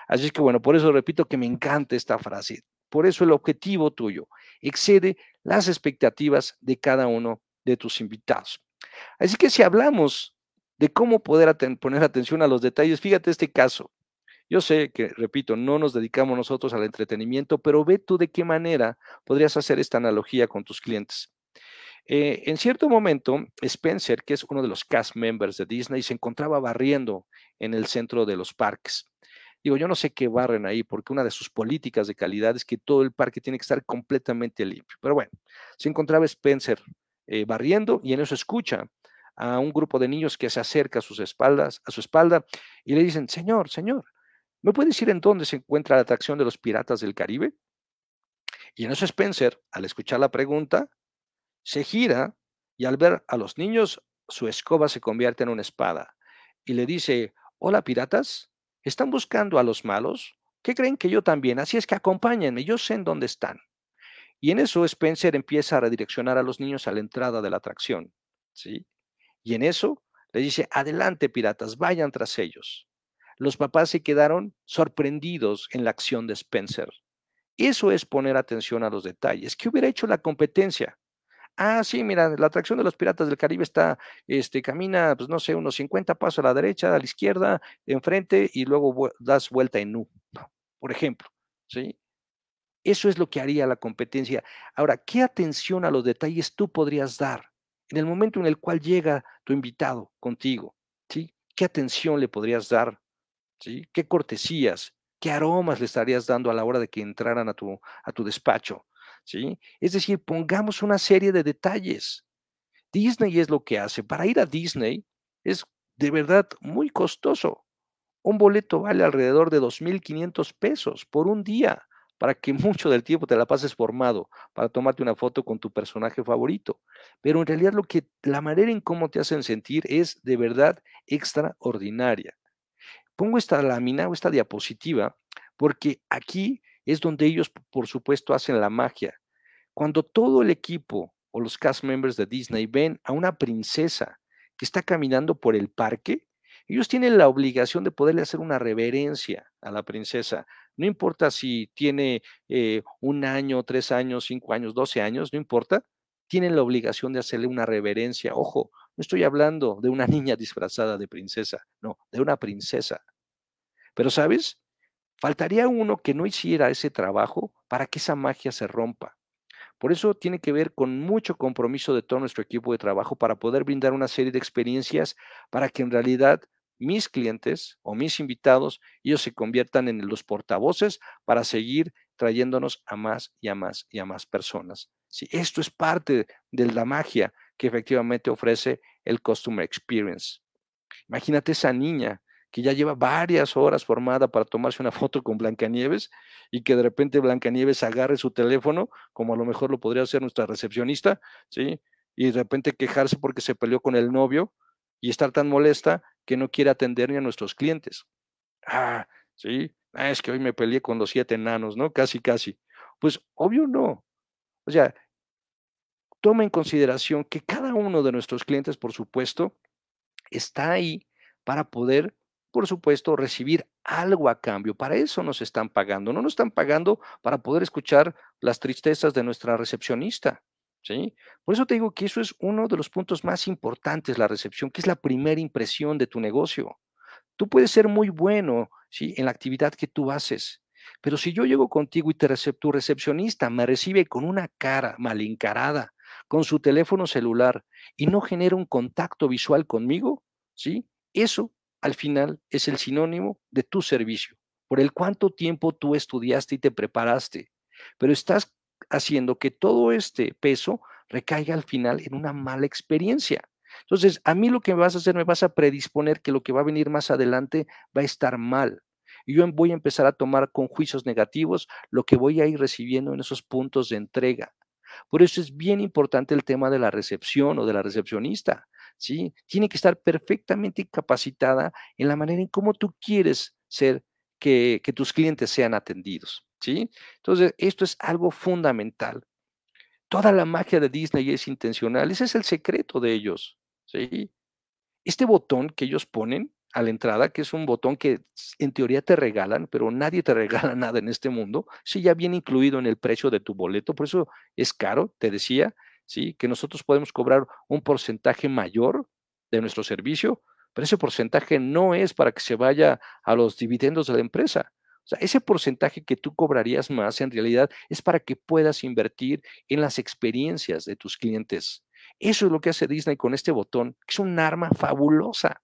Así que bueno, por eso repito que me encanta esta frase. Por eso el objetivo tuyo excede las expectativas de cada uno de tus invitados. Así que si hablamos de cómo poder poner atención a los detalles, fíjate este caso. Yo sé que, repito, no nos dedicamos nosotros al entretenimiento, pero ve tú de qué manera podrías hacer esta analogía con tus clientes. Eh, en cierto momento, Spencer, que es uno de los cast members de Disney, se encontraba barriendo en el centro de los parques. Digo, yo no sé qué barren ahí, porque una de sus políticas de calidad es que todo el parque tiene que estar completamente limpio. Pero bueno, se encontraba Spencer eh, barriendo y en eso escucha a un grupo de niños que se acerca a sus espaldas, a su espalda, y le dicen, Señor, Señor, ¿me puede decir en dónde se encuentra la atracción de los piratas del Caribe? Y en eso Spencer, al escuchar la pregunta, se gira y al ver a los niños, su escoba se convierte en una espada y le dice, hola piratas, ¿están buscando a los malos? ¿Qué creen que yo también? Así es que acompáñenme, yo sé en dónde están. Y en eso Spencer empieza a redireccionar a los niños a la entrada de la atracción, ¿sí? Y en eso le dice, adelante piratas, vayan tras ellos. Los papás se quedaron sorprendidos en la acción de Spencer. Eso es poner atención a los detalles. ¿Qué hubiera hecho la competencia? Ah, sí, mira, la atracción de los piratas del Caribe está, este, camina, pues no sé, unos 50 pasos a la derecha, a la izquierda, enfrente y luego das vuelta en U, por ejemplo, ¿sí? Eso es lo que haría la competencia. Ahora, ¿qué atención a los detalles tú podrías dar en el momento en el cual llega tu invitado contigo? ¿Sí? ¿Qué atención le podrías dar? ¿Qué cortesías? ¿Qué aromas le estarías dando a la hora de que entraran a tu, a tu despacho? ¿Sí? Es decir, pongamos una serie de detalles. Disney es lo que hace. Para ir a Disney es de verdad muy costoso. Un boleto vale alrededor de 2.500 pesos por un día para que mucho del tiempo te la pases formado, para tomarte una foto con tu personaje favorito. Pero en realidad lo que la manera en cómo te hacen sentir es de verdad extraordinaria. Pongo esta lámina o esta diapositiva porque aquí es donde ellos, por supuesto, hacen la magia. Cuando todo el equipo o los cast members de Disney ven a una princesa que está caminando por el parque, ellos tienen la obligación de poderle hacer una reverencia a la princesa. No importa si tiene eh, un año, tres años, cinco años, doce años, no importa. Tienen la obligación de hacerle una reverencia. Ojo, no estoy hablando de una niña disfrazada de princesa, no, de una princesa. Pero, ¿sabes? Faltaría uno que no hiciera ese trabajo para que esa magia se rompa. Por eso tiene que ver con mucho compromiso de todo nuestro equipo de trabajo para poder brindar una serie de experiencias para que en realidad mis clientes o mis invitados, ellos se conviertan en los portavoces para seguir trayéndonos a más y a más y a más personas. Sí, esto es parte de la magia que efectivamente ofrece el Customer Experience. Imagínate esa niña que ya lleva varias horas formada para tomarse una foto con Blancanieves y que de repente Blancanieves agarre su teléfono, como a lo mejor lo podría hacer nuestra recepcionista, ¿sí? Y de repente quejarse porque se peleó con el novio y estar tan molesta que no quiere atender ni a nuestros clientes. Ah, sí, ah, es que hoy me peleé con los siete enanos, ¿no? Casi, casi. Pues obvio no. O sea, toma en consideración que cada uno de nuestros clientes, por supuesto, está ahí para poder, por supuesto, recibir algo a cambio. Para eso nos están pagando. No nos están pagando para poder escuchar las tristezas de nuestra recepcionista. ¿sí? Por eso te digo que eso es uno de los puntos más importantes, la recepción, que es la primera impresión de tu negocio. Tú puedes ser muy bueno, ¿sí? En la actividad que tú haces, pero si yo llego contigo y te tu recepcionista me recibe con una cara mal encarada, con su teléfono celular y no genera un contacto visual conmigo, ¿sí? Eso al final es el sinónimo de tu servicio, por el cuánto tiempo tú estudiaste y te preparaste, pero estás haciendo que todo este peso recaiga al final en una mala experiencia. Entonces, a mí lo que me vas a hacer, me vas a predisponer que lo que va a venir más adelante va a estar mal. Y yo voy a empezar a tomar con juicios negativos lo que voy a ir recibiendo en esos puntos de entrega. Por eso es bien importante el tema de la recepción o de la recepcionista. ¿Sí? Tiene que estar perfectamente capacitada en la manera en cómo tú quieres ser que, tus clientes sean atendidos. ¿sí? Entonces, esto es algo fundamental. Toda la magia de Disney es intencional, ese es el secreto de ellos, ¿sí? Este botón que ellos ponen a la entrada, que es un botón que en teoría te regalan, pero nadie te regala nada en este mundo, sí ya viene incluido en el precio de tu boleto, por eso es caro, te decía, sí, que nosotros podemos cobrar un porcentaje mayor de nuestro servicio, pero ese porcentaje no es para que se vaya a los dividendos de la empresa, o sea, ese porcentaje que tú cobrarías más en realidad es para que puedas invertir en las experiencias de tus clientes. Eso es lo que hace Disney con este botón, que es un arma fabulosa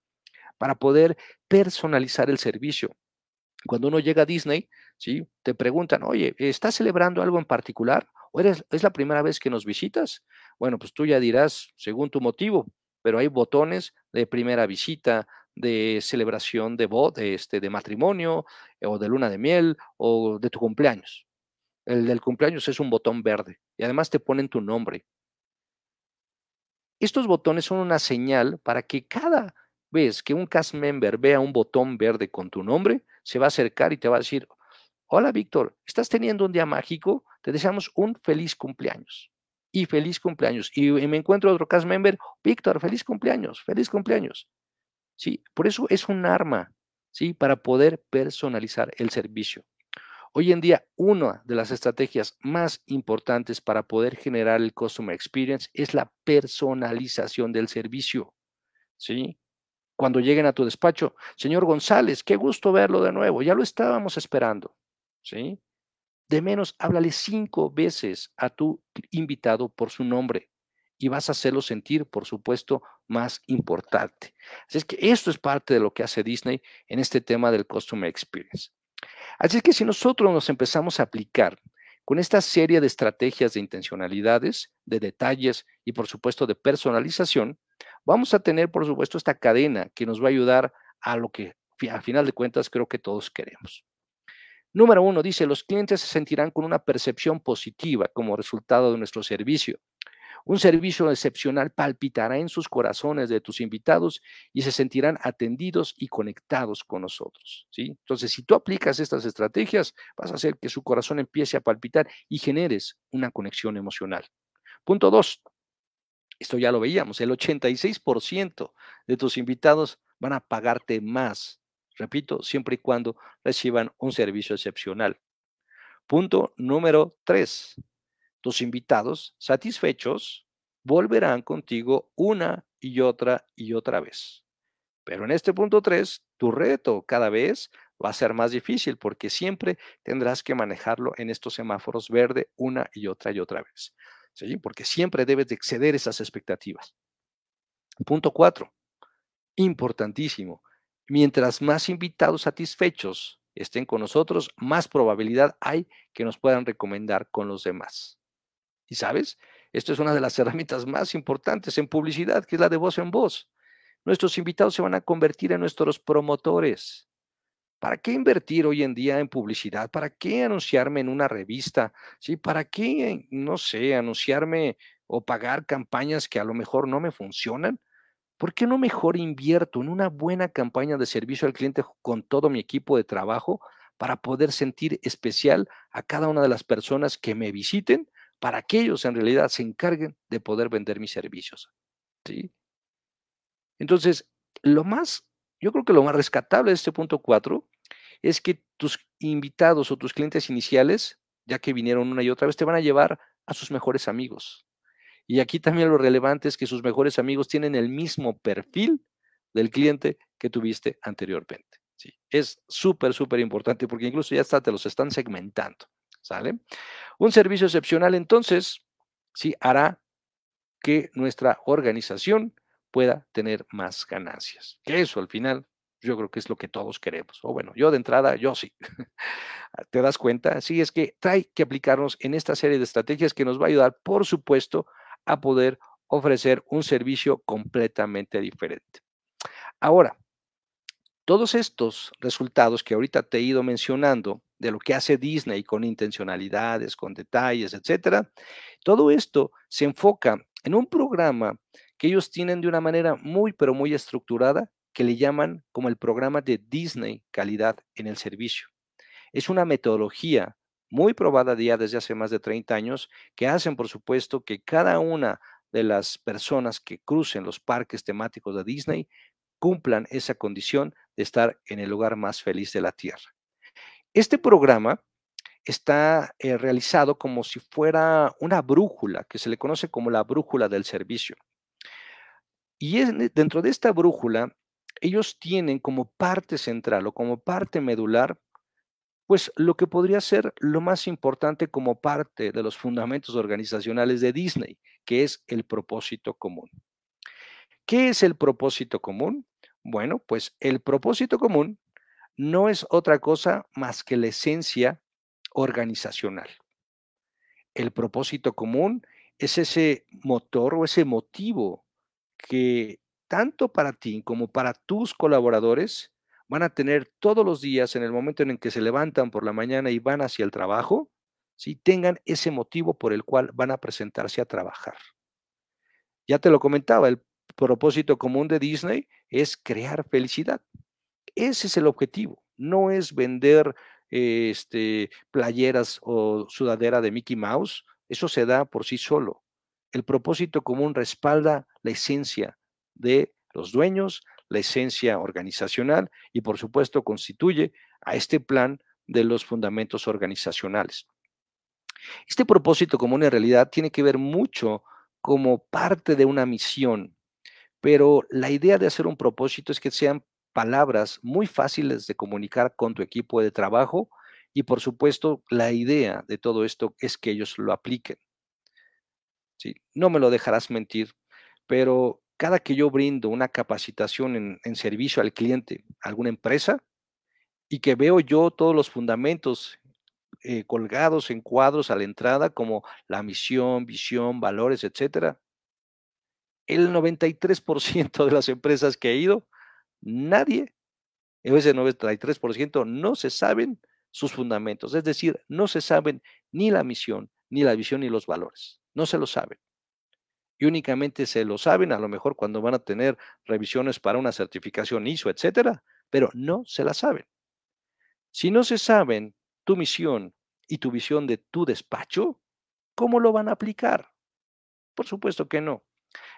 para poder personalizar el servicio. Cuando uno llega a Disney, te preguntan, oye, ¿estás celebrando algo en particular? ¿O eres, es la primera vez que nos visitas? Bueno, pues tú ya dirás según tu motivo, pero hay botones de primera visita, de celebración de, este, de matrimonio o de luna de miel o de tu cumpleaños. El del cumpleaños es un botón verde y además te ponen tu nombre. Estos botones son una señal para que cada vez que un cast member vea un botón verde con tu nombre, se va a acercar y te va a decir, hola Víctor, ¿estás teniendo un día mágico? Te deseamos un feliz cumpleaños. Y feliz cumpleaños. Y me encuentro otro cast member, Víctor, feliz cumpleaños, feliz cumpleaños. Sí, por eso es un arma, ¿sí? Para poder personalizar el servicio. Hoy en día, una de las estrategias más importantes para poder generar el customer experience es la personalización del servicio. ¿Sí? Cuando lleguen a tu despacho, señor González, qué gusto verlo de nuevo, ya lo estábamos esperando. ¿Sí? De menos, háblale cinco veces a tu invitado por su nombre y vas a hacerlo sentir, por supuesto, más importante. Así es que esto es parte de lo que hace Disney en este tema del Customer Experience. Así es que si nosotros nos empezamos a aplicar con esta serie de estrategias de intencionalidades, de detalles y por supuesto de personalización, vamos a tener por supuesto esta cadena que nos va a ayudar a lo que a final de cuentas creo que todos queremos. Número uno, dice, los clientes se sentirán con una percepción positiva como resultado de nuestro servicio. Un servicio excepcional palpitará en sus corazones de tus invitados y se sentirán atendidos y conectados con nosotros. ¿sí? Entonces, si tú aplicas estas estrategias, vas a hacer que su corazón empiece a palpitar y generes una conexión emocional. Punto dos. Esto ya lo veíamos, el 86% de tus invitados van a pagarte más, repito, siempre y cuando reciban un servicio excepcional. Punto número tres. Tus invitados satisfechos volverán contigo una y otra y otra vez. Pero en este punto 3, tu reto cada vez va a ser más difícil porque siempre tendrás que manejarlo en estos semáforos verde una y otra y otra vez. Porque siempre debes de exceder esas expectativas. Punto 4. Importantísimo. Mientras más invitados satisfechos estén con nosotros, más probabilidad hay que nos puedan recomendar con los demás. Y sabes, esto es una de las herramientas más importantes en publicidad, que es la de voz en voz. Nuestros invitados se van a convertir en nuestros promotores. ¿Para qué invertir hoy en día en publicidad? ¿Para qué anunciarme en una revista? ¿Sí? ¿Para qué, no sé, anunciarme o pagar campañas que a lo mejor no me funcionan? ¿Por qué no mejor invierto en una buena campaña de servicio al cliente con todo mi equipo de trabajo para poder sentir especial a cada una de las personas que me visiten para que ellos en realidad se encarguen de poder vender mis servicios. ¿sí? Entonces, lo más, yo creo que lo más rescatable de este punto 4 es que tus invitados o tus clientes iniciales, ya que vinieron una y otra vez, te van a llevar a sus mejores amigos. Y aquí también lo relevante es que sus mejores amigos tienen el mismo perfil del cliente que tuviste anteriormente. ¿sí? Es súper, súper importante porque incluso ya está, te los están segmentando. ¿Sale? Un servicio excepcional, entonces, sí hará que nuestra organización pueda tener más ganancias. Que eso al final yo creo que es lo que todos queremos. O bueno, yo de entrada, yo sí. ¿Te das cuenta? Sí, es que trae que aplicarnos en esta serie de estrategias que nos va a ayudar, por supuesto, a poder ofrecer un servicio completamente diferente. Ahora, todos estos resultados que ahorita te he ido mencionando de lo que hace Disney con intencionalidades, con detalles, etcétera, todo esto se enfoca en un programa que ellos tienen de una manera muy, pero muy estructurada, que le llaman como el programa de Disney Calidad en el Servicio. Es una metodología muy probada ya desde hace más de 30 años, que hacen, por supuesto, que cada una de las personas que crucen los parques temáticos de Disney cumplan esa condición de estar en el lugar más feliz de la Tierra. Este programa está eh, realizado como si fuera una brújula, que se le conoce como la brújula del servicio. Y dentro de esta brújula, ellos tienen como parte central o como parte medular, pues lo que podría ser lo más importante como parte de los fundamentos organizacionales de Disney, que es el propósito común. ¿Qué es el propósito común? Bueno, pues el propósito común no es otra cosa más que la esencia organizacional. El propósito común es ese motor o ese motivo que tanto para ti como para tus colaboradores van a tener todos los días en el momento en el que se levantan por la mañana y van hacia el trabajo, ¿sí? tengan ese motivo por el cual van a presentarse a trabajar. Ya te lo comentaba, el propósito común de Disney es crear felicidad. Ese es el objetivo, no es vender este, playeras o sudadera de Mickey Mouse, eso se da por sí solo. El propósito común respalda la esencia de los dueños, la esencia organizacional y por supuesto constituye a este plan de los fundamentos organizacionales. Este propósito común en realidad tiene que ver mucho como parte de una misión, pero la idea de hacer un propósito es que sean palabras muy fáciles de comunicar con tu equipo de trabajo y por supuesto la idea de todo esto es que ellos lo apliquen. ¿Sí? No me lo dejarás mentir, pero cada que yo brindo una capacitación en, servicio al cliente, a alguna empresa, y que veo yo todos los fundamentos eh, colgados en cuadros a la entrada, como la misión, visión, valores, etcétera. El 93% de las empresas que he ido, nadie, ese 93% no se saben sus fundamentos, es decir, no se saben ni la misión, ni la visión, ni los valores, no se lo saben. Y únicamente se lo saben a lo mejor cuando van a tener revisiones para una certificación ISO, etcétera, pero no se la saben. Si no se saben tu misión y tu visión de tu despacho, ¿cómo lo van a aplicar? Por supuesto que no.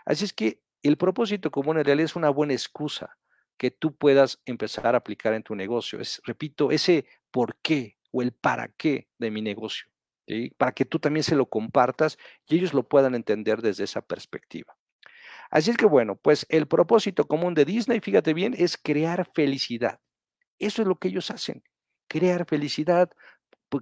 Así es que el propósito común en realidad es una buena excusa que tú puedas empezar a aplicar en tu negocio. Es, repito, ese por qué o el para qué de mi negocio, para que tú también se lo compartas y ellos lo puedan entender desde esa perspectiva. Así es que bueno, pues el propósito común de Disney, fíjate bien, es crear felicidad. Eso es lo que ellos hacen crear felicidad,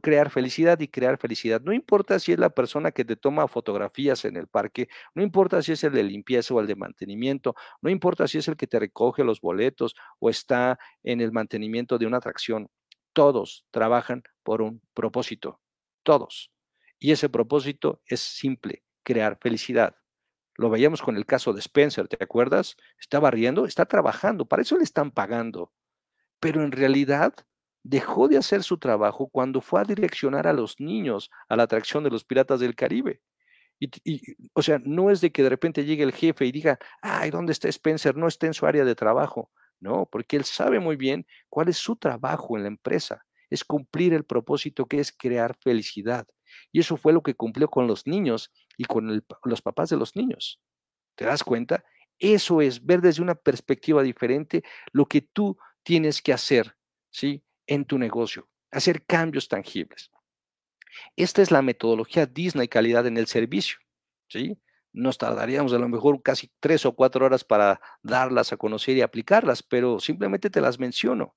crear felicidad y crear felicidad. No importa si es la persona que te toma fotografías en el parque, no importa si es el de limpieza o el de mantenimiento, no importa si es el que te recoge los boletos o está en el mantenimiento de una atracción. Todos trabajan por un propósito, todos. Y ese propósito es simple, crear felicidad. Lo veíamos con el caso de Spencer, ¿te acuerdas? Está barriendo, está trabajando, para eso le están pagando. Pero en realidad dejó de hacer su trabajo cuando fue a direccionar a los niños a la atracción de los piratas del Caribe. O sea, no es de que de repente llegue el jefe y diga, ay, ¿dónde está Spencer? No está en su área de trabajo. No, porque él sabe muy bien cuál es su trabajo en la empresa. Es cumplir el propósito que es crear felicidad. Y eso fue lo que cumplió con los niños y con los papás de los niños. ¿Te das cuenta? Eso es ver desde una perspectiva diferente lo que tú tienes que hacer, ¿sí? en tu negocio, hacer cambios tangibles. Esta es la metodología Disney calidad en el servicio, ¿sí? Nos tardaríamos a lo mejor casi tres o cuatro horas para darlas a conocer y aplicarlas, pero simplemente te las menciono.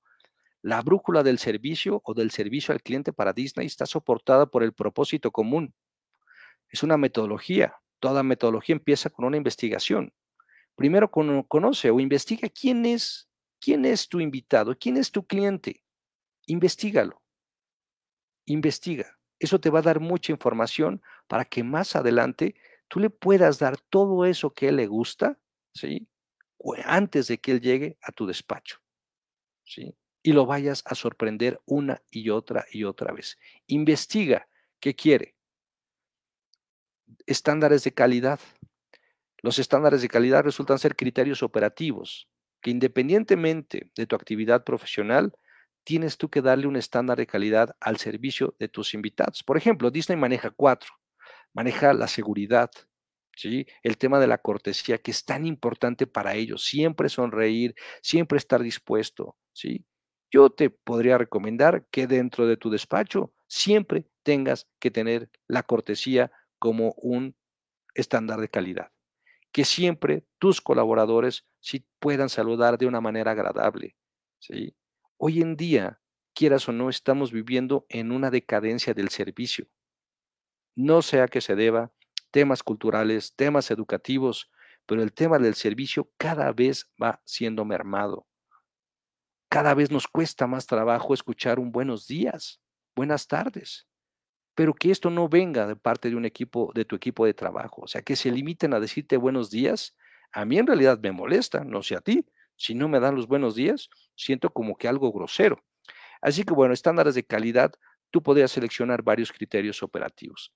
La brújula del servicio o del servicio al cliente para Disney está soportada por el propósito común. Es una metodología. Toda metodología empieza con una investigación. Primero conoce o investiga quién es, quién es tu invitado, quién es tu cliente investigalo. Investiga. Eso te va a dar mucha información para que más adelante tú le puedas dar todo eso que él le gusta, ¿sí? Antes de que él llegue a tu despacho, ¿sí? Y lo vayas a sorprender una y otra y otra vez. Investiga qué quiere. Estándares de calidad. Los estándares de calidad resultan ser criterios operativos que independientemente de tu actividad profesional, tienes tú que darle un estándar de calidad al servicio de tus invitados. Por ejemplo, Disney maneja cuatro, maneja la seguridad, ¿sí? el tema de la cortesía, que es tan importante para ellos, siempre sonreír, siempre estar dispuesto. ¿sí? Yo te podría recomendar que dentro de tu despacho siempre tengas que tener la cortesía como un estándar de calidad. Que siempre tus colaboradores sí puedan saludar de una manera agradable. Hoy en día, quieras o no, estamos viviendo en una decadencia del servicio. No sea que se deba temas culturales, temas educativos, pero el tema del servicio cada vez va siendo mermado. Cada vez nos cuesta más trabajo escuchar un buenos días, buenas tardes, pero que esto no venga de parte de un equipo, de tu equipo de trabajo, o sea, que se limiten a decirte buenos días, a mí en realidad me molesta, no sé a ti, si no me dan los buenos días, siento como que algo grosero. Así que bueno, estándares de calidad tú podrías seleccionar varios criterios operativos.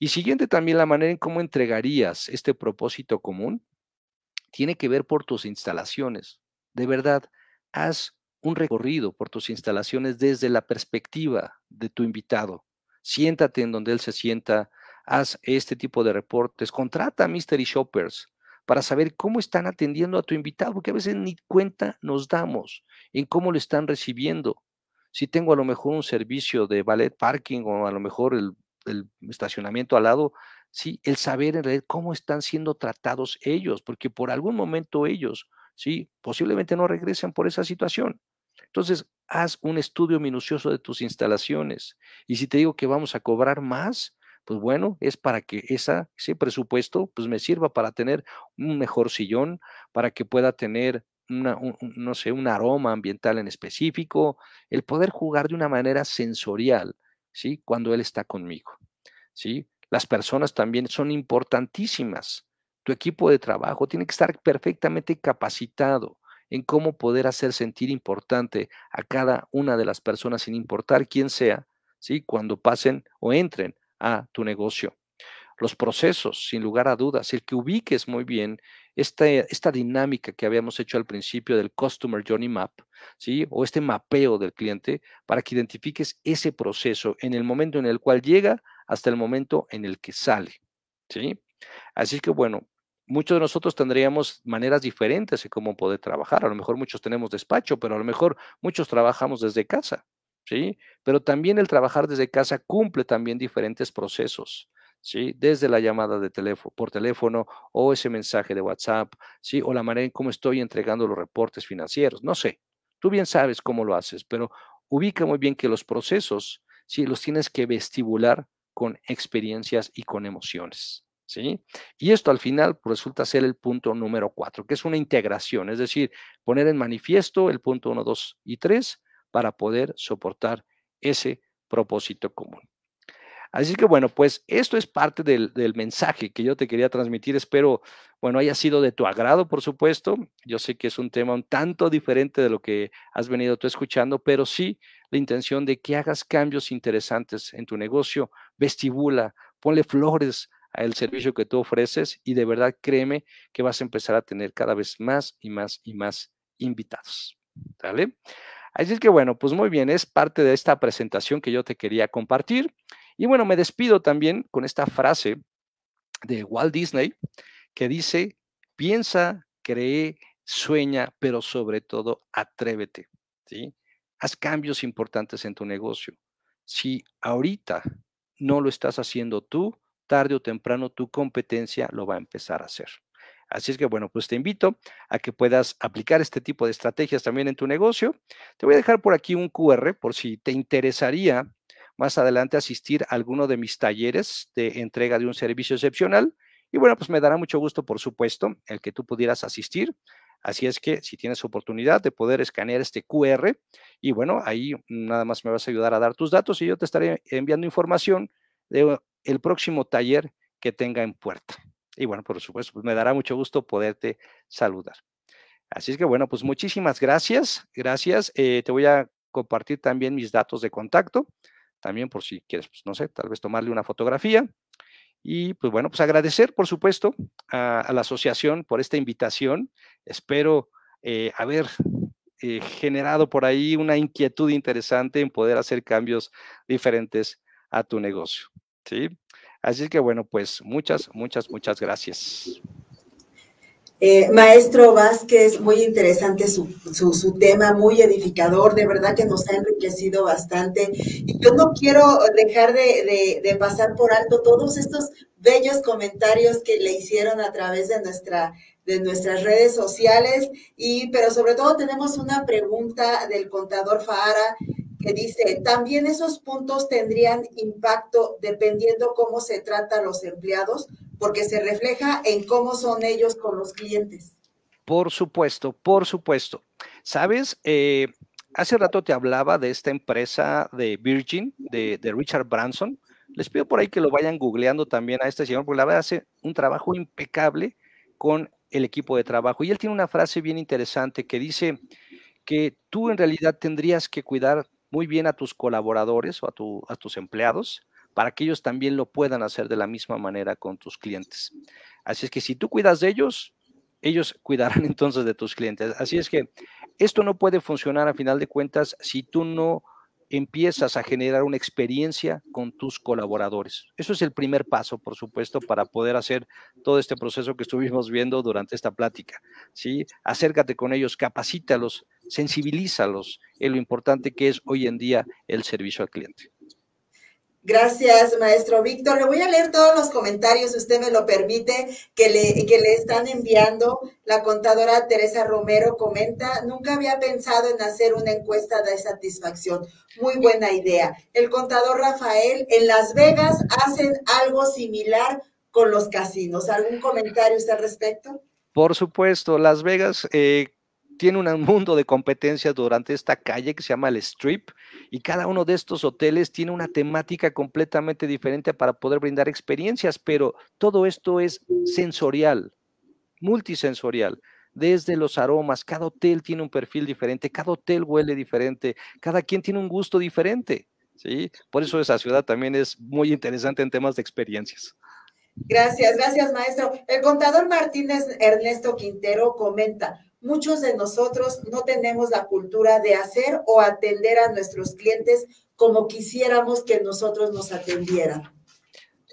Y siguiente también la manera en cómo entregarías este propósito común tiene que ver por tus instalaciones. De verdad, haz un recorrido por tus instalaciones desde la perspectiva de tu invitado. Siéntate en donde él se sienta, haz este tipo de reportes, contrata a Mystery Shoppers para saber cómo están atendiendo a tu invitado, porque a veces ni cuenta nos damos en cómo lo están recibiendo. Si tengo a lo mejor un servicio de ballet parking o a lo mejor el, estacionamiento al lado, sí, el saber en realidad cómo están siendo tratados ellos, porque por algún momento ellos, sí, posiblemente no regresen por esa situación. Entonces, haz un estudio minucioso de tus instalaciones. Y si te digo que vamos a cobrar más, pues bueno, es para que esa, ese presupuesto pues me sirva para tener un mejor sillón, para que pueda tener una, un, no sé, un aroma ambiental en específico, el poder jugar de una manera sensorial, ¿sí? Cuando él está conmigo, ¿sí? Las personas también son importantísimas. Tu equipo de trabajo tiene que estar perfectamente capacitado en cómo poder hacer sentir importante a cada una de las personas, sin importar quién sea, ¿sí? cuando pasen o entren a tu negocio. Los procesos, sin lugar a dudas, el que ubiques muy bien esta, esta dinámica que habíamos hecho al principio del Customer Journey Map, ¿sí? o este mapeo del cliente, para que identifiques ese proceso en el momento en el cual llega hasta el momento en el que sale. ¿sí? Así que bueno, muchos de nosotros tendríamos maneras diferentes de cómo poder trabajar. A lo mejor muchos tenemos despacho, pero a lo mejor muchos trabajamos desde casa, ¿sí? Pero también el trabajar desde casa cumple también diferentes procesos, ¿sí? Desde la llamada de teléfono, por teléfono o ese mensaje de WhatsApp, ¿sí? O la manera en cómo estoy entregando los reportes financieros, no sé. Tú bien sabes cómo lo haces, pero ubica muy bien que los procesos, sí, los tienes que vestibular con experiencias y con emociones. ¿Sí? Y esto al final resulta ser el punto número cuatro, que es una integración, es decir, poner en manifiesto el punto uno, dos y tres para poder soportar ese propósito común. Así que bueno, pues esto es parte del, del, mensaje que yo te quería transmitir. Espero, bueno, haya sido de tu agrado, por supuesto. Yo sé que es un tema un tanto diferente de lo que has venido tú escuchando, pero sí la intención de que hagas cambios interesantes en tu negocio, vestibula, ponle flores al servicio que tú ofreces y de verdad créeme que vas a empezar a tener cada vez más y más y más invitados. ¿Vale? Así es que bueno, pues muy bien, es parte de esta presentación que yo te quería compartir. Y bueno, me despido también con esta frase de Walt Disney que dice, piensa, cree, sueña, pero sobre todo atrévete. ¿sí? Haz cambios importantes en tu negocio. Si ahorita no lo estás haciendo tú, tarde o temprano tu competencia lo va a empezar a hacer. Así es que bueno, pues te invito a que puedas aplicar este tipo de estrategias también en tu negocio. Te voy a dejar por aquí un QR por si te interesaría más adelante asistir a alguno de mis talleres de entrega de un servicio excepcional. Y bueno, pues me dará mucho gusto, por supuesto, el que tú pudieras asistir. Así es que si tienes oportunidad de poder escanear este QR y bueno, ahí nada más me vas a ayudar a dar tus datos y yo te estaré enviando información de el próximo taller que tenga en puerta. Y bueno, por supuesto, pues me dará mucho gusto poderte saludar. Así es que bueno, pues muchísimas gracias. Gracias. Eh, te voy a compartir también mis datos de contacto, también por si quieres, pues no sé, tal vez tomarle una fotografía. Y pues bueno, pues agradecer, por supuesto, a, a la asociación por esta invitación. Espero eh, haber eh, generado por ahí una inquietud interesante en poder hacer cambios diferentes a tu negocio. ¿Sí? Así que bueno, pues muchas, muchas, muchas gracias. Eh, maestro Vázquez, muy interesante su, su, su, tema, muy edificador, de verdad que nos ha enriquecido bastante. Y yo no quiero dejar de, de, de, pasar por alto todos estos bellos comentarios que le hicieron a través de, nuestra, de nuestras redes sociales, y, pero sobre todo tenemos una pregunta del contador Fahara que dice, también esos puntos tendrían impacto dependiendo cómo se trata a los empleados, porque se refleja en cómo son ellos con los clientes. Por supuesto, por supuesto. Sabes, eh, hace rato te hablaba de esta empresa de Virgin, de, de, Richard Branson. Les pido por ahí que lo vayan googleando también a este señor, porque la verdad hace un trabajo impecable con el equipo de trabajo. Y él tiene una frase bien interesante que dice que tú en realidad tendrías que cuidar muy bien a tus colaboradores o a, tu, a tus empleados para que ellos también lo puedan hacer de la misma manera con tus clientes. Así es que si tú cuidas de ellos, ellos cuidarán entonces de tus clientes. Así es que esto no puede funcionar a final de cuentas si tú no empiezas a generar una experiencia con tus colaboradores. Eso es el primer paso, por supuesto, para poder hacer todo este proceso que estuvimos viendo durante esta plática. ¿sí? Acércate con ellos, capacítalos, sensibilízalos en lo importante que es hoy en día el servicio al cliente. Gracias, maestro Víctor. Le voy a leer todos los comentarios, si usted me lo permite, que le, que le están enviando. La contadora Teresa Romero comenta, nunca había pensado en hacer una encuesta de satisfacción. Muy buena idea. El contador Rafael, en Las Vegas hacen algo similar con los casinos. ¿Algún comentario usted al respecto? Por supuesto, Las Vegas eh, tiene un mundo de competencias durante esta calle que se llama el Strip y cada uno de estos hoteles tiene una temática completamente diferente para poder brindar experiencias, pero todo esto es sensorial, multisensorial. Desde los aromas, cada hotel tiene un perfil diferente, cada hotel huele diferente, cada quien tiene un gusto diferente. ¿sí? Por eso esa ciudad también es muy interesante en temas de experiencias. Gracias, gracias maestro. El contador Martínez Ernesto Quintero comenta, muchos de nosotros no tenemos la cultura de hacer o atender a nuestros clientes como quisiéramos que nosotros nos atendieran.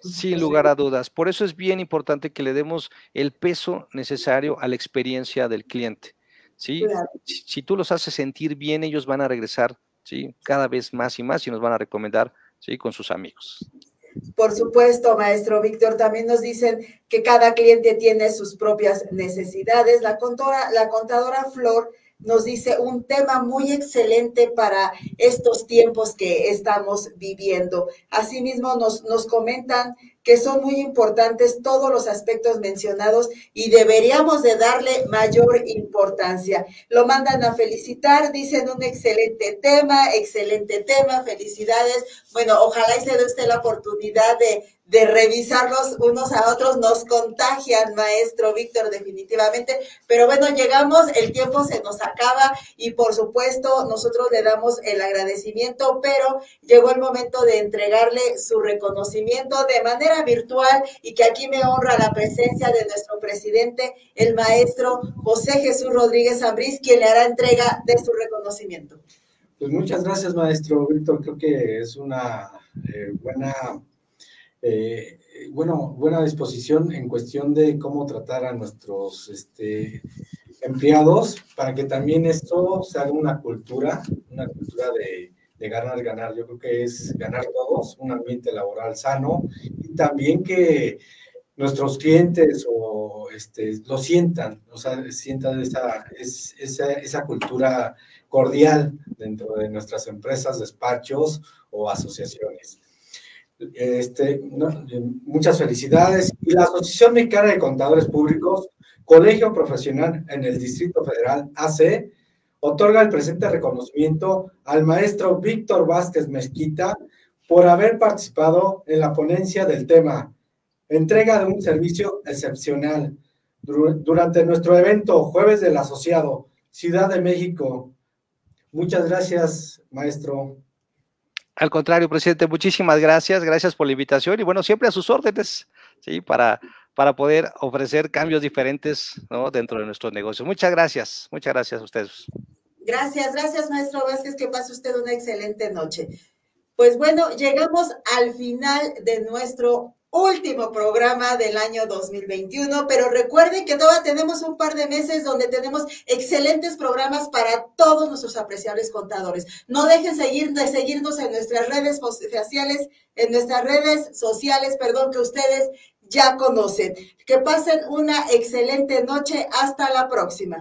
Sin lugar a dudas. Por eso es bien importante que le demos el peso necesario a la experiencia del cliente. ¿sí? Si, si, tú los haces sentir bien, ellos van a regresar ¿sí? cada vez más y más y nos van a recomendar ¿sí? con sus amigos. Por supuesto, maestro Víctor, también nos dicen que cada cliente tiene sus propias necesidades. La contadora, la contadora Flor nos dice un tema muy excelente para estos tiempos que estamos viviendo. Asimismo, nos, nos comentan que son muy importantes todos los aspectos mencionados y deberíamos de darle mayor importancia. Lo mandan a felicitar, dicen un excelente tema, excelente tema, felicidades. Bueno, ojalá y se dé usted la oportunidad de, de revisarlos unos a otros, nos contagian, maestro Víctor, definitivamente. Pero bueno, llegamos, el tiempo se nos acaba y por supuesto nosotros le damos el agradecimiento, pero llegó el momento de entregarle su reconocimiento de manera virtual y que aquí me honra la presencia de nuestro presidente, el maestro José Jesús Rodríguez Ambrís, quien le hará entrega de su reconocimiento. Pues muchas gracias, maestro Víctor. Creo que es una eh, buena, eh, bueno, buena disposición en cuestión de cómo tratar a nuestros este, empleados para que también esto se haga una cultura, una cultura de, de ganar, ganar. Yo creo que es ganar todos, un ambiente laboral sano y también que nuestros clientes o este, lo sientan, o sea, sientan esa, esa, esa cultura cordial dentro de nuestras empresas, despachos o asociaciones. Este, muchas felicidades. Y la Asociación Mexicana de Contadores Públicos, Colegio Profesional en el Distrito Federal, AC, otorga el presente reconocimiento al maestro Víctor Vázquez Mezquita por haber participado en la ponencia del tema Entrega de un servicio excepcional durante nuestro evento Jueves del Asociado, Ciudad de México. Muchas gracias, maestro. Al contrario, presidente, muchísimas gracias, gracias por la invitación y bueno, siempre a sus órdenes, ¿sí? Para, para poder ofrecer cambios diferentes dentro de nuestros negocios. Muchas gracias, muchas gracias a ustedes. Gracias, gracias, maestro Vázquez, que pase usted una excelente noche. Pues bueno, llegamos al final de nuestro último programa del año 2021, pero recuerden que todavía tenemos un par de meses donde tenemos excelentes programas para todos nuestros apreciables contadores. No dejen seguir, seguirnos en nuestras redes sociales, en nuestras redes sociales, perdón, que ustedes ya conocen. Que pasen una excelente noche. Hasta la próxima.